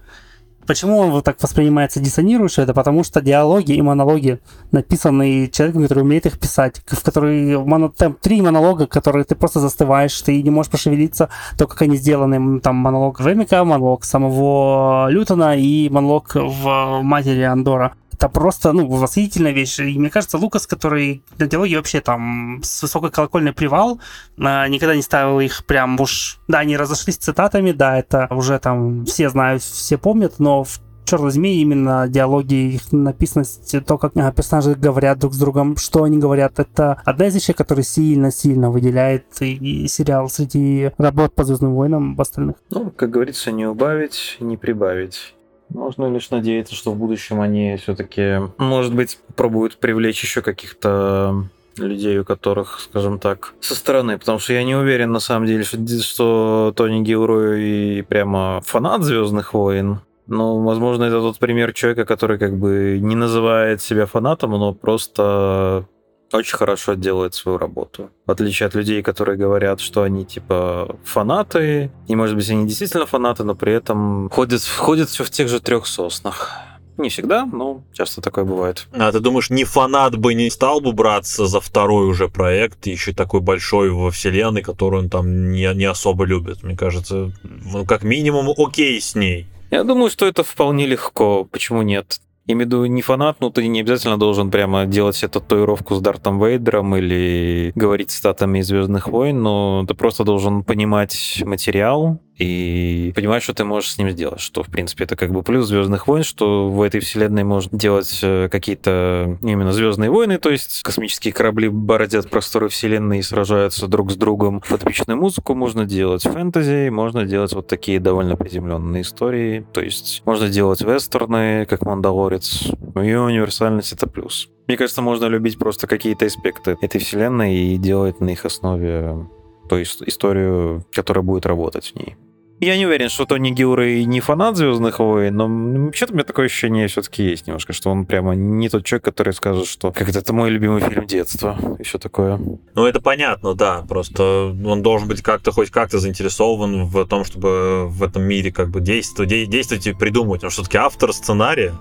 Почему он вот так воспринимается диссонирующе? Это потому что диалоги и монологи написаны человеком, который умеет их писать, в который моно- там три монолога, которые ты просто застываешь, ты не можешь пошевелиться, то, как они сделаны. Там монолог Ремика, монолог самого Лютона и монолог в матери Андора. Это просто, ну, восхитительная вещь. И мне кажется, Лукас, который на диалоге вообще там с высокой колокольной привал, а, никогда не ставил их прям уж... Да, они разошлись цитатами, да, это уже там все знают, все помнят, но в черт возьми, именно диалоги, их написанность, то, как а, персонажи говорят друг с другом, что они говорят, это одна из вещей, которая сильно-сильно выделяет и, и сериал среди работ по Звездным войнам в остальных. Ну, как говорится, не убавить, не прибавить. Можно лишь надеяться, что в будущем они все-таки, может быть, пробуют привлечь еще каких-то людей, у которых, скажем так, со стороны, потому что я не уверен на самом деле, что, что Тони Гилрой прямо фанат Звездных войн. Но, возможно, это тот пример человека, который как бы не называет себя фанатом, но просто очень хорошо делает свою работу. В отличие от людей, которые говорят, что они типа фанаты, и может быть они действительно фанаты, но при этом ходят, ходят все в тех же трех соснах. Не всегда, но часто такое бывает. А ты думаешь, не фанат бы не стал бы браться за второй уже проект, еще такой большой во вселенной, которую он там не, не особо любит? Мне кажется, ну, как минимум окей с ней. Я думаю, что это вполне легко. Почему нет? Я имею в виду не фанат, но ты не обязательно должен прямо делать эту татуировку с Дартом Вейдером или говорить статами из Звездных войн, но ты просто должен понимать материал и понимать, что ты можешь с ним сделать. Что, в принципе, это как бы плюс Звездных войн, что в этой вселенной можно делать э, какие-то именно Звездные войны, то есть космические корабли бороздят просторы вселенной и сражаются друг с другом. Под эпичную музыку можно делать фэнтези, можно делать вот такие довольно приземленные истории. То есть можно делать вестерны, как Мандалорец. Ее универсальность — это плюс. Мне кажется, можно любить просто какие-то аспекты этой вселенной и делать на их основе ту ис- историю, которая будет работать в ней. Я не уверен, что Тони Гилрей не фанат Звездных войн, но что-то у меня такое ощущение все-таки есть немножко, что он прямо не тот человек, который скажет, что как это мой любимый фильм детства и все такое. Ну, это понятно, да. Просто он должен быть как-то хоть как-то заинтересован в том, чтобы в этом мире как бы действовать, действовать и придумывать. Он все-таки автор сценария.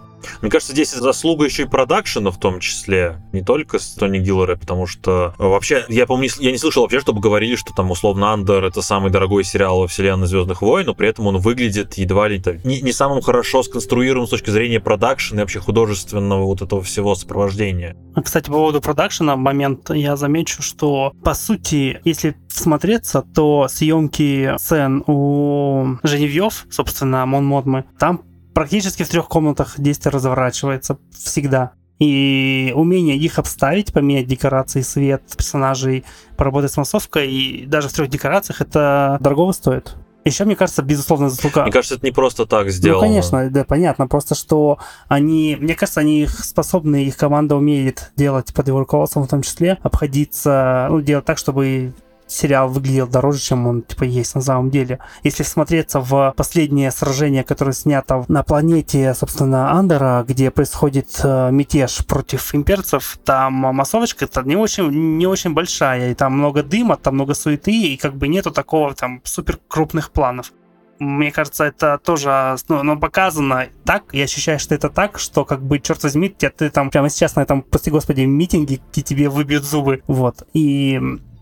Мне кажется, здесь заслуга еще и продакшена в том числе, не только с Тони Гиллера, потому что э, вообще, я помню, я не слышал вообще, чтобы говорили, что там условно Андер это самый дорогой сериал во вселенной Звездных войн, но при этом он выглядит едва ли не, не самым хорошо сконструированным с точки зрения продакшена и вообще художественного вот этого всего сопровождения. Кстати, по поводу продакшена, момент я замечу, что по сути, если всмотреться, то съемки сцен у Женевьев, собственно, Мон Модмы, там практически в трех комнатах действие разворачивается всегда. И умение их обставить, поменять декорации, свет персонажей, поработать с массовкой, и даже в трех декорациях это дорого стоит. Еще, мне кажется, безусловно, заслуга. Мне кажется, это не просто так сделано. Ну, конечно, да, понятно. Просто, что они, мне кажется, они способны, их команда умеет делать под его руководством в том числе, обходиться, ну, делать так, чтобы сериал выглядел дороже, чем он типа есть на самом деле. Если смотреться в последнее сражение, которое снято на планете, собственно, Андера, где происходит э, мятеж против имперцев, там массовочка-то не очень, не очень большая, и там много дыма, там много суеты, и как бы нету такого там супер крупных планов. Мне кажется, это тоже ну, ну, показано так, я ощущаю, что это так, что как бы, черт возьми, тебя, ты там прямо сейчас на этом, прости господи, митинге, где тебе выбьют зубы, вот, и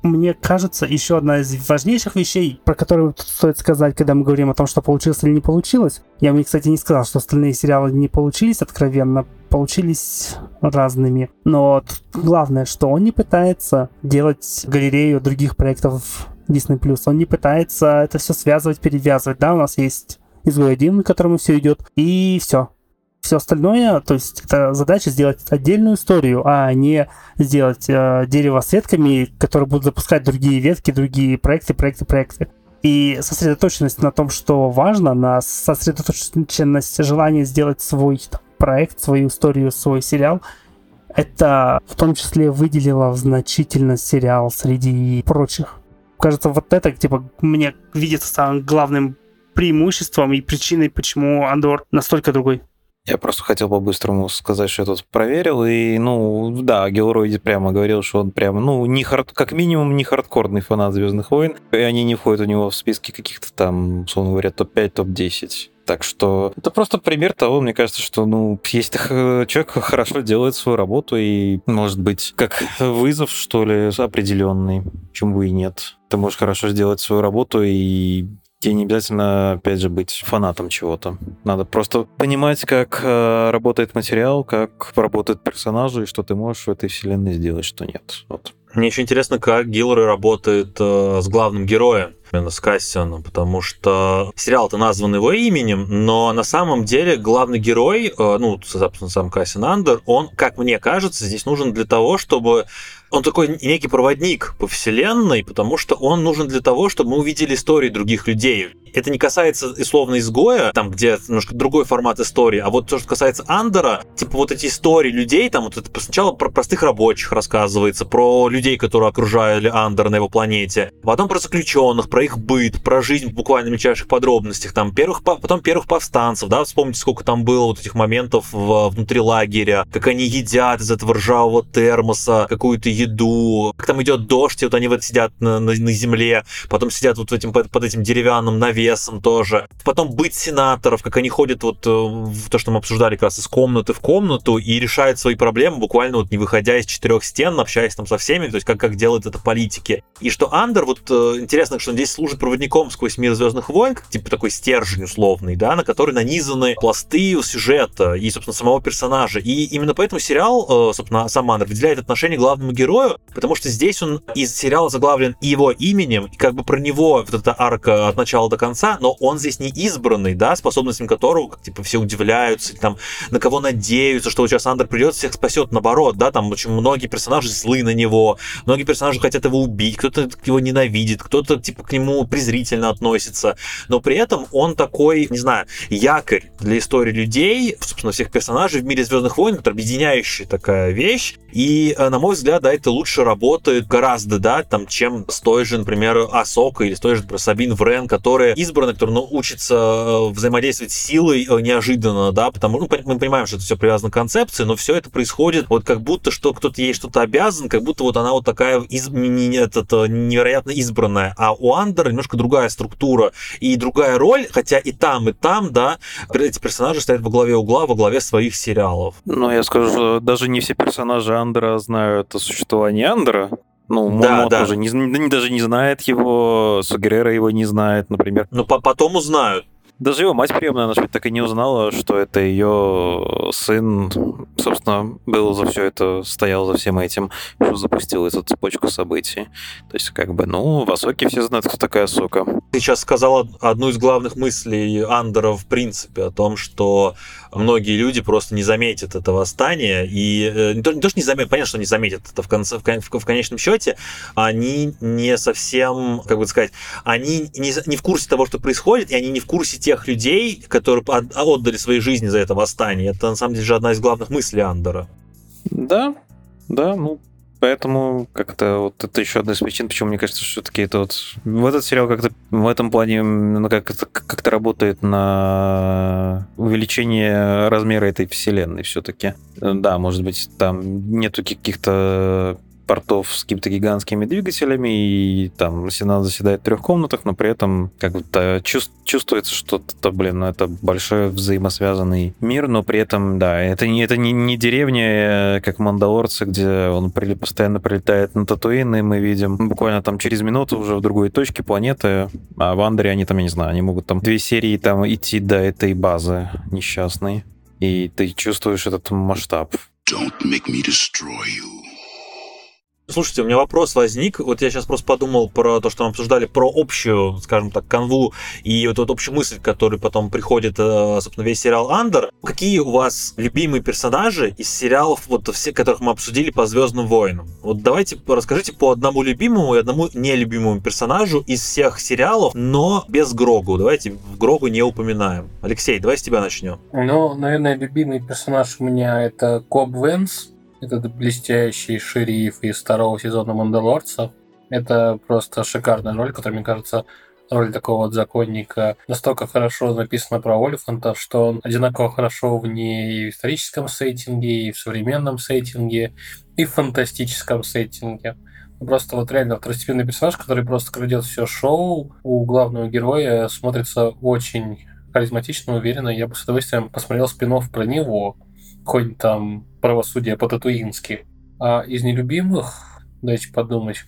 мне кажется, еще одна из важнейших вещей, про которую стоит сказать, когда мы говорим о том, что получилось или не получилось. Я мне, кстати, не сказал, что остальные сериалы не получились откровенно, получились разными. Но главное, что он не пытается делать галерею других проектов Disney+. Он не пытается это все связывать, перевязывать. Да, у нас есть изгой один, на котором все идет, и все все остальное, то есть это задача сделать отдельную историю, а не сделать э, дерево с ветками, которые будут запускать другие ветки, другие проекты, проекты, проекты. И сосредоточенность на том, что важно, на сосредоточенность желания сделать свой там, проект, свою историю, свой сериал, это в том числе выделило значительно сериал среди прочих. Кажется, вот это, типа, мне видится самым главным преимуществом и причиной, почему Андор настолько другой. Я просто хотел по-быстрому сказать, что я тут проверил, и, ну, да, Гелрой прямо говорил, что он прямо, ну, не хард... как минимум не хардкорный фанат Звездных войн, и они не входят у него в списки каких-то там, условно говоря, топ-5, топ-10. Так что это просто пример того, мне кажется, что, ну, есть человек хорошо делает свою работу, и, может быть, как вызов, что ли, определенный, почему бы и нет. Ты можешь хорошо сделать свою работу и Тебе не обязательно, опять же, быть фанатом чего-то. Надо просто понимать, как э, работает материал, как работают персонажи, и что ты можешь в этой вселенной сделать, что нет. Вот. Мне еще интересно, как Гиллары работает э, с главным героем, именно с Кассианом, потому что сериал-то назван его именем, но на самом деле главный герой, э, ну, собственно, сам Кассиан Андер, он, как мне кажется, здесь нужен для того, чтобы он такой некий проводник по вселенной, потому что он нужен для того, чтобы мы увидели истории других людей. Это не касается условно изгоя, там, где немножко другой формат истории, а вот то, что касается Андера, типа вот эти истории людей, там вот это сначала про простых рабочих рассказывается, про людей, которые окружали Андера на его планете, потом про заключенных, про их быт, про жизнь в буквально мельчайших подробностях, там, первых, потом первых повстанцев, да, вспомните, сколько там было вот этих моментов в, внутри лагеря, как они едят из этого ржавого термоса какую-то еду, как там идет дождь, и вот они вот сидят на, на, на земле, потом сидят вот этим, под, под этим деревянным навесом тоже. Потом быть сенаторов, как они ходят вот э, в то, что мы обсуждали как раз из комнаты в комнату и решают свои проблемы, буквально вот не выходя из четырех стен, общаясь там со всеми, то есть как, как делают это политики. И что Андер, вот э, интересно, что он здесь служит проводником сквозь мир Звездных войн, типа такой стержень условный, да, на который нанизаны пласты сюжета и, собственно, самого персонажа. И именно поэтому сериал, э, собственно, сам Андер выделяет отношение главному герою потому что здесь он из сериала заглавлен его именем, и как бы про него вот эта арка от начала до конца, но он здесь не избранный, да, способностям которого, как, типа, все удивляются, там, на кого надеются, что сейчас Андер придет, всех спасет, наоборот, да, там очень многие персонажи злы на него, многие персонажи хотят его убить, кто-то его ненавидит, кто-то, типа, к нему презрительно относится, но при этом он такой, не знаю, якорь для истории людей, собственно, всех персонажей в мире Звездных войн, это объединяющая такая вещь. И, э, на мой взгляд, да, это лучше работает гораздо, да, там, чем с той же, например, Асока или с той же, например, Сабин Врен, которые избраны, которые ну, учатся э, взаимодействовать с силой э, неожиданно, да, потому ну, мы понимаем, что это все привязано к концепции, но все это происходит вот как будто, что кто-то ей что-то обязан, как будто вот она вот такая из, этот, невероятно избранная. А у Андера немножко другая структура и другая роль, хотя и там, и там, да, эти персонажи стоят во главе угла, во главе своих сериалов. Ну, я скажу, даже не все персонажи Андора знают о существовании Андора. Ну, Момо да. тоже не, не- даже не знает его, Со Геррера его не знает, например. Но по- потом узнают. Даже его мать приемная, она так и не узнала, что это ее сын, собственно, был за все это, стоял за всем этим, что запустил эту цепочку событий. То есть, как бы, ну, в Асоке все знают, кто такая Сока. Ты сейчас сказал одну из главных мыслей Андера в принципе о том, что многие люди просто не заметят это восстание и э, не то, не то, что не заметят, понятно, что не заметят это в конце, в, кон- в конечном счете, они не совсем, как бы сказать, они не, не в курсе того, что происходит, и они не в курсе тех людей, которые от- отдали свои жизни за это восстание. Это на самом деле же одна из главных мыслей Андера. Да, да, ну, поэтому как-то вот это еще одна из причин, почему мне кажется, что все-таки это вот в этот сериал как-то в этом плане ну, как это как-то работает на увеличение размера этой вселенной все-таки. Да, может быть, там нету каких-то портов с какими-то гигантскими двигателями, и там Сенат заседает в трех комнатах, но при этом как будто чувс- чувствуется, что это, блин, ну, это большой взаимосвязанный мир, но при этом, да, это не, это не, не деревня, э, как Мандалорцы, где он при- постоянно прилетает на Татуин, и мы видим буквально там через минуту уже в другой точке планеты, а в Андере они там, я не знаю, они могут там две серии там идти до этой базы несчастной, и ты чувствуешь этот масштаб. Don't make me destroy you. Слушайте, у меня вопрос возник. Вот я сейчас просто подумал про то, что мы обсуждали, про общую, скажем так, канву и вот эту общую мысль, которая потом приходит, э, собственно, весь сериал Андер. Какие у вас любимые персонажи из сериалов, вот все, которых мы обсудили по Звездным войнам? Вот давайте расскажите по одному любимому и одному нелюбимому персонажу из всех сериалов, но без Грогу. Давайте Грогу не упоминаем. Алексей, давай с тебя начнем. Ну, наверное, любимый персонаж у меня это Коб Венс. Этот блестящий шериф из второго сезона Мандалорца. Это просто шикарная роль, которая, мне кажется, роль такого вот законника настолько хорошо написана про Олифанта, что он одинаково хорошо в ней и в историческом сеттинге, и в современном сеттинге, и в фантастическом сеттинге. Просто вот реально второстепенный персонаж, который просто крадет все шоу, у главного героя смотрится очень харизматично, уверенно. Я бы с удовольствием посмотрел спин про него. Хоть там правосудие по-татуински. А из нелюбимых, дайте подумать,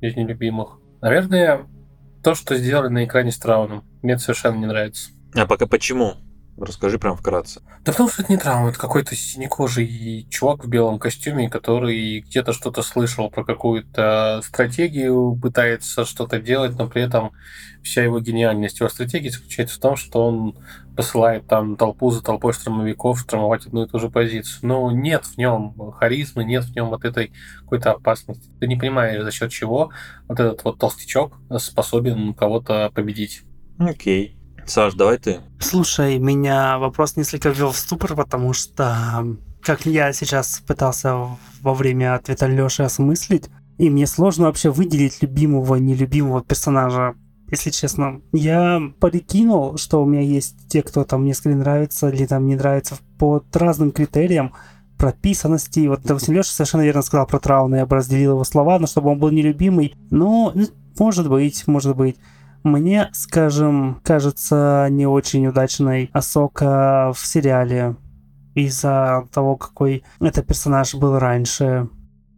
из нелюбимых, наверное, то, что сделали на экране с Трауном. Мне совершенно не нравится. А пока почему? Расскажи прям вкратце. Да потому что это не Траун, это какой-то синекожий чувак в белом костюме, который где-то что-то слышал про какую-то стратегию, пытается что-то делать, но при этом вся его гениальность его стратегии заключается в том, что он посылает там толпу за толпой штурмовиков штурмовать одну и ту же позицию. Но нет в нем харизмы, нет в нем вот этой какой-то опасности. Ты не понимаешь, за счет чего вот этот вот толстячок способен кого-то победить. Окей. Саш, давай ты. Слушай, меня вопрос несколько ввел в ступор, потому что, как я сейчас пытался во время ответа Лёши осмыслить, и мне сложно вообще выделить любимого нелюбимого персонажа. Если честно, я прикинул, что у меня есть те, кто там несколько нравится или там не нравится по разным критериям прописанности. Вот, допустим, Леша совершенно верно сказал про Трауна, я бы разделил его слова, но чтобы он был нелюбимый. Ну, может быть, может быть. Мне, скажем, кажется не очень удачной Асока в сериале из-за того, какой это персонаж был раньше.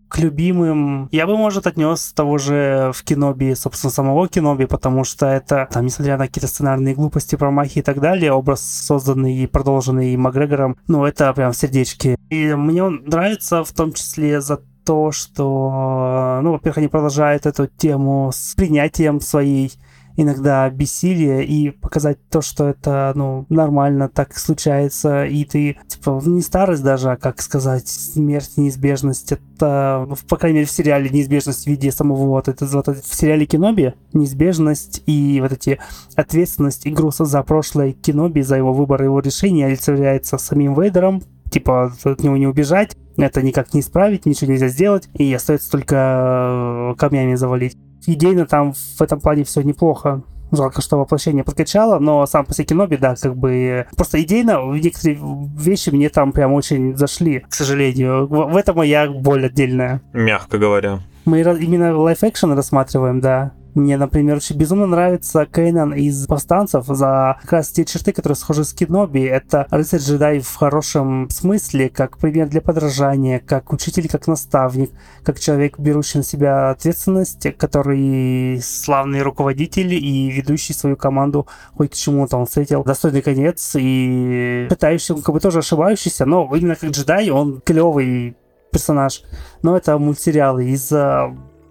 К любимым я бы, может, отнес того же в Киноби, собственно, самого Киноби, потому что это, там, несмотря на какие-то сценарные глупости, промахи и так далее, образ, созданный и продолженный Макгрегором, ну, это прям в сердечке. И мне он нравится в том числе за то, что, ну, во-первых, они продолжают эту тему с принятием своей иногда бессилие и показать то, что это, ну, нормально, так случается, и ты, типа, не старость даже, а, как сказать, смерть, неизбежность, это, ну, по крайней мере, в сериале неизбежность в виде самого вот, это вот в сериале Киноби неизбежность и вот эти ответственность и груз за прошлое Киноби, за его выбор его решение олицетворяется самим Вейдером, типа от него не убежать, это никак не исправить, ничего нельзя сделать, и остается только э, камнями завалить. Идейно там в этом плане все неплохо. Жалко, что воплощение подкачало, но сам по себе Кеноби, да, как бы... Просто идейно некоторые вещи мне там прям очень зашли, к сожалению. В, в этом моя боль отдельная. Мягко говоря. Мы именно лайф-экшен рассматриваем, да. Мне, например, очень безумно нравится Кейнан из «Повстанцев» за как раз те черты, которые схожи с Киноби. Это рыцарь-джедай в хорошем смысле, как пример для подражания, как учитель, как наставник, как человек, берущий на себя ответственность, который славный руководитель и ведущий свою команду хоть к чему-то. Он встретил достойный конец и пытающийся, как бы тоже ошибающийся, но именно как джедай он клевый персонаж. Но это мультсериалы из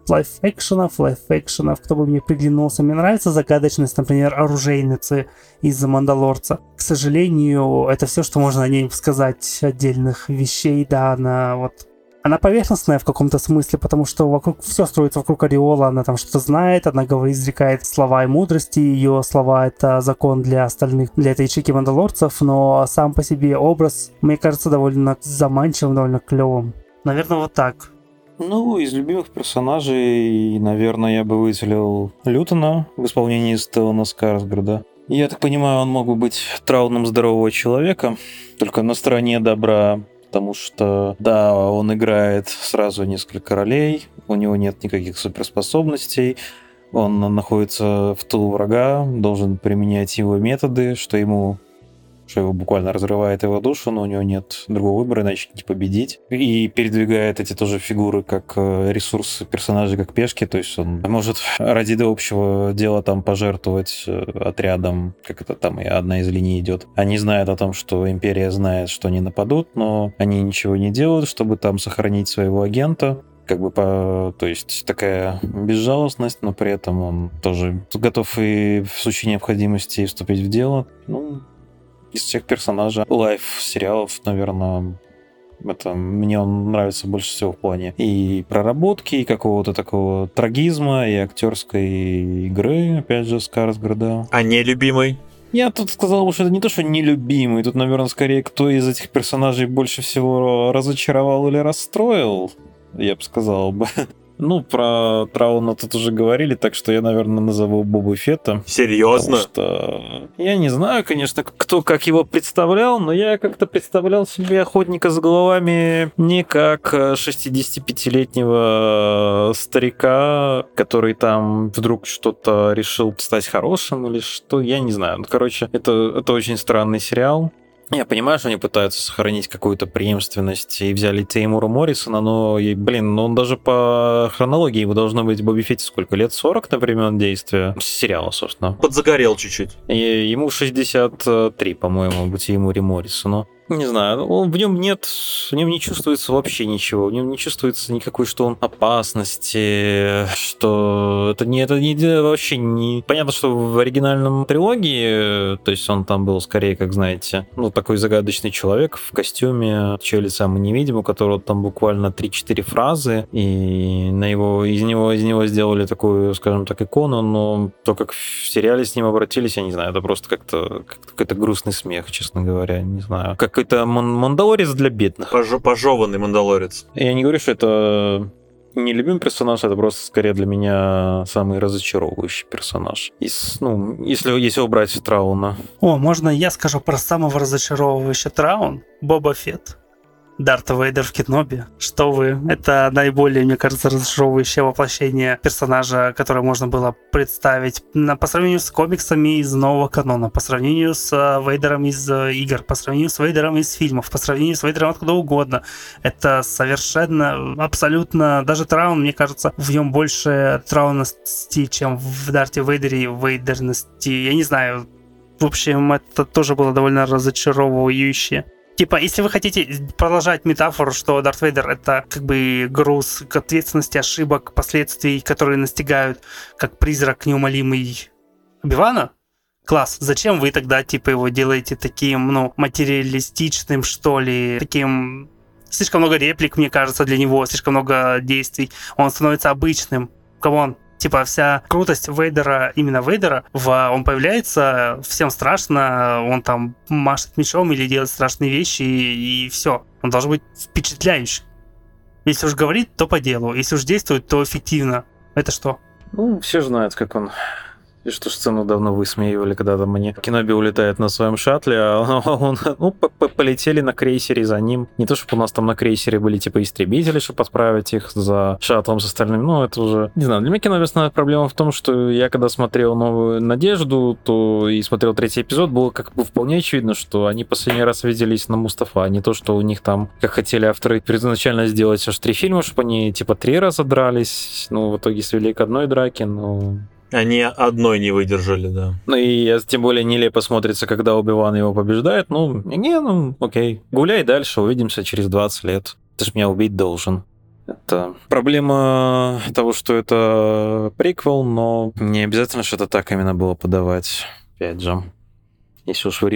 лайф-экшенов, лайф-экшенов, кто бы мне приглянулся. Мне нравится загадочность, например, оружейницы из «Мандалорца». К сожалению, это все, что можно о ней сказать отдельных вещей, да, она вот она поверхностная в каком-то смысле, потому что вокруг все строится вокруг Ореола, она там что-то знает, она говорит, изрекает слова и мудрости, ее слова это закон для остальных, для этой ячейки мандалорцев, но сам по себе образ, мне кажется, довольно заманчивым, довольно клевым. Наверное, вот так. Ну, из любимых персонажей, наверное, я бы выделил Лютона в исполнении Стеллана Скарсгарда. Я так понимаю, он мог бы быть трауном здорового человека, только на стороне добра, потому что, да, он играет сразу несколько ролей, у него нет никаких суперспособностей, он находится в тылу врага, должен применять его методы, что ему что его буквально разрывает его душу, но у него нет другого выбора, иначе не победить. И передвигает эти тоже фигуры как э, ресурсы персонажей, как пешки, то есть он может ради общего дела там пожертвовать э, отрядом, как это там и одна из линий идет. Они знают о том, что Империя знает, что они нападут, но они ничего не делают, чтобы там сохранить своего агента как бы по, то есть такая безжалостность, но при этом он тоже готов и в случае необходимости вступить в дело. Ну, из всех персонажей лайф сериалов, наверное, это мне он нравится больше всего в плане и проработки, и какого-то такого трагизма, и актерской игры, опять же, Скарсгарда. А не любимый? Я тут сказал, что это не то, что нелюбимый, тут, наверное, скорее, кто из этих персонажей больше всего разочаровал или расстроил, я бы сказал бы. Ну, про Трауна тут уже говорили, так что я, наверное, назову Бобу Фетта. Серьезно? что я не знаю, конечно, кто как его представлял, но я как-то представлял себе охотника с головами не как 65-летнего э, старика, который там вдруг что-то решил стать хорошим или что, я не знаю. Ну, короче, это, это очень странный сериал. Я понимаю, что они пытаются сохранить какую-то преемственность и взяли Теймура Моррисона, но, блин, ну он даже по хронологии его должно быть Бобби Фетти сколько лет? 40 на времен действия сериала, собственно. Подзагорел чуть-чуть. И ему 63, по-моему, быть Теймуре Моррисону. Не знаю, он, в нем нет, в нем не чувствуется вообще ничего, в нем не чувствуется никакой, что он опасности, что это не, это не вообще не... Понятно, что в оригинальном трилогии, то есть он там был скорее, как знаете, ну, такой загадочный человек в костюме, чье лица мы не видим, у которого там буквально 3-4 фразы, и на его, из него, из него сделали такую, скажем так, икону, но то, как в сериале с ним обратились, я не знаю, это просто как-то как какой-то грустный смех, честно говоря, не знаю. Как какой-то мандалорец для бедных. Пож- пожеванный мандалорец. Я не говорю, что это не любимый персонаж, это просто скорее для меня самый разочаровывающий персонаж. Из, ну, если, если убрать Трауна. О, можно я скажу про самого разочаровывающего Траун? Боба Фетт. Дарта Вейдер в Кенобе. Что вы? Это наиболее, мне кажется, разочаровывающее воплощение персонажа, которое можно было представить по сравнению с комиксами из нового канона, по сравнению с uh, Вейдером из uh, игр, по сравнению с Вейдером из фильмов, по сравнению с Вейдером откуда угодно. Это совершенно, абсолютно, даже Траун, мне кажется, в нем больше траунности, чем в Дарте Вейдере вейдерности. Я не знаю, в общем, это тоже было довольно разочаровывающе. Типа, если вы хотите продолжать метафору, что Дарт Вейдер это как бы груз ответственности, ошибок, последствий, которые настигают, как призрак неумолимый Бивана? Класс. Зачем вы тогда, типа, его делаете таким, ну, материалистичным, что ли, таким... Слишком много реплик, мне кажется, для него, слишком много действий. Он становится обычным. Кого он? Типа вся крутость Вейдера, именно Вейдера, в, он появляется, всем страшно, он там машет мечом или делает страшные вещи, и, и все. Он должен быть впечатляющий. Если уж говорит, то по делу. Если уж действует, то эффективно. Это что? Ну, все знают, как он и что сцену давно высмеивали, когда там они Киноби улетает на своем шаттле, а он, ну, полетели на крейсере за ним. Не то, чтобы у нас там на крейсере были типа истребители, чтобы отправить их за шаттлом с остальными. Ну, это уже... Не знаю, для меня Киноби основная проблема в том, что я когда смотрел «Новую надежду», то и смотрел третий эпизод, было как бы вполне очевидно, что они последний раз виделись на Мустафа, а не то, что у них там, как хотели авторы первоначально сделать аж три фильма, чтобы они типа три раза дрались, ну, в итоге свели к одной драке, но они одной не выдержали, да. Ну и тем более нелепо смотрится, когда Оби-Ван его побеждает. Ну, не, ну, окей. Гуляй дальше, увидимся через 20 лет. Ты же меня убить должен. Это проблема того, что это приквел, но не обязательно что-то так именно было подавать. Опять же. Если уж вы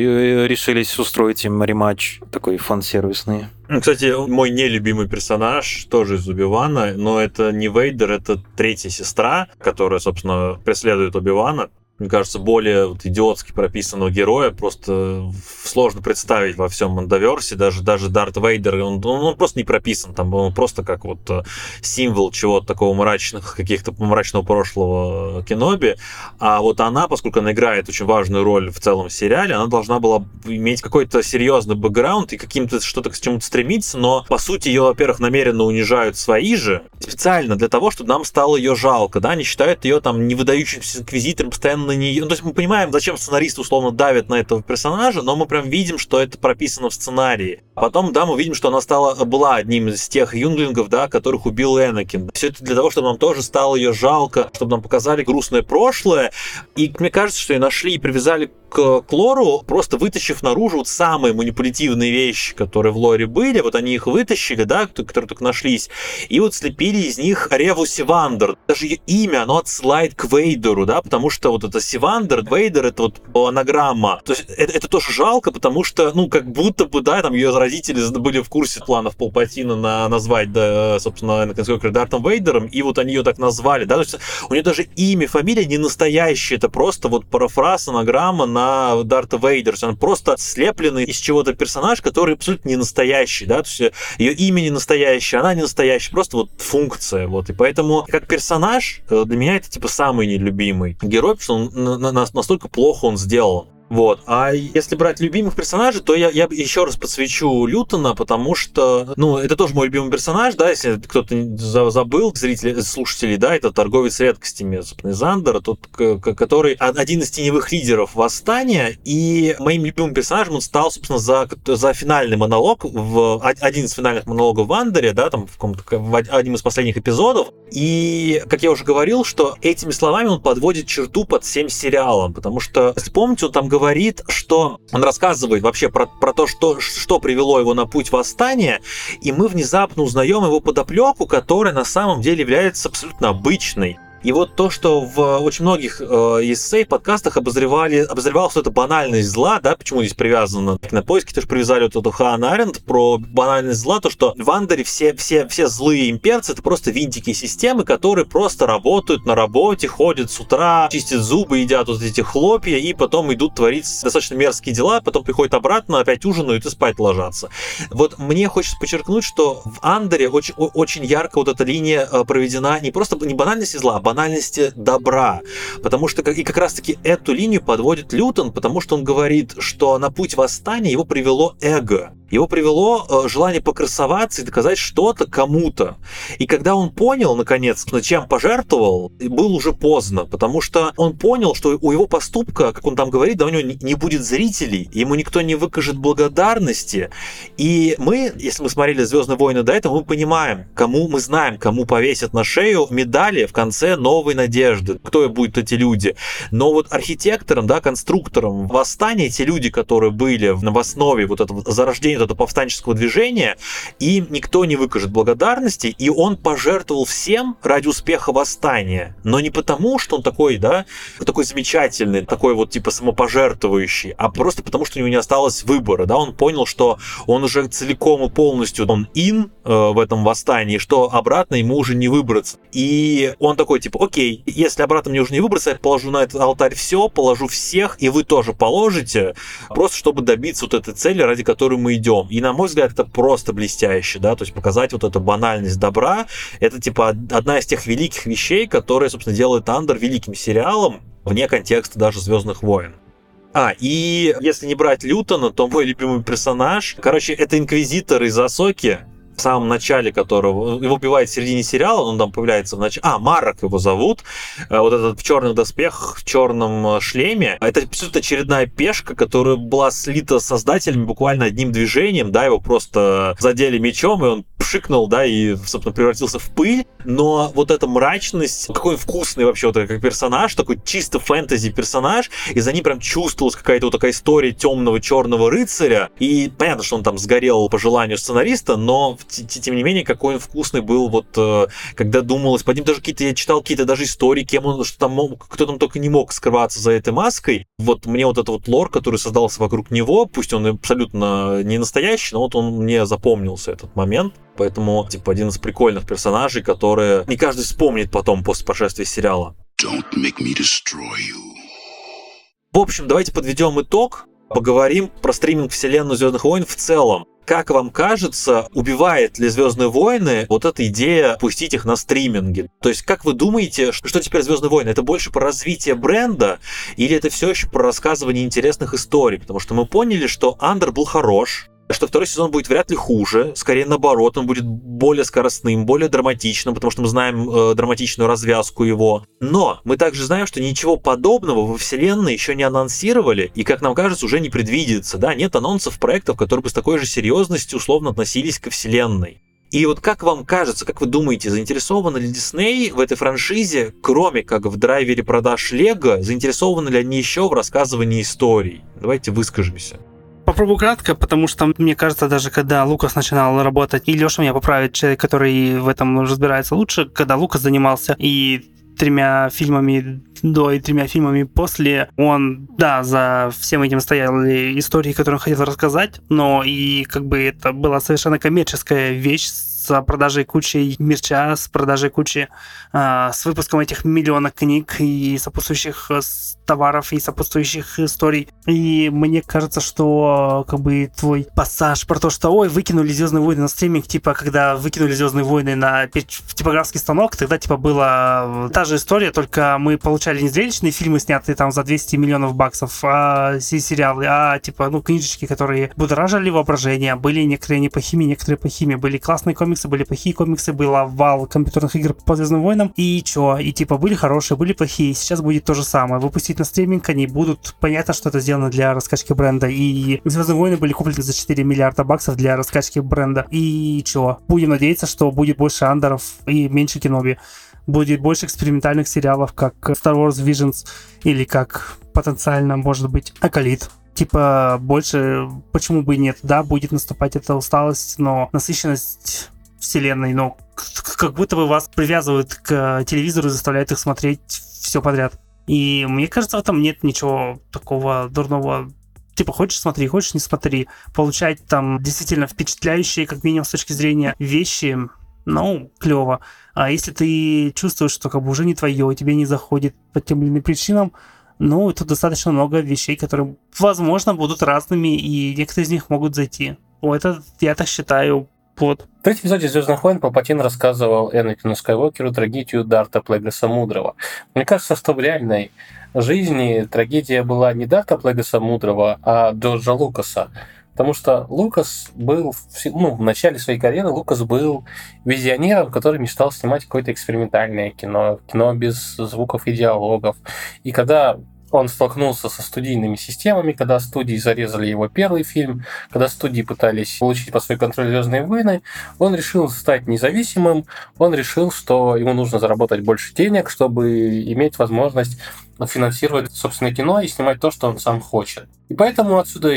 решились устроить им рематч такой фан-сервисный. Кстати, мой нелюбимый персонаж тоже из Убивана, но это не Вейдер, это третья сестра, которая, собственно, преследует Убивана мне кажется, более вот, идиотски прописанного героя просто сложно представить во всем Мандаверсе. Даже, даже Дарт Вейдер, он, он, он просто не прописан. Там он просто как вот э, символ чего-то такого мрачных, каких-то мрачного прошлого Кеноби. А вот она, поскольку она играет очень важную роль в целом сериале, она должна была иметь какой-то серьезный бэкграунд и каким-то что-то к чему-то стремиться, но по сути ее, во-первых, намеренно унижают свои же, специально для того, чтобы нам стало ее жалко, да, они считают ее там невыдающимся инквизитором, постоянно на нее. Ну, то есть мы понимаем, зачем сценаристы условно давят на этого персонажа, но мы прям видим, что это прописано в сценарии. Потом, да, мы видим, что она стала, была одним из тех юнглингов, да, которых убил Энакин. Все это для того, чтобы нам тоже стало ее жалко, чтобы нам показали грустное прошлое. И мне кажется, что ее нашли и привязали к Клору, просто вытащив наружу вот самые манипулятивные вещи, которые в лоре были, вот они их вытащили, да, которые только нашлись, и вот слепили из них Реву Сивандер. Даже ее имя, оно отсылает к Вейдеру, да, потому что вот это Сивандер, Вейдер, это вот анаграмма. То есть это, это тоже жалко, потому что, ну, как будто бы, да, там ее родители были в курсе планов Палпатина на, назвать, да, собственно, Энакин Скайуокер Дартом Вейдером, и вот они ее так назвали, да, то есть у нее даже имя, фамилия не настоящая, это просто вот парафраз, анаграмма на Дарта Вейдера. Он просто слепленный из чего-то персонаж, который абсолютно не настоящий, да, то есть ее имя не настоящее, она не настоящая, просто вот функция, вот. И поэтому как персонаж э, для меня это типа самый нелюбимый герой, потому что он настолько плохо он сделан. Вот. А если брать любимых персонажей, то я, я еще раз подсвечу Лютона, потому что, ну, это тоже мой любимый персонаж, да, если кто-то забыл, зрители, слушатели, да, это торговец редкостями, собственно, Зандера, тот, который один из теневых лидеров восстания, и моим любимым персонажем он стал, собственно, за, за финальный монолог, в, один из финальных монологов в Андере, да, там, в, в одним из последних эпизодов, и, как я уже говорил, что этими словами он подводит черту под всем сериалом, потому что, если помните, он там говорит, говорит, что он рассказывает вообще про, про то, что, что привело его на путь восстания, и мы внезапно узнаем его подоплеку, которая на самом деле является абсолютно обычной. И вот то, что в очень многих э, эссей, подкастах обозревали, обозревалось, что это банальность зла, да, почему здесь привязано на поиске тоже привязали вот эту Хан Аренд про банальность зла, то, что в Андере все, все, все злые имперцы это просто винтики системы, которые просто работают на работе, ходят с утра, чистят зубы, едят вот эти хлопья и потом идут творить достаточно мерзкие дела, потом приходят обратно, опять ужинают и спать ложатся. Вот мне хочется подчеркнуть, что в Андере очень, очень ярко вот эта линия э, проведена не просто не банальность зла, а банальности добра. Потому что и как раз-таки эту линию подводит Лютон, потому что он говорит, что на путь восстания его привело эго. Его привело э, желание покрасоваться и доказать что-то кому-то. И когда он понял, наконец, чем пожертвовал, был уже поздно, потому что он понял, что у его поступка, как он там говорит, да, у него не будет зрителей, ему никто не выкажет благодарности. И мы, если мы смотрели Звездные войны до этого, мы понимаем, кому мы знаем, кому повесят на шею медали в конце новой надежды, кто будут эти люди. Но вот архитектором, да, конструктором восстания, эти люди, которые были в основе вот этого зарождения нет этого повстанческого движения, и никто не выкажет благодарности, и он пожертвовал всем ради успеха восстания. Но не потому, что он такой, да, такой замечательный, такой вот типа самопожертвующий, а просто потому, что у него не осталось выбора, да, он понял, что он уже целиком и полностью он ин э, в этом восстании, что обратно ему уже не выбраться. И он такой, типа, окей, если обратно мне уже не выбраться, я положу на этот алтарь все, положу всех, и вы тоже положите, просто чтобы добиться вот этой цели, ради которой мы идем. И, на мой взгляд, это просто блестяще, да, то есть показать вот эту банальность добра, это, типа, одна из тех великих вещей, которые, собственно, делают Андер великим сериалом, вне контекста даже Звездных войн. А, и если не брать Лютона, то мой любимый персонаж, короче, это инквизитор из Асоки, в самом начале которого, его убивает в середине сериала, он там появляется в начале, а, Марок его зовут, э, вот этот в черных доспехах, в черном э, шлеме, это абсолютно очередная пешка, которая была слита создателями буквально одним движением, да, его просто задели мечом, и он пшикнул, да, и, собственно, превратился в пыль, но вот эта мрачность, какой вкусный вообще вот как персонаж, такой чисто фэнтези персонаж, и за ним прям чувствовалась какая-то вот такая история темного черного рыцаря, и понятно, что он там сгорел по желанию сценариста, но тем не менее, какой он вкусный был, вот э, когда думалось, под ним даже какие-то, я читал какие-то даже истории, кем он, что там кто там только не мог скрываться за этой маской. Вот мне вот этот вот лор, который создался вокруг него, пусть он абсолютно не настоящий, но вот он мне запомнился этот момент. Поэтому, типа, один из прикольных персонажей, которые не каждый вспомнит потом после прошествия сериала. Don't make me destroy you. В общем, давайте подведем итог. Поговорим про стриминг вселенную Звездных войн в целом. Как вам кажется, убивает ли Звездные войны вот эта идея пустить их на стриминге? То есть, как вы думаете, что теперь Звездные войны? Это больше про развитие бренда или это все еще про рассказывание интересных историй? Потому что мы поняли, что Андер был хорош, что второй сезон будет вряд ли хуже, скорее наоборот, он будет более скоростным, более драматичным, потому что мы знаем э, драматичную развязку его. Но мы также знаем, что ничего подобного во вселенной еще не анонсировали, и, как нам кажется, уже не предвидится. Да, нет анонсов проектов, которые бы с такой же серьезностью условно относились к вселенной. И вот как вам кажется, как вы думаете, заинтересованы ли Дисней в этой франшизе, кроме как в драйвере продаж Лего, заинтересованы ли они еще в рассказывании историй? Давайте выскажемся. Попробую кратко, потому что, мне кажется, даже когда Лукас начинал работать, и Леша меня поправит, человек, который в этом разбирается лучше, когда Лукас занимался и тремя фильмами до и тремя фильмами после, он, да, за всем этим стояли истории, которые он хотел рассказать, но и как бы это была совершенно коммерческая вещь с продажей кучи мерча, с продажей кучи, э, с выпуском этих миллионов книг и сопутствующих э, товаров и сопутствующих историй. И мне кажется, что как бы твой пассаж про то, что ой, выкинули Звездные войны на стриминг, типа когда выкинули Звездные войны на типографский станок, тогда типа была та же история, только мы получали не зрелищные фильмы, снятые там за 200 миллионов баксов, а сериалы, а типа, ну, книжечки, которые будоражили воображение, были некоторые неплохими, некоторые плохими, были классные комиксы, комиксы, были плохие комиксы, был вал компьютерных игр по Звездным войнам, и чё, и типа были хорошие, были плохие, сейчас будет то же самое. Выпустить на стриминг они будут, понятно, что это сделано для раскачки бренда, и Звездные войны были куплены за 4 миллиарда баксов для раскачки бренда, и чё, будем надеяться, что будет больше андеров и меньше киноби будет больше экспериментальных сериалов, как Star Wars Visions или как потенциально, может быть, Акалит типа больше, почему бы и нет, да, будет наступать эта усталость, но насыщенность вселенной, но как будто бы вас привязывают к телевизору и заставляют их смотреть все подряд. И мне кажется, в этом нет ничего такого дурного. Типа, хочешь смотри, хочешь не смотри. Получать там действительно впечатляющие, как минимум с точки зрения вещи, ну, клево. А если ты чувствуешь, что как бы уже не твое, тебе не заходит по тем или иным причинам, ну, тут достаточно много вещей, которые, возможно, будут разными, и некоторые из них могут зайти. Это, я так считаю, вот. В третьем эпизоде «Звездных войн» Палпатин рассказывал Энакину Скайуокеру трагедию Дарта Плегаса Мудрого. Мне кажется, что в реальной жизни трагедия была не Дарта Плегаса Мудрого, а Джорджа Лукаса. Потому что Лукас был, ну, в начале своей карьеры Лукас был визионером, который мечтал снимать какое-то экспериментальное кино, кино без звуков и диалогов. И когда он столкнулся со студийными системами, когда студии зарезали его первый фильм, когда студии пытались получить по свой контроль «Звездные войны», он решил стать независимым, он решил, что ему нужно заработать больше денег, чтобы иметь возможность финансировать собственное кино и снимать то, что он сам хочет. И поэтому отсюда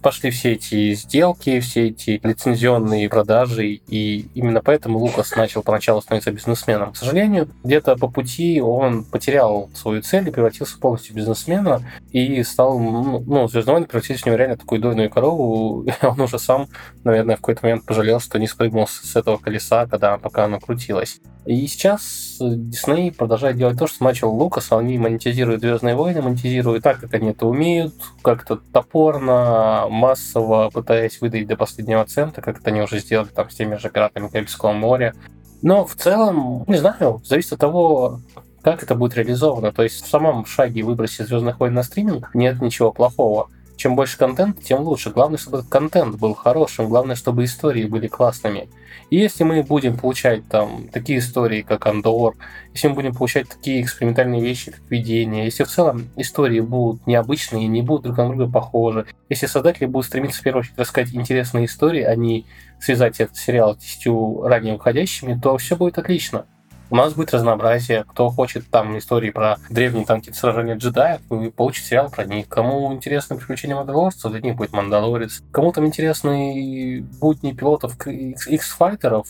пошли все эти сделки, все эти лицензионные продажи, и именно поэтому Лукас начал поначалу становиться бизнесменом. К сожалению, где-то по пути он потерял свою цель и превратился полностью в бизнесмена, и стал, ну, ну Звездный войны превратились в него реально такую дойную корову, он уже сам, наверное, в какой-то момент пожалел, что не спрыгнул с этого колеса, когда пока оно крутилось. И сейчас Дисней продолжает делать то, что начал Лукас. Они монетизируют Звездные войны, монетизируют так, как они это умеют, как-то топорно, массово, пытаясь выдать до последнего цента, как это они уже сделали там с теми же пиратами Карибского моря. Но в целом, не знаю, зависит от того, как это будет реализовано. То есть в самом шаге выбросить Звездных войн на стриминг нет ничего плохого чем больше контента, тем лучше. Главное, чтобы контент был хорошим, главное, чтобы истории были классными. И если мы будем получать там такие истории, как Андор, если мы будем получать такие экспериментальные вещи, как видение, если в целом истории будут необычные, не будут друг на друга похожи, если создатели будут стремиться в первую очередь рассказать интересные истории, а не связать этот сериал с десятью ранее выходящими, то все будет отлично у нас будет разнообразие. Кто хочет там истории про древние какие-то сражения джедаев, получит сериал про них. Кому интересны приключения мандалорцев, для них будет Мандалорец. Кому там интересны будни пилотов X-файтеров,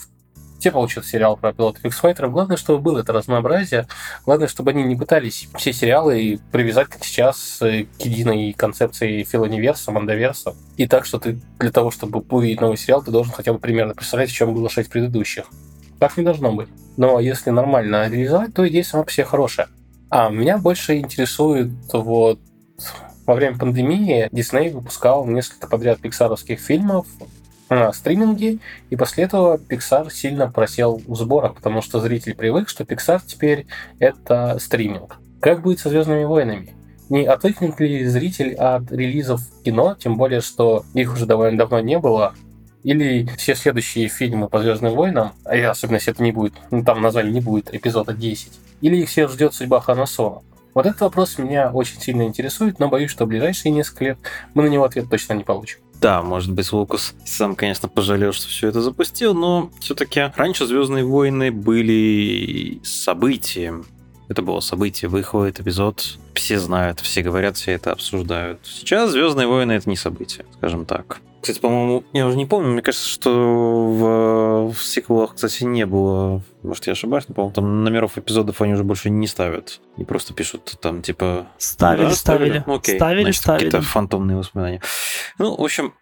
те получат сериал про пилотов X-файтеров. Главное, чтобы было это разнообразие. Главное, чтобы они не пытались все сериалы привязать, как сейчас, э, к единой концепции филониверса, мандаверса. И так, что ты для того, чтобы увидеть новый сериал, ты должен хотя бы примерно представлять, в чем было шесть предыдущих. Так не должно быть. Но если нормально реализовать, то идея сама по себе хорошая. А меня больше интересует вот во время пандемии Дисней выпускал несколько подряд пиксаровских фильмов на стриминге, и после этого Pixar сильно просел в сборах, потому что зритель привык, что Pixar теперь это стриминг. Как будет со Звездными войнами? Не отвыкнет ли зритель от релизов кино, тем более, что их уже довольно давно не было, или все следующие фильмы по Звездным войнам, а особенно если это не будет, ну, там название не будет эпизода 10, или их всех ждет судьба Хана Соло. Вот этот вопрос меня очень сильно интересует, но боюсь, что в ближайшие несколько лет мы на него ответ точно не получим. Да, может быть, Лукас сам, конечно, пожалел, что все это запустил, но все-таки раньше Звездные войны были событием. Это было событие, выходит эпизод, все знают, все говорят, все это обсуждают. Сейчас Звездные войны это не событие, скажем так. Кстати, по-моему, я уже не помню, мне кажется, что в, в сиквелах, кстати, не было, может, я ошибаюсь, но, по-моему, там номеров эпизодов они уже больше не ставят. И просто пишут там, типа... Ставили, да, ставили. ставили. Окей, ставили, значит, ставили. какие-то фантомные воспоминания. Ну, в общем,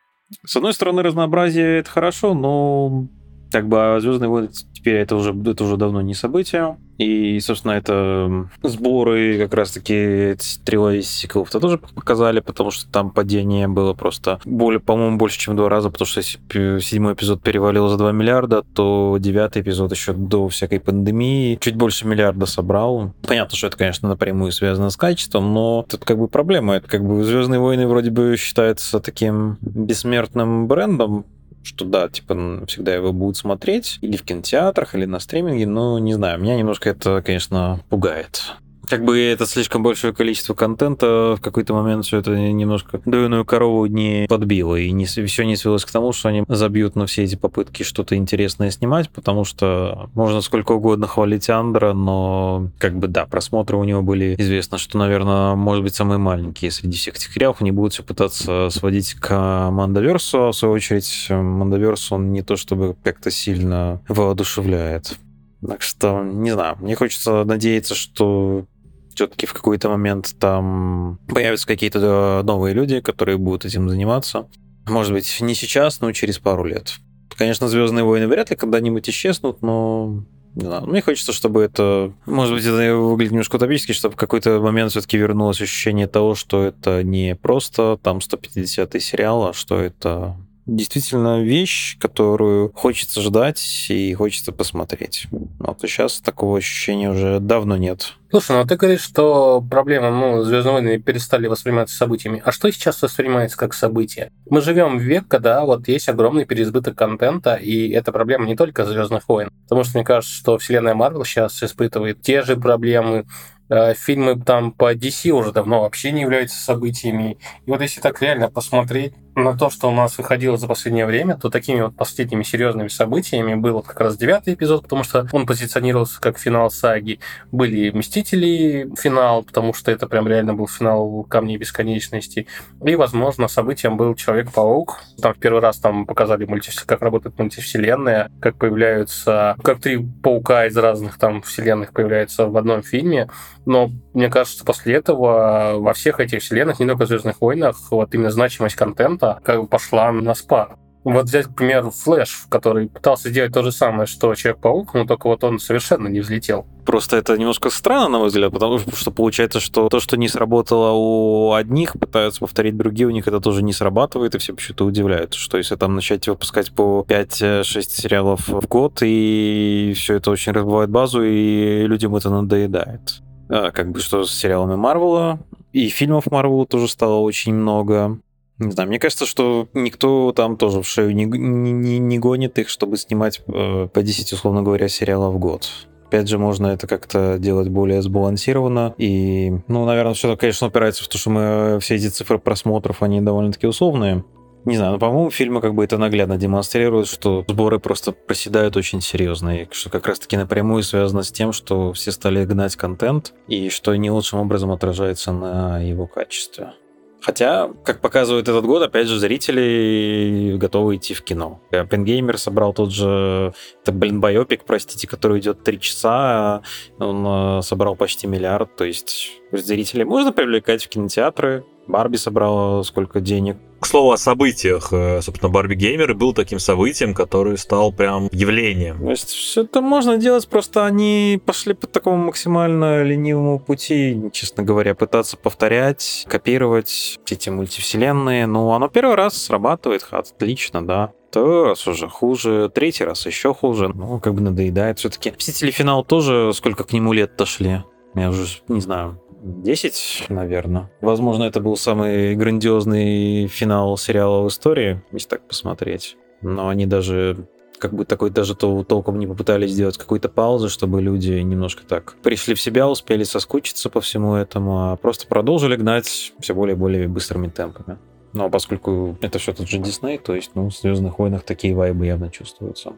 с одной стороны, разнообразие это хорошо, но как бы Звездные войны теперь это уже, это уже давно не событие. И, собственно, это сборы как раз-таки трилогии сиквелов-то тоже показали, потому что там падение было просто, более, по-моему, больше, чем в два раза, потому что если седьмой эпизод перевалил за 2 миллиарда, то девятый эпизод еще до всякой пандемии чуть больше миллиарда собрал. Понятно, что это, конечно, напрямую связано с качеством, но тут как бы проблема. Это как бы Звездные войны вроде бы считается таким бессмертным брендом, что да, типа всегда его будут смотреть или в кинотеатрах, или на стриминге, но не знаю, меня немножко это, конечно, пугает как бы это слишком большое количество контента, в какой-то момент все это немножко дойную корову не подбило, и не, все не свелось к тому, что они забьют на все эти попытки что-то интересное снимать, потому что можно сколько угодно хвалить Андра, но как бы да, просмотры у него были известно, что, наверное, может быть, самые маленькие среди всех этих сериалов, они будут все пытаться сводить к Мандаверсу, а в свою очередь Мандаверс, он не то чтобы как-то сильно воодушевляет. Так что, не знаю, мне хочется надеяться, что все-таки в какой-то момент там появятся какие-то новые люди, которые будут этим заниматься. Может быть, не сейчас, но через пару лет. Конечно, Звездные войны вряд ли когда-нибудь исчезнут, но не знаю, мне хочется, чтобы это, может быть, это выглядит немножко утопически, чтобы в какой-то момент все-таки вернулось ощущение того, что это не просто там 150-й сериал, а что это действительно вещь, которую хочется ждать и хочется посмотреть. Вот и сейчас такого ощущения уже давно нет. Слушай, ну ты говоришь, что проблема, ну, Звездные войны перестали восприниматься событиями. А что сейчас воспринимается как событие? Мы живем в век, когда вот есть огромный переизбыток контента, и это проблема не только Звездных войн. Потому что мне кажется, что вселенная Марвел сейчас испытывает те же проблемы, э, Фильмы там по DC уже давно вообще не являются событиями. И вот если так реально посмотреть, на то, что у нас выходило за последнее время, то такими вот последними серьезными событиями был как раз девятый эпизод, потому что он позиционировался как финал саги. Были Мстители финал, потому что это прям реально был финал Камней Бесконечности. И, возможно, событием был Человек-паук. Там в первый раз там показали мультивс... как работает мультивселенная, как появляются, как три паука из разных там вселенных появляются в одном фильме. Но мне кажется, после этого во всех этих вселенных, не только в Звездных войнах, вот именно значимость контента как бы пошла на спад. Вот взять, к примеру, Флэш, который пытался сделать то же самое, что Человек-паук, но только вот он совершенно не взлетел. Просто это немножко странно, на мой взгляд, потому что получается, что то, что не сработало у одних, пытаются повторить другие, у них это тоже не срабатывает, и все почему-то удивляются, что если там начать выпускать по 5-6 сериалов в год, и все это очень разбивает базу, и людям это надоедает. А, как бы что с сериалами Марвела, и фильмов Марвела тоже стало очень много. Не знаю, мне кажется, что никто там тоже в шею не, не, не гонит их, чтобы снимать э, по 10, условно говоря, сериалов в год. Опять же, можно это как-то делать более сбалансированно. И, ну, наверное, все, конечно, упирается в то, что мы все эти цифры просмотров, они довольно-таки условные. Не знаю, но, по-моему, фильмы как бы это наглядно демонстрируют, что сборы просто проседают очень серьезно, и что как раз-таки напрямую связано с тем, что все стали гнать контент, и что не лучшим образом отражается на его качестве. Хотя, как показывает этот год, опять же, зрители готовы идти в кино. Оппенгеймер собрал тот же, это, блин, байопик, простите, который идет три часа, он э, собрал почти миллиард, то есть зрителей можно привлекать в кинотеатры, Барби собрала сколько денег. К слову о событиях, э, собственно, Барби Геймер был таким событием, который стал прям явлением. То есть все это можно делать, просто они пошли по такому максимально ленивому пути, честно говоря, пытаться повторять, копировать эти мультивселенные. Ну, оно первый раз срабатывает, отлично, да. Второй раз уже хуже, третий раз еще хуже. Ну, как бы надоедает все-таки. Мстители финал тоже сколько к нему лет-то шли. Я уже не знаю, 10, наверное. Возможно, это был самый грандиозный финал сериала в истории, если так посмотреть. Но они даже как бы такой даже то, толком не попытались сделать какой-то паузы, чтобы люди немножко так пришли в себя, успели соскучиться по всему этому, а просто продолжили гнать все более и более быстрыми темпами. Но поскольку это все тот же Дисней, то есть, ну, в Звездных войнах такие вайбы явно чувствуются.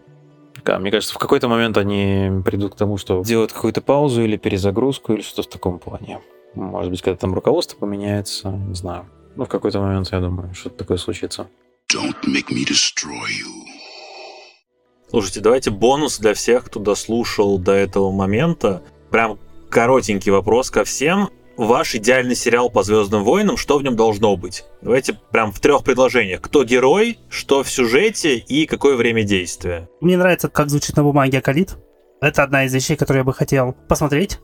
Да, мне кажется, в какой-то момент они придут к тому, что делают какую-то паузу или перезагрузку, или что-то в таком плане. Может быть, когда там руководство поменяется, не знаю. Ну, в какой-то момент, я думаю, что-то такое случится. Don't make me destroy you. Слушайте, давайте бонус для всех, кто дослушал до этого момента. Прям коротенький вопрос ко всем. Ваш идеальный сериал по Звездным войнам, что в нем должно быть? Давайте прям в трех предложениях. Кто герой, что в сюжете и какое время действия? Мне нравится, как звучит на бумаге Акалит. Это одна из вещей, которые я бы хотел посмотреть.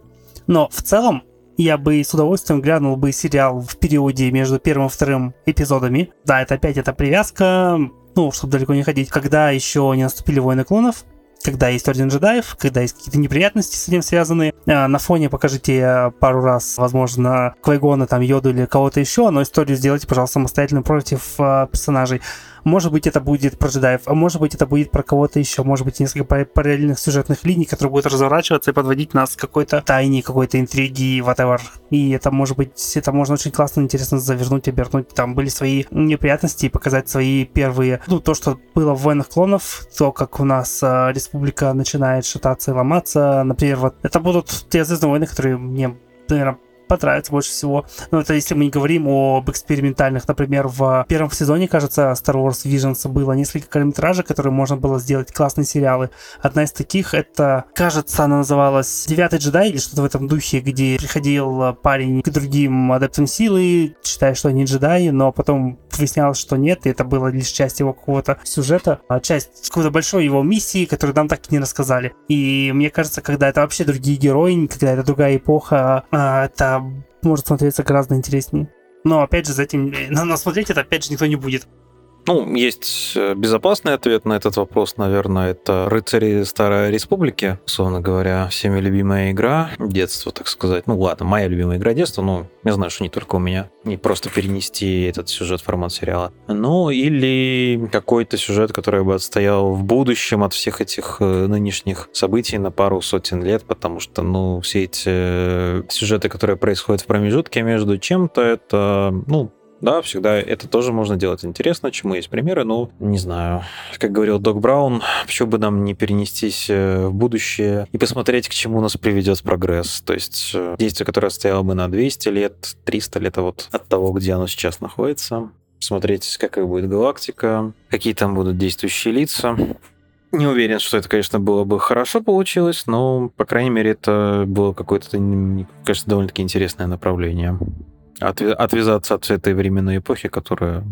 Но в целом я бы с удовольствием глянул бы сериал в периоде между первым и вторым эпизодами. Да, это опять эта привязка, ну, чтобы далеко не ходить, когда еще не наступили войны клонов, когда есть Орден джедаев, когда есть какие-то неприятности с этим связаны. А, на фоне покажите пару раз, возможно, Квайгона, там, Йоду или кого-то еще, но историю сделайте, пожалуйста, самостоятельно против а, персонажей. Может быть, это будет про джедаев, а может быть, это будет про кого-то еще, может быть, несколько параллельных сюжетных линий, которые будут разворачиваться и подводить нас к какой-то тайне, какой-то интриги, whatever. И это может быть, это можно очень классно, интересно завернуть, обернуть. Там были свои неприятности и показать свои первые, ну, то, что было в войнах клонов, то, как у нас э, республика начинает шататься и ломаться. Например, вот это будут те звездные войны, которые мне, наверное, понравится больше всего. Ну, это если мы не говорим об экспериментальных, например, в первом сезоне, кажется, Star Wars Visions было несколько короткометражек, которые можно было сделать классные сериалы. Одна из таких, это, кажется, она называлась «Девятый джедай» или что-то в этом духе, где приходил парень к другим адептам силы, считая, что они джедаи, но потом выяснялось, что нет, и это было лишь часть его какого-то сюжета, а часть какой-то большой его миссии, которую нам так и не рассказали. И мне кажется, когда это вообще другие герои, когда это другая эпоха, а, это может смотреться гораздо интереснее. Но опять же, за этим, но смотреть это опять же никто не будет. Ну, есть э, безопасный ответ на этот вопрос, наверное, это «Рыцари Старой Республики», условно говоря, всеми любимая игра детства, так сказать. Ну, ладно, моя любимая игра детства, но я знаю, что не только у меня. Не просто перенести этот сюжет в формат сериала. Ну, или какой-то сюжет, который бы отстоял в будущем от всех этих э, нынешних событий на пару сотен лет, потому что, ну, все эти э, сюжеты, которые происходят в промежутке между чем-то, это, ну, Да, всегда это тоже можно делать интересно, чему есть примеры, но не знаю. Как говорил Док Браун, почему бы нам не перенестись э, в будущее и посмотреть, к чему нас приведет прогресс. То есть э, действие, которое стояло бы на 200 лет, 300 лет а вот от того, где оно сейчас находится. Смотреть, какая будет галактика, какие там будут действующие лица. Не уверен, что это, конечно, было бы хорошо получилось, но, по крайней мере, это было какое-то, кажется, довольно-таки интересное направление. Отвя- отвязаться от этой временной эпохи, которая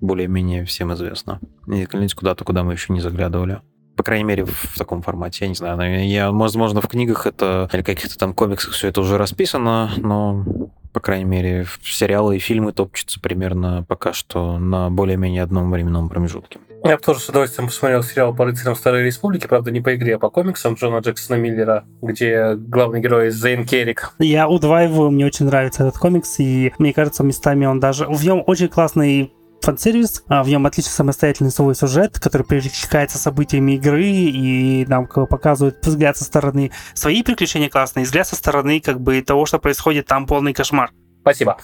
более-менее всем известна. И куда-то, куда мы еще не заглядывали. По крайней мере, в таком формате. Я не знаю, я, возможно, в книгах это или каких-то там комиксах все это уже расписано, но по крайней мере, сериалы и фильмы топчутся примерно пока что на более-менее одном временном промежутке. Я бы тоже с удовольствием посмотрел сериал по рыцарям Старой Республики, правда, не по игре, а по комиксам Джона Джексона Миллера, где главный герой Зейн Керрик. Я удваиваю, мне очень нравится этот комикс, и мне кажется, местами он даже... В нем очень классный фан-сервис, а в нем отличный самостоятельный свой сюжет, который перекликается событиями игры и нам как показывает взгляд со стороны свои приключения классные, взгляд со стороны как бы того, что происходит там полный кошмар. Спасибо.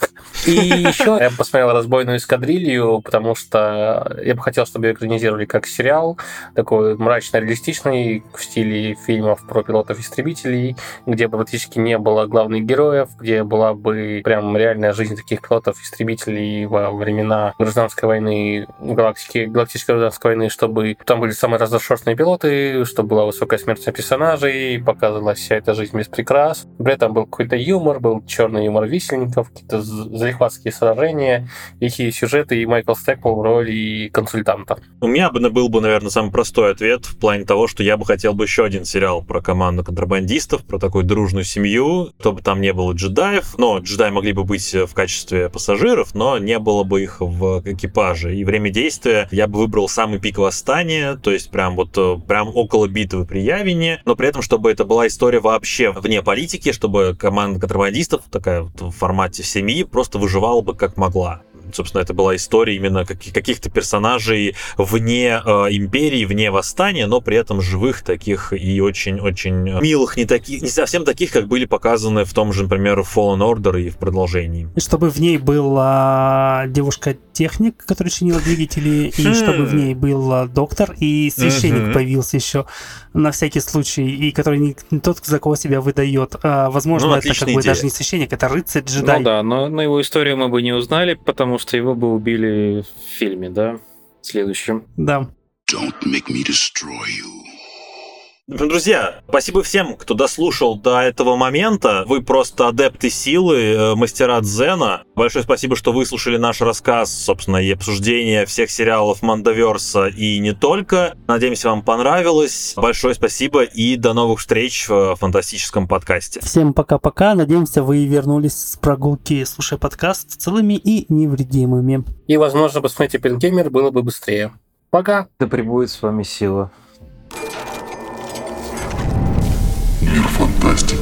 И еще я посмотрел «Разбойную эскадрилью», потому что я бы хотел, чтобы ее экранизировали как сериал, такой мрачно-реалистичный, в стиле фильмов про пилотов-истребителей, где бы практически не было главных героев, где была бы прям реальная жизнь таких пилотов-истребителей во времена гражданской войны, галактики, галактической гражданской войны, чтобы там были самые разношерстные пилоты, чтобы была высокая смертность персонажей, показывалась вся эта жизнь без прикрас. При этом был какой-то юмор, был черный юмор висельников, какие-то залихватские сражения, лихие сюжеты, и Майкл Стэкпол в роли консультанта. У меня бы был бы, наверное, самый простой ответ в плане того, что я бы хотел бы еще один сериал про команду контрабандистов, про такую дружную семью, чтобы там не было джедаев, но джедаи могли бы быть в качестве пассажиров, но не было бы их в экипаже. И время действия я бы выбрал самый пик восстания, то есть прям вот э, прям около битвы при Явине, но при этом, чтобы это была история вообще вне политики, чтобы команда контрабандистов такая вот в формате семьи просто выживала бы как могла собственно, это была история именно каких-то персонажей вне э, империи, вне восстания, но при этом живых таких и очень-очень милых, не таких, не совсем таких, как были показаны в том же, например, Fallen Order и в продолжении. Чтобы в ней была девушка-техник, которая чинила двигатели, и хм. чтобы в ней был доктор, и священник появился еще на всякий случай, и который не, не тот, за кого себя выдает. А, возможно, ну, это как бы даже не священник, это рыцарь, джедай. Ну да, но, но его историю мы бы не узнали, потому что его бы убили в фильме, да? Следующем. Да. Don't make me destroy you. Друзья, спасибо всем, кто дослушал до этого момента. Вы просто адепты силы, э, мастера дзена. Большое спасибо, что выслушали наш рассказ, собственно, и обсуждение всех сериалов Мандаверса и не только. Надеемся, вам понравилось. Большое спасибо и до новых встреч в фантастическом подкасте. Всем пока-пока. Надеемся, вы вернулись с прогулки, слушая подкаст целыми и невредимыми. И, возможно, посмотрите Пингеймер было бы быстрее. Пока. Да пребудет с вами сила. мир фантастики.